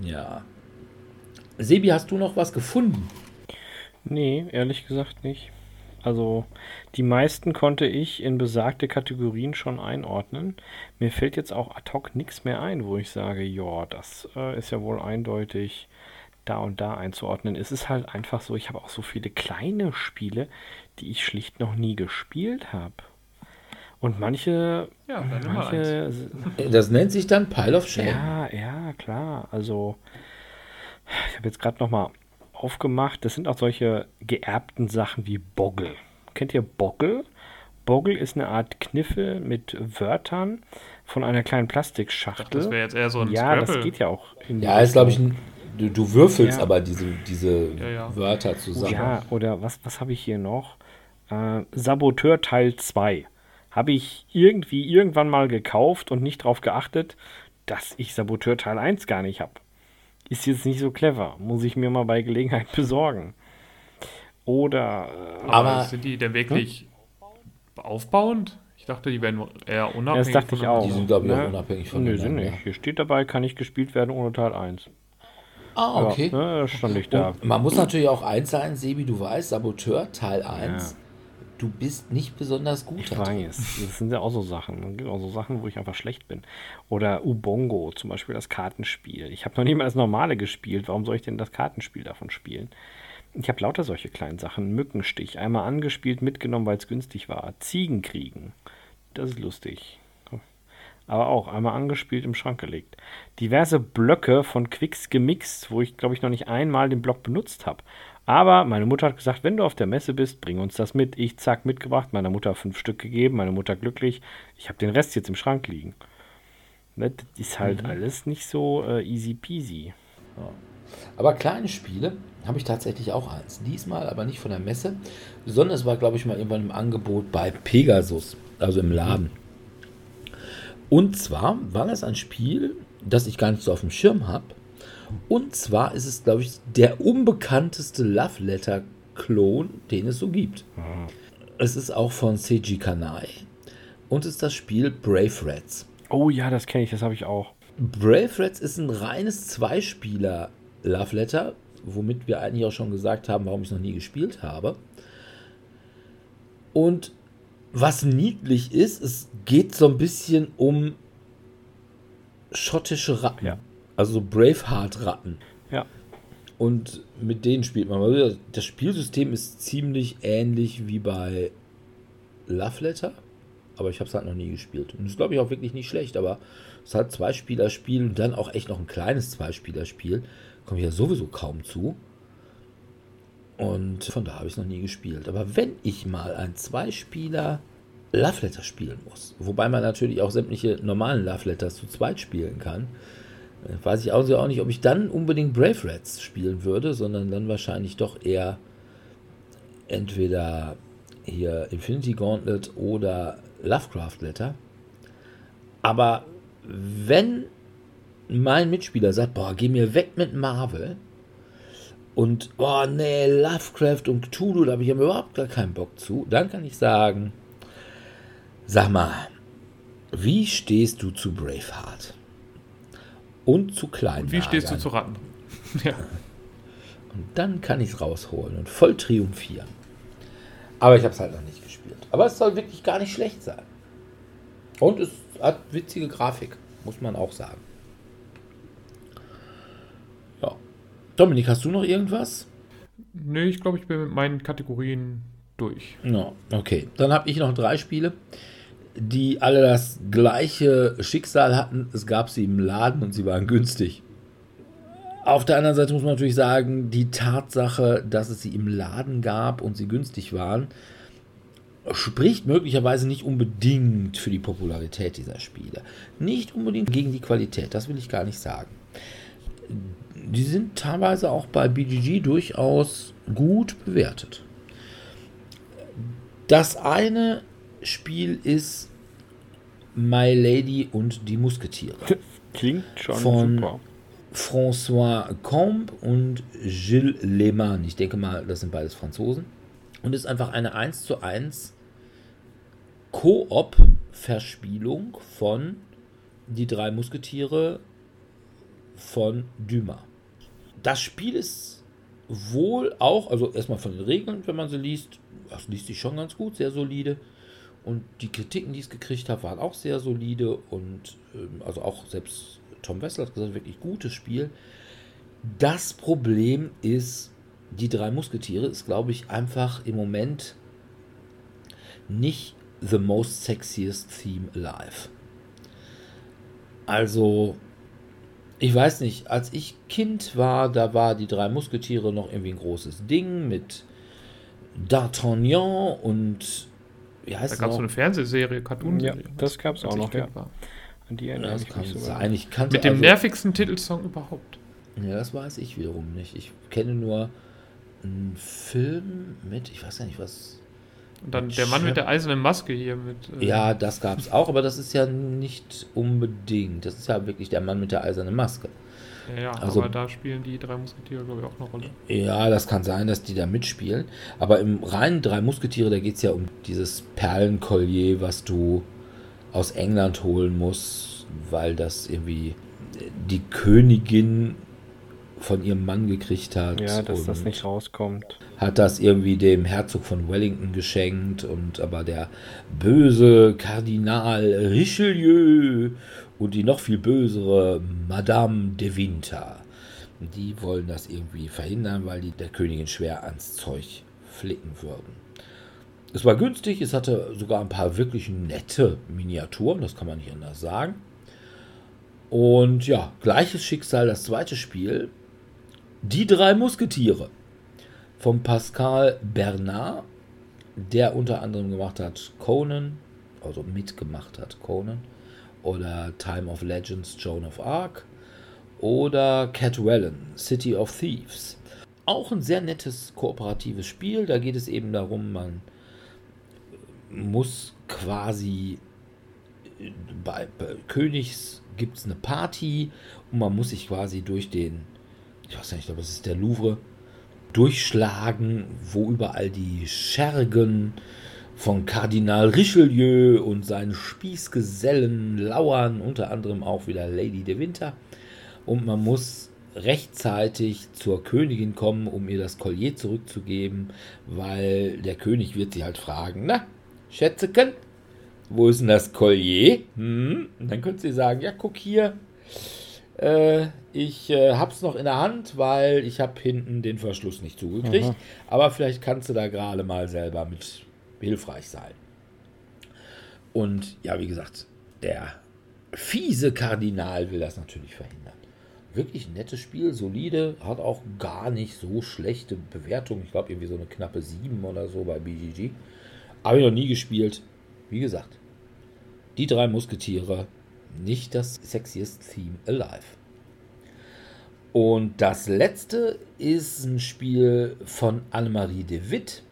[SPEAKER 2] Ja. Sebi, hast du noch was gefunden?
[SPEAKER 4] Nee, ehrlich gesagt nicht. Also die meisten konnte ich in besagte Kategorien schon einordnen. Mir fällt jetzt auch ad hoc nichts mehr ein, wo ich sage, ja, das äh, ist ja wohl eindeutig da und da einzuordnen. Es ist halt einfach so, ich habe auch so viele kleine Spiele, die ich schlicht noch nie gespielt habe. Und manche. Ja, manche
[SPEAKER 2] das nennt sich dann Pile of Shame.
[SPEAKER 4] Ja, ja, klar. Also, ich habe jetzt gerade nochmal aufgemacht. Das sind auch solche geerbten Sachen wie Boggle. Kennt ihr Boggle? Boggle ist eine Art Kniffel mit Wörtern von einer kleinen Plastikschachtel.
[SPEAKER 3] Das wäre jetzt eher so ein
[SPEAKER 4] Ja, Scrabble. das geht ja auch.
[SPEAKER 2] In ja, ist glaube ich ein Du, du, würfelst ja. aber diese, diese ja, ja. Wörter zusammen.
[SPEAKER 4] Ja, oder was, was habe ich hier noch? Äh, Saboteur Teil 2 habe ich irgendwie irgendwann mal gekauft und nicht darauf geachtet, dass ich Saboteur Teil 1 gar nicht habe. Ist jetzt nicht so clever. Muss ich mir mal bei Gelegenheit besorgen. Oder.
[SPEAKER 3] Äh, Aber sind die denn wirklich hm? aufbauend? Ich dachte, die wären eher
[SPEAKER 4] Ja,
[SPEAKER 3] unabhängig.
[SPEAKER 4] das dachte ich auch.
[SPEAKER 2] Die sind, glaube ich, auch
[SPEAKER 4] Ne?
[SPEAKER 2] unabhängig
[SPEAKER 4] Nö,
[SPEAKER 2] voneinander.
[SPEAKER 4] sind nicht. Hier steht dabei, kann nicht gespielt werden ohne Teil 1.
[SPEAKER 2] Ah, okay.
[SPEAKER 4] Ja, ne, das stand nicht da.
[SPEAKER 2] Und man muss natürlich auch eins sein, Sebi, du weißt, Saboteur Teil 1, du bist nicht besonders gut.
[SPEAKER 4] Ich weiß, das sind ja auch so Sachen. Es gibt auch so Sachen, wo ich einfach schlecht bin. Oder Ubongo, zum Beispiel das Kartenspiel. Ich habe noch nie mal das normale gespielt. Warum soll ich denn das Kartenspiel davon spielen? Ich habe lauter solche kleinen Sachen. Mückenstich, einmal angespielt, mitgenommen, weil es günstig war. Ziegenkriegen, das ist lustig. Aber auch einmal angespielt, im Schrank gelegt. Diverse Blöcke von Quicks gemixt, wo ich, glaube ich, noch nicht einmal den Block benutzt habe. Aber meine Mutter hat gesagt, wenn du auf der Messe bist, bring uns das mit. Ich zack mitgebracht, meiner Mutter fünf Stück gegeben, meine Mutter glücklich. Ich habe den Rest jetzt im Schrank liegen. Ne, Das ist halt alles nicht so äh, easy peasy.
[SPEAKER 2] Aber kleine Spiele habe ich tatsächlich auch eins. Diesmal aber nicht von der Messe, sondern es war, glaube ich, mal irgendwann im Angebot bei Pegasus, also im Laden. Und zwar war das ein Spiel, das ich gar nicht so auf dem Schirm habe. Und zwar ist es, glaube ich, der unbekannteste Love Letter Klon, den es so gibt. Es ist auch von Seiji Kanai und ist das Spiel Brave Rats.
[SPEAKER 4] Oh ja, das kenne ich, das habe ich auch.
[SPEAKER 2] Brave Rats ist ein reines Zweispieler Love Letter, womit wir eigentlich auch schon gesagt haben, warum ich es noch nie gespielt habe. Und was niedlich ist, es geht so ein bisschen um schottische Ratten.
[SPEAKER 4] Ja.
[SPEAKER 2] Also so Braveheart-Ratten.
[SPEAKER 4] Ja.
[SPEAKER 2] Und mit denen spielt man. Also Das Spielsystem ist ziemlich ähnlich wie bei Love Letter, aber ich habe es halt noch nie gespielt. Und das ist, glaube ich, auch wirklich nicht schlecht, aber es ist halt Zweispielerspiel und dann auch echt noch ein kleines Zweispielerspiel. Komme ich ja sowieso kaum zu. Und von da habe ich es noch nie gespielt. Aber wenn ich mal ein Zweispieler Love Letter spielen muss, wobei man natürlich auch sämtliche normalen Love Letters zu zweit spielen kann, weiß ich also auch nicht, ob ich dann unbedingt Brave Rats spielen würde, sondern dann wahrscheinlich doch eher entweder hier Infinity Gauntlet oder Lovecraft Letter. Aber wenn mein Mitspieler sagt, boah, geh mir weg mit Marvel und, oh nee, Lovecraft und Cthulhu, da habe ich überhaupt gar keinen Bock zu, dann kann ich sagen, sag mal, wie stehst du zu Braveheart? Und zu klein.
[SPEAKER 3] Und wie stehst du zu Ratten? ja.
[SPEAKER 2] Und dann kann ich es rausholen und voll triumphieren. Aber ich habe es halt noch nicht gespielt. Aber es soll wirklich gar nicht schlecht sein. Und es hat witzige Grafik, muss man auch sagen. Ja. Dominik, hast du noch irgendwas?
[SPEAKER 3] Nee, ich glaube, ich bin mit meinen Kategorien durch.
[SPEAKER 2] Ja, okay. Dann habe ich noch drei Spiele, die alle das gleiche Schicksal hatten. Es gab sie im Laden und sie waren günstig. Auf der anderen Seite muss man natürlich sagen, die Tatsache, dass es sie im Laden gab und sie günstig waren, spricht möglicherweise nicht unbedingt für die Popularität dieser Spiele. Nicht unbedingt gegen die Qualität, das will ich gar nicht sagen. Die sind teilweise auch bei BGG durchaus gut bewertet. Das eine Spiel ist My Lady und die Musketiere.
[SPEAKER 4] Klingt schon
[SPEAKER 2] Von-
[SPEAKER 4] super.
[SPEAKER 2] François Combe und Gilles Lehmann. Ich denke mal, das sind beides Franzosen. Und ist einfach eine 1 zu 1 Koop-Verspielung von Die drei Musketiere von Dumas. Das Spiel ist wohl auch, also erstmal von den Regeln, wenn man sie liest, das liest sich schon ganz gut, sehr solide. Und die Kritiken, die es gekriegt hat, waren auch sehr solide und ähm, also auch selbst Tom Wessel hat gesagt, wirklich gutes Spiel. Das Problem ist, die drei Musketiere ist, glaube ich, einfach im Moment nicht the most sexiest theme alive. Also, ich weiß nicht, als ich Kind war, da war die drei Musketiere noch irgendwie ein großes Ding mit D'Artagnan und wie heißt
[SPEAKER 3] Da
[SPEAKER 2] es
[SPEAKER 3] gab es so eine Fernsehserie, Cartoon-Serie.
[SPEAKER 4] Ja, das gab's
[SPEAKER 3] als
[SPEAKER 4] auch
[SPEAKER 3] ich
[SPEAKER 4] noch, ja.
[SPEAKER 3] war.
[SPEAKER 4] An die erinnere ich mich sogar.
[SPEAKER 2] sein. Ich kannte
[SPEAKER 3] Mit dem
[SPEAKER 2] also-
[SPEAKER 3] nervigsten Titelsong überhaupt.
[SPEAKER 2] Ja, das weiß ich wiederum nicht. Ich kenne nur einen Film mit, ich weiß ja nicht was.
[SPEAKER 3] Und dann der Mann mit der eisernen Maske hier mit.
[SPEAKER 2] Äh ja, das gab es auch, aber das ist ja nicht unbedingt. Das ist ja wirklich der Mann mit der eisernen Maske.
[SPEAKER 3] Ja, ja also, aber da spielen die drei Musketiere, glaube ich, auch eine Rolle.
[SPEAKER 2] Ja, das kann sein, dass die da mitspielen. Aber im reinen drei Musketiere, da geht es ja um dieses Perlenkollier, was du aus England holen musst, weil das irgendwie die Königin von ihrem Mann gekriegt hat.
[SPEAKER 4] Ja, dass das nicht rauskommt.
[SPEAKER 2] Hat das irgendwie dem Herzog von Wellington geschenkt und aber der böse Kardinal Richelieu und die noch viel bösere Madame de Winter, die wollen das irgendwie verhindern, weil die der Königin schwer ans Zeug flicken würden. Es war günstig, es hatte sogar ein paar wirklich nette Miniaturen, das kann man nicht anders sagen. Und ja, gleiches Schicksal, das zweite Spiel. Die drei Musketiere von Pascal Bernard, der unter anderem gemacht hat Conan, also mitgemacht hat Conan, oder Time of Legends, Joan of Arc, oder Catwallen, City of Thieves. Auch ein sehr nettes kooperatives Spiel. Da geht es eben darum, man muss quasi bei, bei Königs gibt es eine Party und man muss sich quasi durch den ich weiß nicht, ich glaube, es ist der Louvre, durchschlagen, wo überall die Schergen von Kardinal Richelieu und seinen Spießgesellen lauern, unter anderem auch wieder Lady de Winter. Und man muss rechtzeitig zur Königin kommen, um ihr das Collier zurückzugeben, weil der König wird sie halt fragen, na, Schätzeken, wo ist denn das Collier? Hm? Und dann könnte sie sagen, ja, guck hier, äh, ich äh, hab's noch in der Hand, weil ich habe hinten den Verschluss nicht zugekriegt. Aha. Aber vielleicht kannst du da gerade mal selber mit hilfreich sein. Und ja, wie gesagt, der fiese Kardinal will das natürlich verhindern. Wirklich nettes Spiel, solide, hat auch gar nicht so schlechte Bewertungen. Ich glaube, irgendwie so eine knappe 7 oder so bei BGG. Habe ich noch nie gespielt. Wie gesagt, die drei Musketiere nicht das sexiest Theme alive. Und das letzte ist ein Spiel von Annemarie de Witt,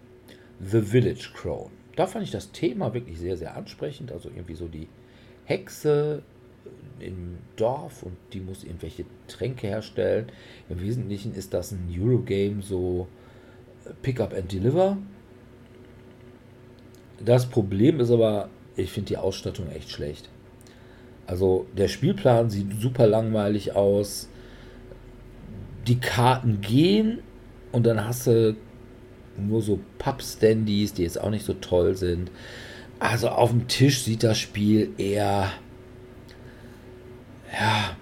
[SPEAKER 2] The Village Crown. Da fand ich das Thema wirklich sehr, sehr ansprechend. Also irgendwie so die Hexe im Dorf und die muss irgendwelche Tränke herstellen. Im Wesentlichen ist das ein Eurogame, so Pick up and Deliver. Das Problem ist aber, ich finde die Ausstattung echt schlecht. Also der Spielplan sieht super langweilig aus. Die Karten gehen und dann hast du nur so Pub-Standys, die jetzt auch nicht so toll sind. Also auf dem Tisch sieht das Spiel eher ja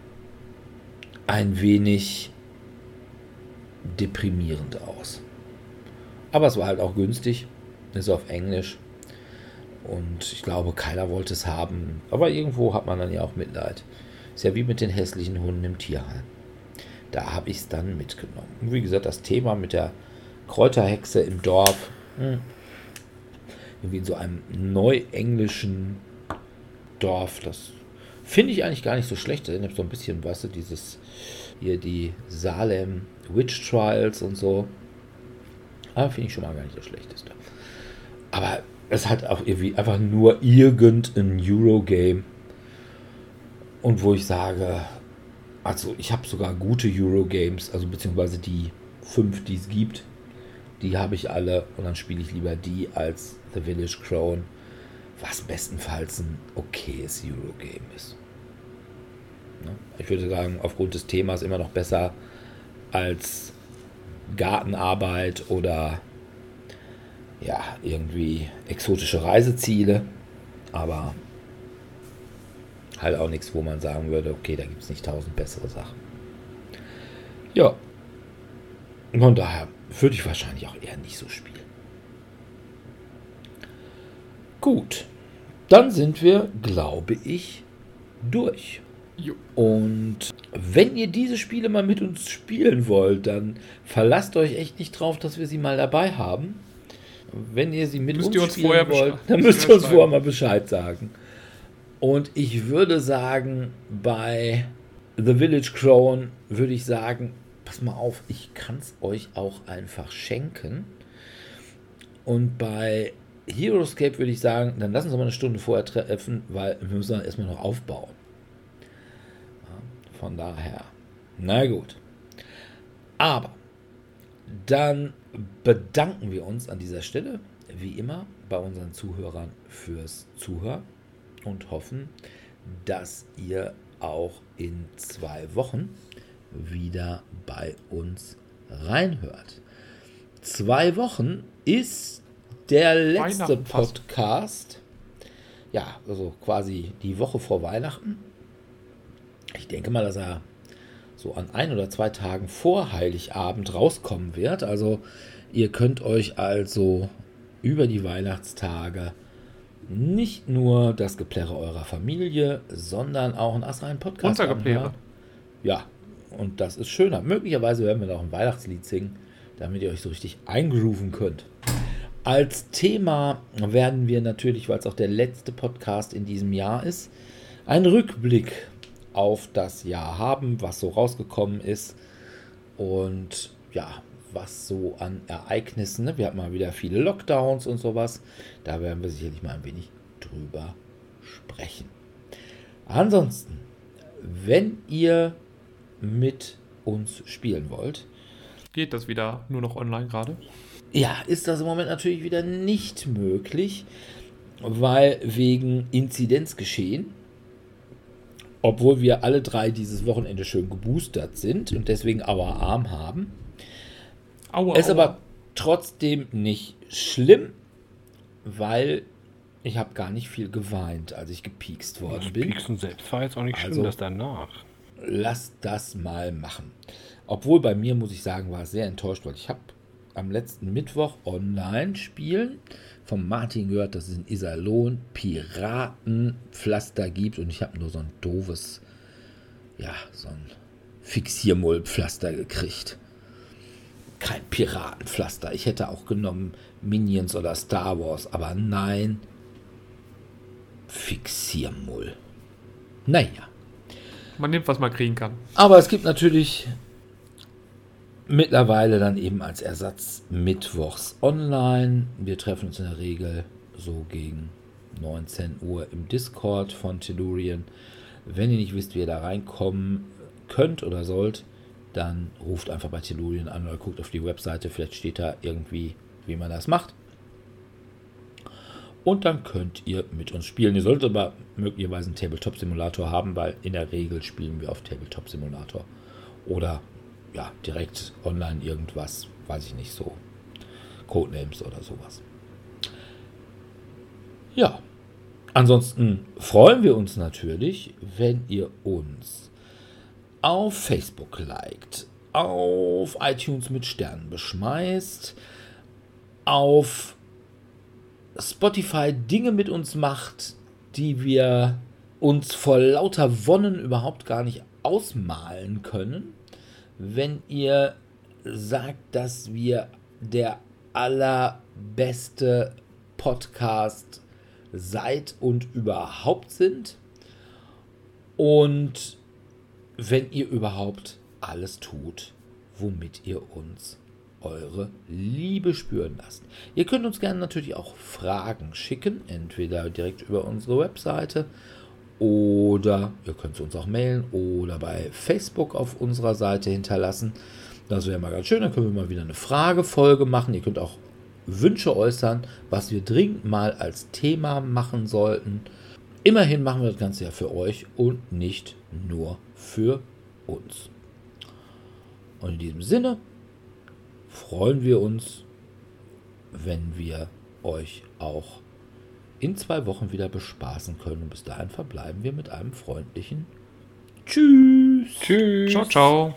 [SPEAKER 2] ein wenig deprimierend aus. Aber es war halt auch günstig. Ist auf Englisch. Und ich glaube, keiner wollte es haben. Aber irgendwo hat man dann ja auch Mitleid. Ist ja wie mit den hässlichen Hunden im Tierheim. Da habe ich es dann mitgenommen. Und wie gesagt, das Thema mit der Kräuterhexe im Dorf. Hm, irgendwie in so einem neuenglischen Dorf. Das finde ich eigentlich gar nicht so schlecht. Da erinnert so ein bisschen, weißt du, dieses hier die Salem Witch Trials und so. Aber finde ich schon mal gar nicht das Schlechteste. Aber es hat auch irgendwie einfach nur irgendein Eurogame. Und wo ich sage, also ich habe sogar gute Eurogames, also beziehungsweise die fünf, die es gibt, die habe ich alle und dann spiele ich lieber die als The Village Crown, was bestenfalls ein okayes Eurogame ist. Ne? Ich würde sagen, aufgrund des Themas immer noch besser als Gartenarbeit oder ja, irgendwie exotische Reiseziele, aber halt auch nichts, wo man sagen würde, okay, da gibt es nicht tausend bessere Sachen. Ja, von daher würde ich wahrscheinlich auch eher nicht so spielen. Gut, dann sind wir, glaube ich, durch. Und wenn ihr diese Spiele mal mit uns spielen wollt, dann verlasst euch echt nicht drauf, dass wir sie mal dabei haben. Wenn ihr sie mit müsst uns, uns spielen wollt, dann müsst ihr uns vorher mal Bescheid sagen. Und ich würde sagen, bei The Village Crown würde ich sagen, pass mal auf, ich kann es euch auch einfach schenken. Und bei Heroescape würde ich sagen, dann lassen Sie mal eine Stunde vorher treffen, weil wir müssen dann erstmal noch aufbauen. Von daher, na gut. Aber dann bedanken wir uns an dieser Stelle, wie immer, bei unseren Zuhörern fürs Zuhören und hoffen, dass ihr auch in zwei Wochen wieder bei uns reinhört. Zwei Wochen ist der letzte Podcast. Ja, also quasi die Woche vor Weihnachten. Ich denke mal, dass er so an ein oder zwei Tagen vor Heiligabend rauskommen wird. Also ihr könnt euch also über die Weihnachtstage nicht nur das Geplärre eurer Familie, sondern auch ein astreinen Podcast.
[SPEAKER 3] Unser Geplärre.
[SPEAKER 2] Ja, und das ist schöner. Möglicherweise werden wir noch ein Weihnachtslied singen, damit ihr euch so richtig eingrooven könnt. Als Thema werden wir natürlich, weil es auch der letzte Podcast in diesem Jahr ist, einen Rückblick auf das Jahr haben, was so rausgekommen ist und ja, was so an Ereignissen, ne? wir hatten mal wieder viele Lockdowns und sowas, da werden wir sicherlich mal ein wenig drüber sprechen. Ansonsten, wenn ihr mit uns spielen wollt,
[SPEAKER 3] geht das wieder nur noch online gerade?
[SPEAKER 2] Ja, ist das im Moment natürlich wieder nicht möglich, weil wegen Inzidenzgeschehen obwohl wir alle drei dieses Wochenende schön geboostert sind und deswegen Aua Arm haben. Aua, ist aua. aber trotzdem nicht schlimm, weil ich habe gar nicht viel geweint, als ich gepiekst worden das bin.
[SPEAKER 4] Pieksen selbst war jetzt auch nicht schlimm, also, das danach.
[SPEAKER 2] Lass das mal machen. Obwohl bei mir, muss ich sagen, war sehr enttäuscht, weil ich habe am letzten Mittwoch online spielen vom Martin gehört, dass es in Iserlohn Piratenpflaster gibt und ich habe nur so ein doofes, ja, so ein Fixiermullpflaster gekriegt. Kein Piratenpflaster. Ich hätte auch genommen Minions oder Star Wars, aber nein. Fixiermull. Naja.
[SPEAKER 3] Man nimmt, was man kriegen kann.
[SPEAKER 2] Aber es gibt natürlich mittlerweile dann eben als Ersatz mittwochs online. Wir treffen uns in der Regel so gegen 19 Uhr im Discord von Tellurien. Wenn ihr nicht wisst, wie ihr da reinkommen könnt oder sollt, dann ruft einfach bei Tellurien an oder guckt auf die Webseite. Vielleicht steht da irgendwie, wie man das macht. Und dann könnt ihr mit uns spielen. Ihr solltet aber möglicherweise einen Tabletop-Simulator haben, weil in der Regel spielen wir auf Tabletop-Simulator. Oder ja, direkt online irgendwas, weiß ich nicht, so Codenames oder sowas. Ja, ansonsten freuen wir uns natürlich, wenn ihr uns auf Facebook liked, auf iTunes mit Sternen beschmeißt, auf Spotify Dinge mit uns macht, die wir uns vor lauter Wonnen überhaupt gar nicht ausmalen können wenn ihr sagt, dass wir der allerbeste Podcast seid und überhaupt sind. Und wenn ihr überhaupt alles tut, womit ihr uns eure Liebe spüren lasst. Ihr könnt uns gerne natürlich auch Fragen schicken, entweder direkt über unsere Webseite oder ihr könnt uns auch mailen oder bei Facebook auf unserer Seite hinterlassen. Das wäre mal ganz schön. Dann können wir mal wieder eine Fragefolge machen. Ihr könnt auch Wünsche äußern, was wir dringend mal als Thema machen sollten. Immerhin machen wir das Ganze ja für euch und nicht nur für uns. Und in diesem Sinne freuen wir uns, wenn wir euch auch in zwei Wochen wieder bespaßen können. Und bis dahin verbleiben wir mit einem freundlichen Tschüss.
[SPEAKER 3] Tschüss. Ciao, ciao.